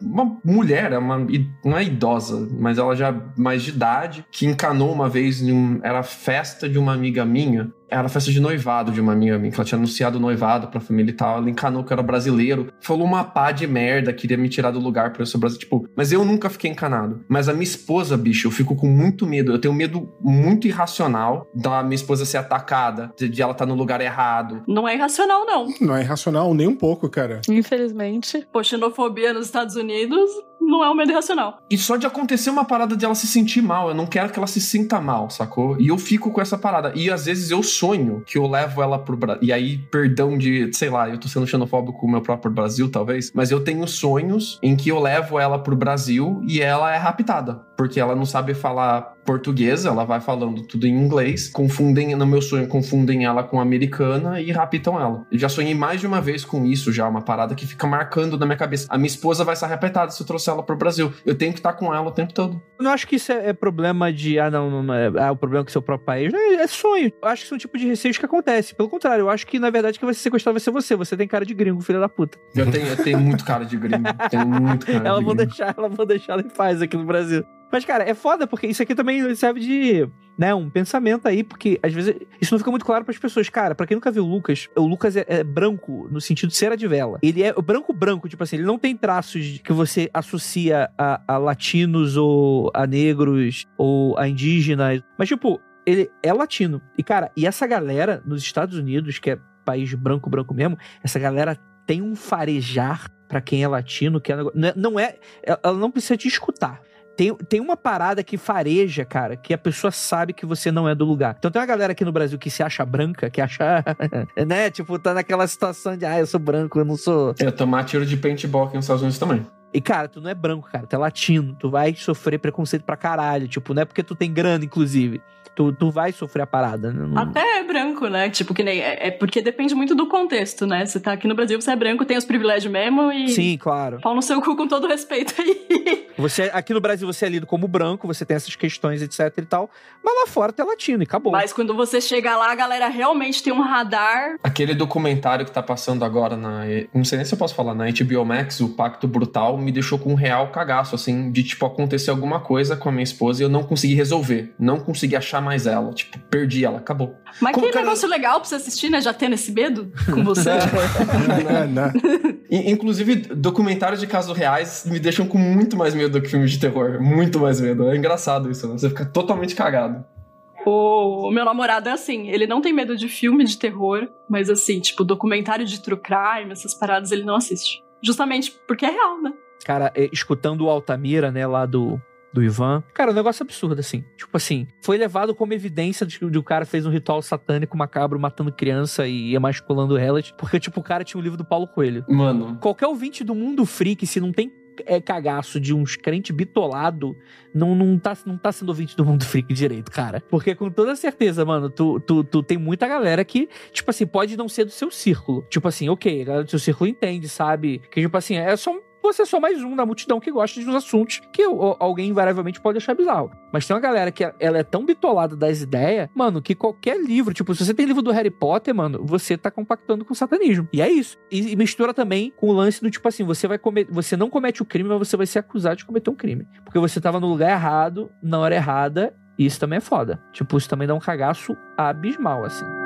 [SPEAKER 4] uma mulher, é uma, não é idosa, mas ela já mais de idade, que encanou uma vez, em um, era festa de uma amiga minha, era a festa de noivado de uma amiga minha, que ela tinha anunciado o noivado pra família e tal. Ela encanou que eu era brasileiro. Falou uma pá de merda, queria me tirar do lugar pra eu ser brasileiro. Tipo, mas eu nunca fiquei encanado. Mas a minha esposa, bicho, eu fico com muito medo. Eu tenho medo muito irracional da minha esposa ser atacada, de, de ela estar tá no lugar errado.
[SPEAKER 6] Não é irracional, não.
[SPEAKER 5] Não é irracional nem um pouco, cara.
[SPEAKER 3] Infelizmente.
[SPEAKER 6] Pô, xenofobia nos Estados Unidos não é um medo irracional.
[SPEAKER 4] E só de acontecer uma parada de ela se sentir mal, eu não quero que ela se sinta mal, sacou? E eu fico com essa parada. E às vezes eu sonho que eu levo ela pro Brasil. E aí, perdão de, sei lá, eu tô sendo xenofóbico com o meu próprio Brasil, talvez, mas eu tenho sonhos em que eu levo ela pro Brasil e ela é raptada. Porque ela não sabe falar português, ela vai falando tudo em inglês, confundem, no meu sonho, confundem ela com americana e raptam ela. Eu já sonhei mais de uma vez com isso já, uma parada que fica marcando na minha cabeça. A minha esposa vai ser rapetada se eu trouxer ela pro Brasil. Eu tenho que estar com ela o tempo todo.
[SPEAKER 1] Eu não acho que isso é, é problema de, ah, não, não é, ah, o problema é com seu próprio país. É, é sonho. Eu acho que são um tipo de receios que acontece. Pelo contrário, eu acho que, na verdade, que vai ser sequestrado vai ser você. Você tem cara de gringo, filho da puta.
[SPEAKER 4] Eu tenho, eu tenho muito cara de gringo. *laughs* tenho muito cara
[SPEAKER 1] ela
[SPEAKER 4] de
[SPEAKER 1] vou
[SPEAKER 4] gringo.
[SPEAKER 1] deixar, ela vou deixar ela em paz aqui no Brasil. Mas, cara, é foda, porque isso aqui também serve de, né, um pensamento aí, porque às vezes isso não fica muito claro para as pessoas. Cara, para quem nunca viu o Lucas, o Lucas é, é, branco no sentido de cera de vela. Ele é branco-branco, tipo assim, ele não tem traços que você associa a, a latinos ou a negros ou a indígenas. Mas, tipo, ele é latino. E, cara, e essa galera nos Estados Unidos, que é país branco-branco mesmo, essa galera tem um farejar para quem é latino, que é, não é. Ela não precisa te escutar. Tem, tem uma parada que fareja, cara, que a pessoa sabe que você não é do lugar. Então tem uma galera aqui no Brasil que se acha branca, que acha, *laughs* né? Tipo, tá naquela situação de, ah, eu sou branco, eu não sou.
[SPEAKER 4] Eu tomar tiro de paintball aqui nos Estados Unidos também.
[SPEAKER 1] E, cara, tu não é branco, cara, tu é latino. Tu vai sofrer preconceito pra caralho. Tipo, não é porque tu tem grana, inclusive. Tu, tu vai sofrer a parada. né? Não...
[SPEAKER 6] Até é branco, né? Tipo, que nem. É, é, porque depende muito do contexto, né? Você tá aqui no Brasil, você é branco, tem os privilégios mesmo e.
[SPEAKER 1] Sim, claro.
[SPEAKER 6] Pau no seu cu com todo respeito aí. *laughs*
[SPEAKER 1] Você, aqui no Brasil você é lido como branco, você tem essas questões, etc e tal. Mas lá fora tu é latino e acabou.
[SPEAKER 6] Mas quando você chega lá, a galera realmente tem um radar.
[SPEAKER 4] Aquele documentário que tá passando agora na. Não sei nem se eu posso falar, na HBO Max, o Pacto Brutal, me deixou com um real cagaço, assim, de tipo, acontecer alguma coisa com a minha esposa e eu não consegui resolver. Não consegui achar mais ela. Tipo, perdi ela, acabou.
[SPEAKER 6] Mas
[SPEAKER 4] Como
[SPEAKER 6] que
[SPEAKER 4] cara-
[SPEAKER 6] negócio legal pra você assistir, né? Já tendo esse medo com você.
[SPEAKER 5] É, né?
[SPEAKER 4] I- Inclusive, documentários de casos reais me deixam com muito mais medo do que filmes de terror. Muito mais medo. É engraçado isso, né? Você fica totalmente cagado.
[SPEAKER 6] O meu namorado é assim, ele não tem medo de filme de terror, mas assim, tipo, documentário de true crime, essas paradas ele não assiste. Justamente porque é real, né?
[SPEAKER 1] Cara, é, escutando o Altamira, né, lá do, do Ivan. Cara, um negócio absurdo, assim. Tipo assim, foi levado como evidência de que o cara fez um ritual satânico macabro matando criança e emasculando elas. Porque, tipo, o cara tinha o livro do Paulo Coelho.
[SPEAKER 4] Mano,
[SPEAKER 1] Qualquer ouvinte do mundo freak, se não tem é, cagaço de uns crente bitolado, não, não, tá, não tá sendo ouvinte do mundo freak direito, cara. Porque com toda certeza, mano, tu, tu, tu tem muita galera que, tipo assim, pode não ser do seu círculo. Tipo assim, ok, a galera do seu círculo entende, sabe? Que, tipo assim, é só você é só mais um da multidão que gosta de uns assuntos que alguém invariavelmente pode achar bizarro. Mas tem uma galera que ela é tão bitolada das ideias, mano, que qualquer livro, tipo, se você tem livro do Harry Potter, mano, você tá compactando com o satanismo. E é isso. E, e mistura também com o lance do tipo assim, você vai comer, você não comete o crime, mas você vai ser acusado de cometer um crime. Porque você tava no lugar errado, na hora errada, e isso também é foda. Tipo, isso também dá um cagaço abismal, assim.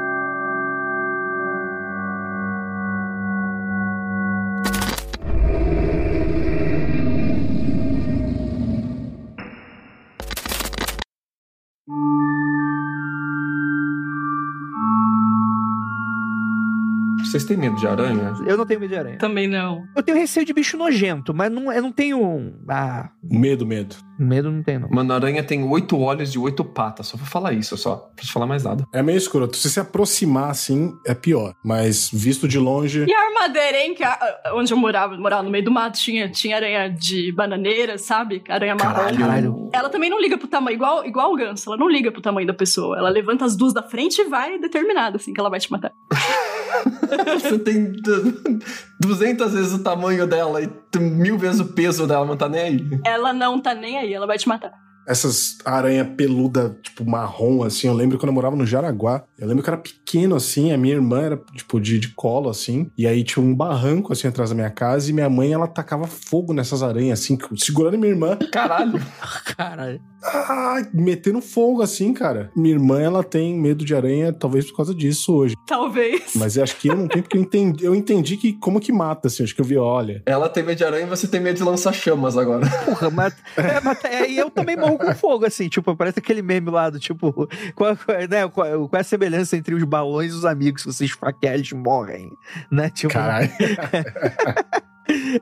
[SPEAKER 4] Vocês têm medo de aranha?
[SPEAKER 1] Eu não tenho medo de aranha.
[SPEAKER 6] Também não.
[SPEAKER 1] Eu tenho receio de bicho nojento, mas não, eu não tenho. Ah,
[SPEAKER 5] Medo, medo.
[SPEAKER 1] medo não tenho, não.
[SPEAKER 4] Mano, a aranha tem oito olhos de oito patas. Só vou falar isso, só. Não preciso falar mais nada.
[SPEAKER 5] É meio escroto. Se se aproximar assim, é pior. Mas visto de longe.
[SPEAKER 6] E a armadeira, hein? Que a- onde eu morava, morava no meio do mato, tinha, tinha aranha de bananeira, sabe? Aranha marrom.
[SPEAKER 4] Caralho.
[SPEAKER 1] Caralho.
[SPEAKER 6] Ela também não liga pro tamanho, igual, igual o ganso, ela não liga pro tamanho da pessoa. Ela levanta as duas da frente e vai determinada, assim, que ela vai te matar. *laughs* *laughs*
[SPEAKER 4] Você tem du- 200 vezes o tamanho dela e mil vezes o peso dela, não tá nem aí.
[SPEAKER 6] Ela não tá nem aí, ela vai te matar.
[SPEAKER 5] essas aranha peluda, tipo, marrom, assim. Eu lembro quando eu morava no Jaraguá. Eu lembro que eu era pequeno, assim. A minha irmã era, tipo, de, de colo, assim. E aí tinha um barranco, assim, atrás da minha casa. E minha mãe, ela tacava fogo nessas aranhas, assim, segurando minha irmã.
[SPEAKER 4] Caralho. *laughs*
[SPEAKER 1] Caralho.
[SPEAKER 5] Ah, metendo fogo, assim, cara. Minha irmã, ela tem medo de aranha, talvez por causa disso hoje.
[SPEAKER 6] Talvez.
[SPEAKER 5] Mas eu acho que eu não tenho, porque eu entendi, eu entendi que como que mata, assim. Acho que eu vi, olha.
[SPEAKER 4] Ela tem medo de aranha e você tem medo de lançar chamas agora. *laughs*
[SPEAKER 1] Porra, mas, é, mas é, e eu também morro com fogo, assim, tipo, parece aquele meme lá do tipo, qual, qual- né, qual, qual é a semelhança entre os balões e os amigos? Se você esfaquear, eles morrem, né? Tipo,
[SPEAKER 5] Caralho. *laughs*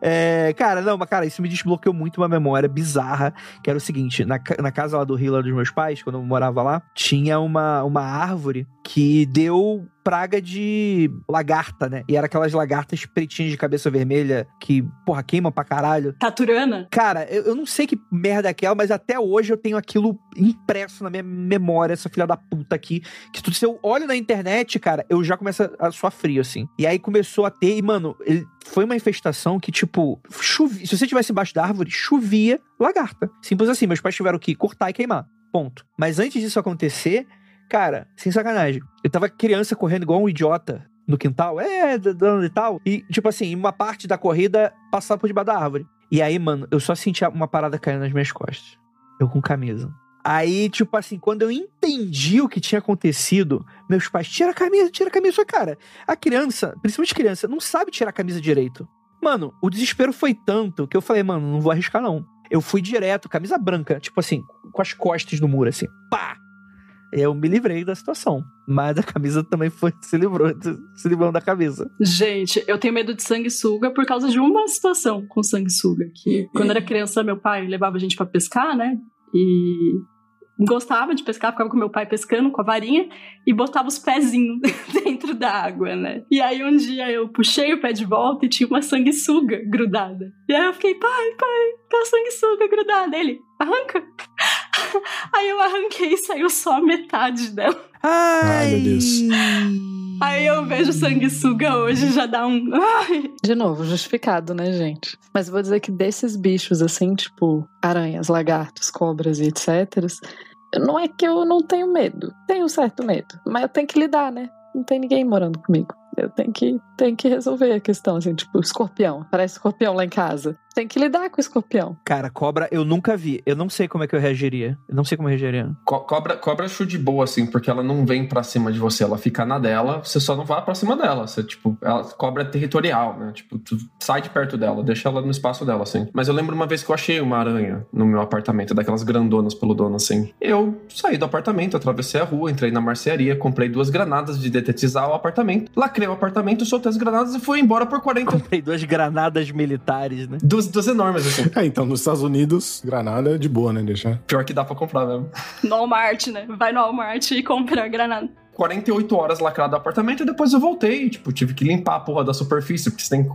[SPEAKER 1] É, cara, não, mas cara, isso me desbloqueou muito uma memória bizarra, que era o seguinte, na, na casa lá do Rio, lá dos meus pais, quando eu morava lá, tinha uma, uma árvore que deu praga de lagarta, né? E era aquelas lagartas pretinhas de cabeça vermelha que, porra, queima pra caralho.
[SPEAKER 6] Taturana?
[SPEAKER 1] Cara, eu, eu não sei que merda é aquela, mas até hoje eu tenho aquilo impresso na minha memória, essa filha da puta aqui. Que tudo, se eu olho na internet, cara, eu já começo a suar frio, assim. E aí começou a ter, e, mano, ele, foi uma infestação que, tipo, chovia. Se você estivesse embaixo da árvore, chovia lagarta. Simples assim, meus pais tiveram que cortar e queimar. Ponto. Mas antes disso acontecer, cara, sem sacanagem. Eu tava criança correndo igual um idiota no quintal, é, dando e tal. E, tipo assim, uma parte da corrida passava por debaixo da árvore. E aí, mano, eu só sentia uma parada caindo nas minhas costas. Eu com camisa. Aí, tipo assim, quando eu entendi o que tinha acontecido, meus pais, tira a camisa, tira a camisa. Falei, cara, a criança, principalmente criança, não sabe tirar a camisa direito. Mano, o desespero foi tanto que eu falei, mano, não vou arriscar não. Eu fui direto, camisa branca, tipo assim, com as costas do muro, assim, pá! Eu me livrei da situação. Mas a camisa também foi, *laughs* se livrou, se livrou da camisa.
[SPEAKER 6] Gente, eu tenho medo de sanguessuga por causa de uma situação com sanguessuga. Que quando era criança, meu pai levava a gente pra pescar, né? E gostava de pescar, ficava com meu pai pescando com a varinha e botava os pezinhos *laughs* dentro da água, né? E aí um dia eu puxei o pé de volta e tinha uma sanguessuga grudada. E aí eu fiquei, pai, pai, tá sanguessuga grudada. Ele, arranca. *laughs* Aí eu arranquei e saiu só a metade dela.
[SPEAKER 1] Ai,
[SPEAKER 5] meu Deus.
[SPEAKER 6] Aí eu vejo sanguessuga hoje e já dá um. Ai.
[SPEAKER 3] De novo, justificado, né, gente? Mas eu vou dizer que desses bichos, assim, tipo aranhas, lagartos, cobras e etc., não é que eu não tenho medo. Tenho um certo medo. Mas eu tenho que lidar, né? Não tem ninguém morando comigo. Eu tenho que, tenho que resolver a questão, assim, tipo, escorpião. Parece escorpião lá em casa. Tem que lidar com o escorpião.
[SPEAKER 1] Cara, cobra eu nunca vi. Eu não sei como é que eu reagiria. Eu não sei como eu reagiria.
[SPEAKER 4] Co- cobra, cobra acho de boa, assim, porque ela não vem pra cima de você, ela fica na dela, você só não vai pra cima dela. Você, tipo, ela cobra é territorial, né? Tipo, tu sai de perto dela, deixa ela no espaço dela, assim. Mas eu lembro uma vez que eu achei uma aranha no meu apartamento, daquelas grandonas pelo dono, assim. Eu saí do apartamento, atravessei a rua, entrei na marcearia, comprei duas granadas de detetizar o apartamento, lacrei o apartamento, soltei as granadas e fui embora por 40.
[SPEAKER 1] Comprei duas granadas militares, né?
[SPEAKER 4] Duas, duas enormes, assim.
[SPEAKER 5] É, então, nos Estados Unidos, granada é de boa, né? Deixa.
[SPEAKER 4] Pior que dá pra comprar mesmo.
[SPEAKER 6] No Walmart, né? Vai no Walmart e compra a granada.
[SPEAKER 4] 48 horas lacrado o apartamento e depois eu voltei. Tipo, tive que limpar a porra da superfície, porque você tem,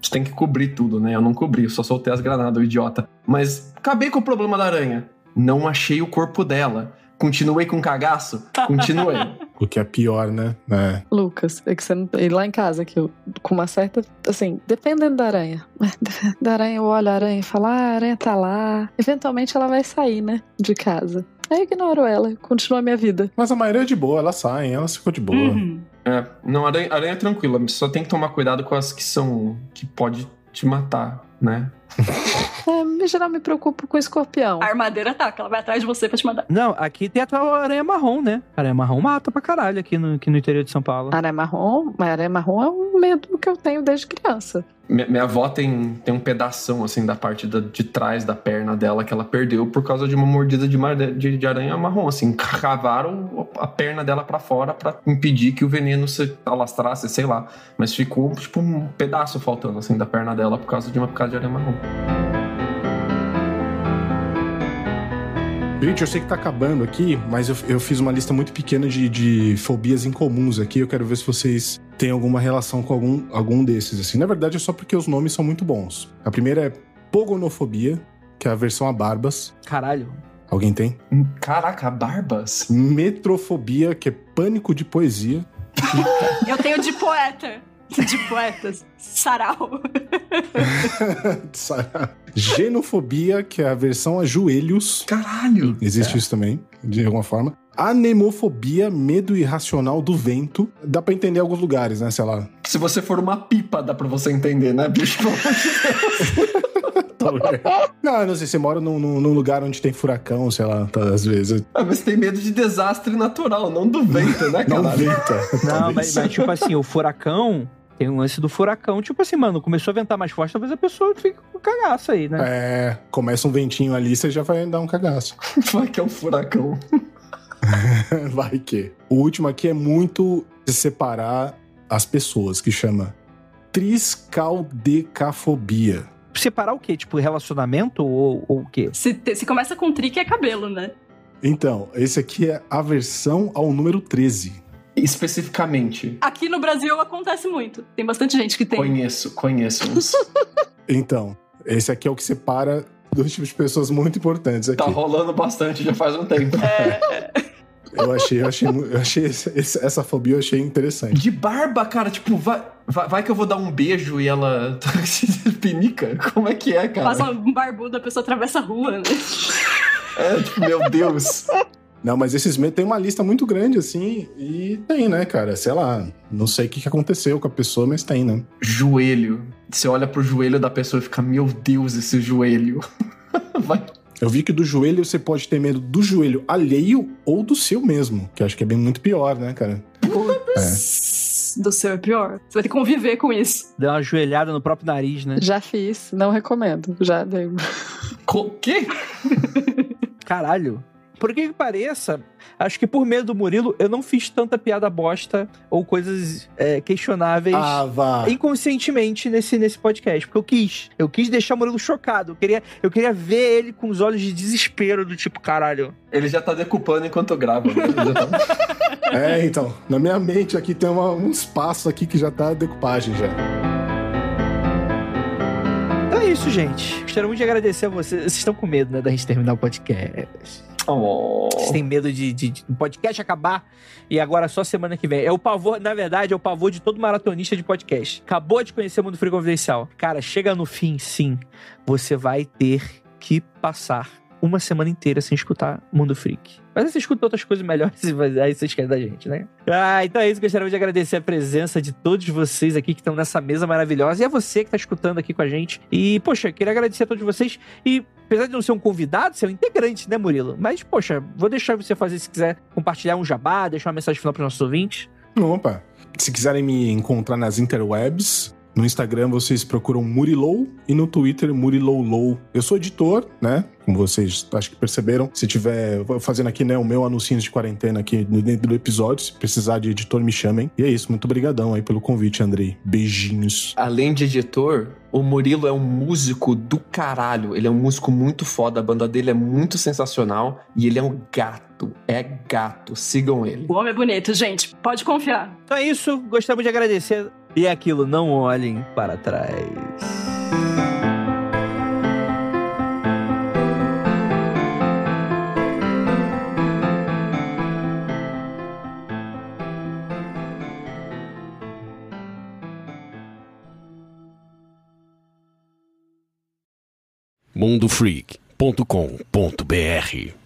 [SPEAKER 4] você tem que cobrir tudo, né? Eu não cobri, eu só soltei as granadas, o idiota. Mas acabei com o problema da aranha. Não achei o corpo dela. Continuei com cagaço? Continuei. *laughs*
[SPEAKER 5] O que é pior, né? É.
[SPEAKER 3] Lucas, é que você não. E lá em casa, que eu, com uma certa. Assim, dependendo da aranha. *laughs* Da aranha, eu olho a aranha e falo, ah, a aranha tá lá. Eventualmente ela vai sair, né? De casa. Aí eu ignoro ela, continuo a minha vida.
[SPEAKER 5] Mas a maioria é de boa, elas saem, elas ficam de boa.
[SPEAKER 6] Uhum.
[SPEAKER 4] É, não, aranha, aranha é tranquila, só tem que tomar cuidado com as que são. que pode te matar, né? *laughs*
[SPEAKER 3] É, em geral me preocupo com escorpião.
[SPEAKER 6] A armadeira ataca, ela vai atrás de você pra te mandar.
[SPEAKER 1] Não, aqui tem a aranha marrom, né? Aranha marrom mata pra caralho aqui no, aqui no interior de São Paulo.
[SPEAKER 3] Aranha marrom, mas aranha marrom é um medo que eu tenho desde criança.
[SPEAKER 4] Minha, minha avó tem, tem um pedação, assim, da parte da- de trás da perna dela que ela perdeu por causa de uma mordida de, mar- de, de aranha marrom, assim. Cavaram a perna dela pra fora pra impedir que o veneno se alastrasse, sei lá. Mas ficou, tipo, um pedaço faltando, assim, da perna dela por causa de uma picada de aranha marrom.
[SPEAKER 5] Gente, eu sei que tá acabando aqui, mas eu, eu fiz uma lista muito pequena de, de fobias incomuns aqui. Eu quero ver se vocês têm alguma relação com algum, algum desses. Assim, na verdade, é só porque os nomes são muito bons. A primeira é pogonofobia, que é a versão a barbas.
[SPEAKER 1] Caralho.
[SPEAKER 5] Alguém tem?
[SPEAKER 4] Caraca, barbas?
[SPEAKER 5] Metrofobia, que é pânico de poesia.
[SPEAKER 6] Eu tenho de poeta. *laughs* De poetas. Sarau. *laughs*
[SPEAKER 5] Genofobia, que é a versão a joelhos.
[SPEAKER 4] Caralho!
[SPEAKER 5] Existe isso também, de alguma forma. Anemofobia, medo irracional do vento. Dá pra entender em alguns lugares, né? Sei lá.
[SPEAKER 4] Se você for uma pipa, dá pra você entender, né, bicho? *laughs*
[SPEAKER 5] não, não sei, você mora num, num, num lugar onde tem furacão, sei lá, tá, às vezes.
[SPEAKER 4] Ah, mas tem medo de desastre natural, não do vento, né, cara?
[SPEAKER 5] Não venta.
[SPEAKER 1] Não, mas, mas tipo assim, o furacão tem um lance do furacão, tipo assim, mano, começou a ventar mais forte, talvez a pessoa fique com cagaço aí, né?
[SPEAKER 5] É, começa um ventinho ali, você já vai dar um cagaço. *laughs*
[SPEAKER 4] Vai que é um furacão. *laughs*
[SPEAKER 5] vai que. O último aqui é muito de separar as pessoas, que chama triscaldecafobia.
[SPEAKER 1] Separar o quê? Tipo, relacionamento ou, ou o quê?
[SPEAKER 6] Se, te- se começa com tri, que é cabelo, né?
[SPEAKER 5] Então, esse aqui é a versão ao número 13.
[SPEAKER 4] Especificamente.
[SPEAKER 6] Aqui no Brasil acontece muito. Tem bastante gente que tem.
[SPEAKER 4] Conheço, conheço uns. *laughs*
[SPEAKER 5] Então, esse aqui é o que separa dois tipos de pessoas muito importantes aqui.
[SPEAKER 4] Tá rolando bastante já faz um tempo.
[SPEAKER 5] Eu achei, eu achei, eu achei esse- esse- essa fobia eu achei interessante.
[SPEAKER 4] De barba, cara, tipo, vai, vai, vai que eu vou dar um beijo e ela se *laughs* pinica? Como é que é, cara?
[SPEAKER 6] Passa um barbudo, a pessoa atravessa a rua, né?
[SPEAKER 4] É, tipo, meu Deus. *laughs*
[SPEAKER 5] Não, mas esses medos tem uma lista muito grande, assim, e tem, né, cara? Sei lá, não sei o que aconteceu com a pessoa, mas tem, né?
[SPEAKER 4] Joelho. Você olha pro joelho da pessoa e fica, meu Deus, esse joelho. *laughs* Vai.
[SPEAKER 5] Eu vi que do joelho você pode ter medo do joelho alheio ou do seu mesmo, que eu acho que é bem muito pior, né, cara?
[SPEAKER 6] Do seu é pior. Você vai ter que conviver com isso.
[SPEAKER 1] Deu uma joelhada no próprio nariz, né?
[SPEAKER 3] Já fiz, não recomendo. Já dei.
[SPEAKER 4] Co quê?
[SPEAKER 1] Caralho. Por que que pareça, acho que por medo do Murilo, eu não fiz tanta piada bosta ou coisas é, questionáveis
[SPEAKER 5] Ah,
[SPEAKER 1] inconscientemente nesse, nesse podcast. Porque eu quis. Eu quis deixar o Murilo chocado. Eu queria, eu queria ver ele com os olhos de desespero, do tipo, caralho.
[SPEAKER 4] Ele já tá decupando enquanto grava. né? Tá- *laughs*
[SPEAKER 5] É, então, na minha mente aqui tem uma- um espaço aqui que já tá decupagem já.
[SPEAKER 1] Então é isso, gente. Gostaria muito de agradecer a vocês. Vocês estão com medo, né, da gente terminar o podcast. Vocês têm medo de, de, de podcast acabar e agora só semana que vem. É o pavor, na verdade, é o pavor de todo maratonista de podcast. Acabou de conhecer o Mundo Frio Confidencial. Cara, chega no fim, sim. Você vai ter que passar uma semana inteira sem escutar Mundo Freak. Mas aí você escuta outras coisas melhores *laughs* e aí você esquece da gente, né? Ah, então é isso. Gostaria de agradecer a presença de todos vocês aqui que estão nessa mesa maravilhosa. E a você que tá escutando aqui com a gente. E, poxa, queria agradecer a todos vocês. E apesar de não ser um convidado, ser um integrante, né, Murilo? Mas, poxa, vou deixar você fazer se quiser compartilhar um jabá, deixar uma mensagem final para nossos ouvintes.
[SPEAKER 5] Opa. Se quiserem me encontrar nas interwebs, no Instagram vocês procuram Murilou e no Twitter Murilou Eu sou editor, né? Como vocês acho que perceberam. Se tiver vou fazendo aqui, né, o meu anuncinho de quarentena aqui dentro do episódio, se precisar de editor, me chamem. E é isso, muito obrigadão aí pelo convite, Andrei. Beijinhos.
[SPEAKER 4] Além de editor, o Murilo é um músico do caralho. Ele é um músico muito foda. A banda dele é muito sensacional. E ele é um gato. É gato. Sigam ele.
[SPEAKER 6] O homem é bonito, gente. Pode confiar.
[SPEAKER 1] Então é isso. Gostaria de agradecer. E aquilo, não olhem para trás.
[SPEAKER 2] mundofreak.com.br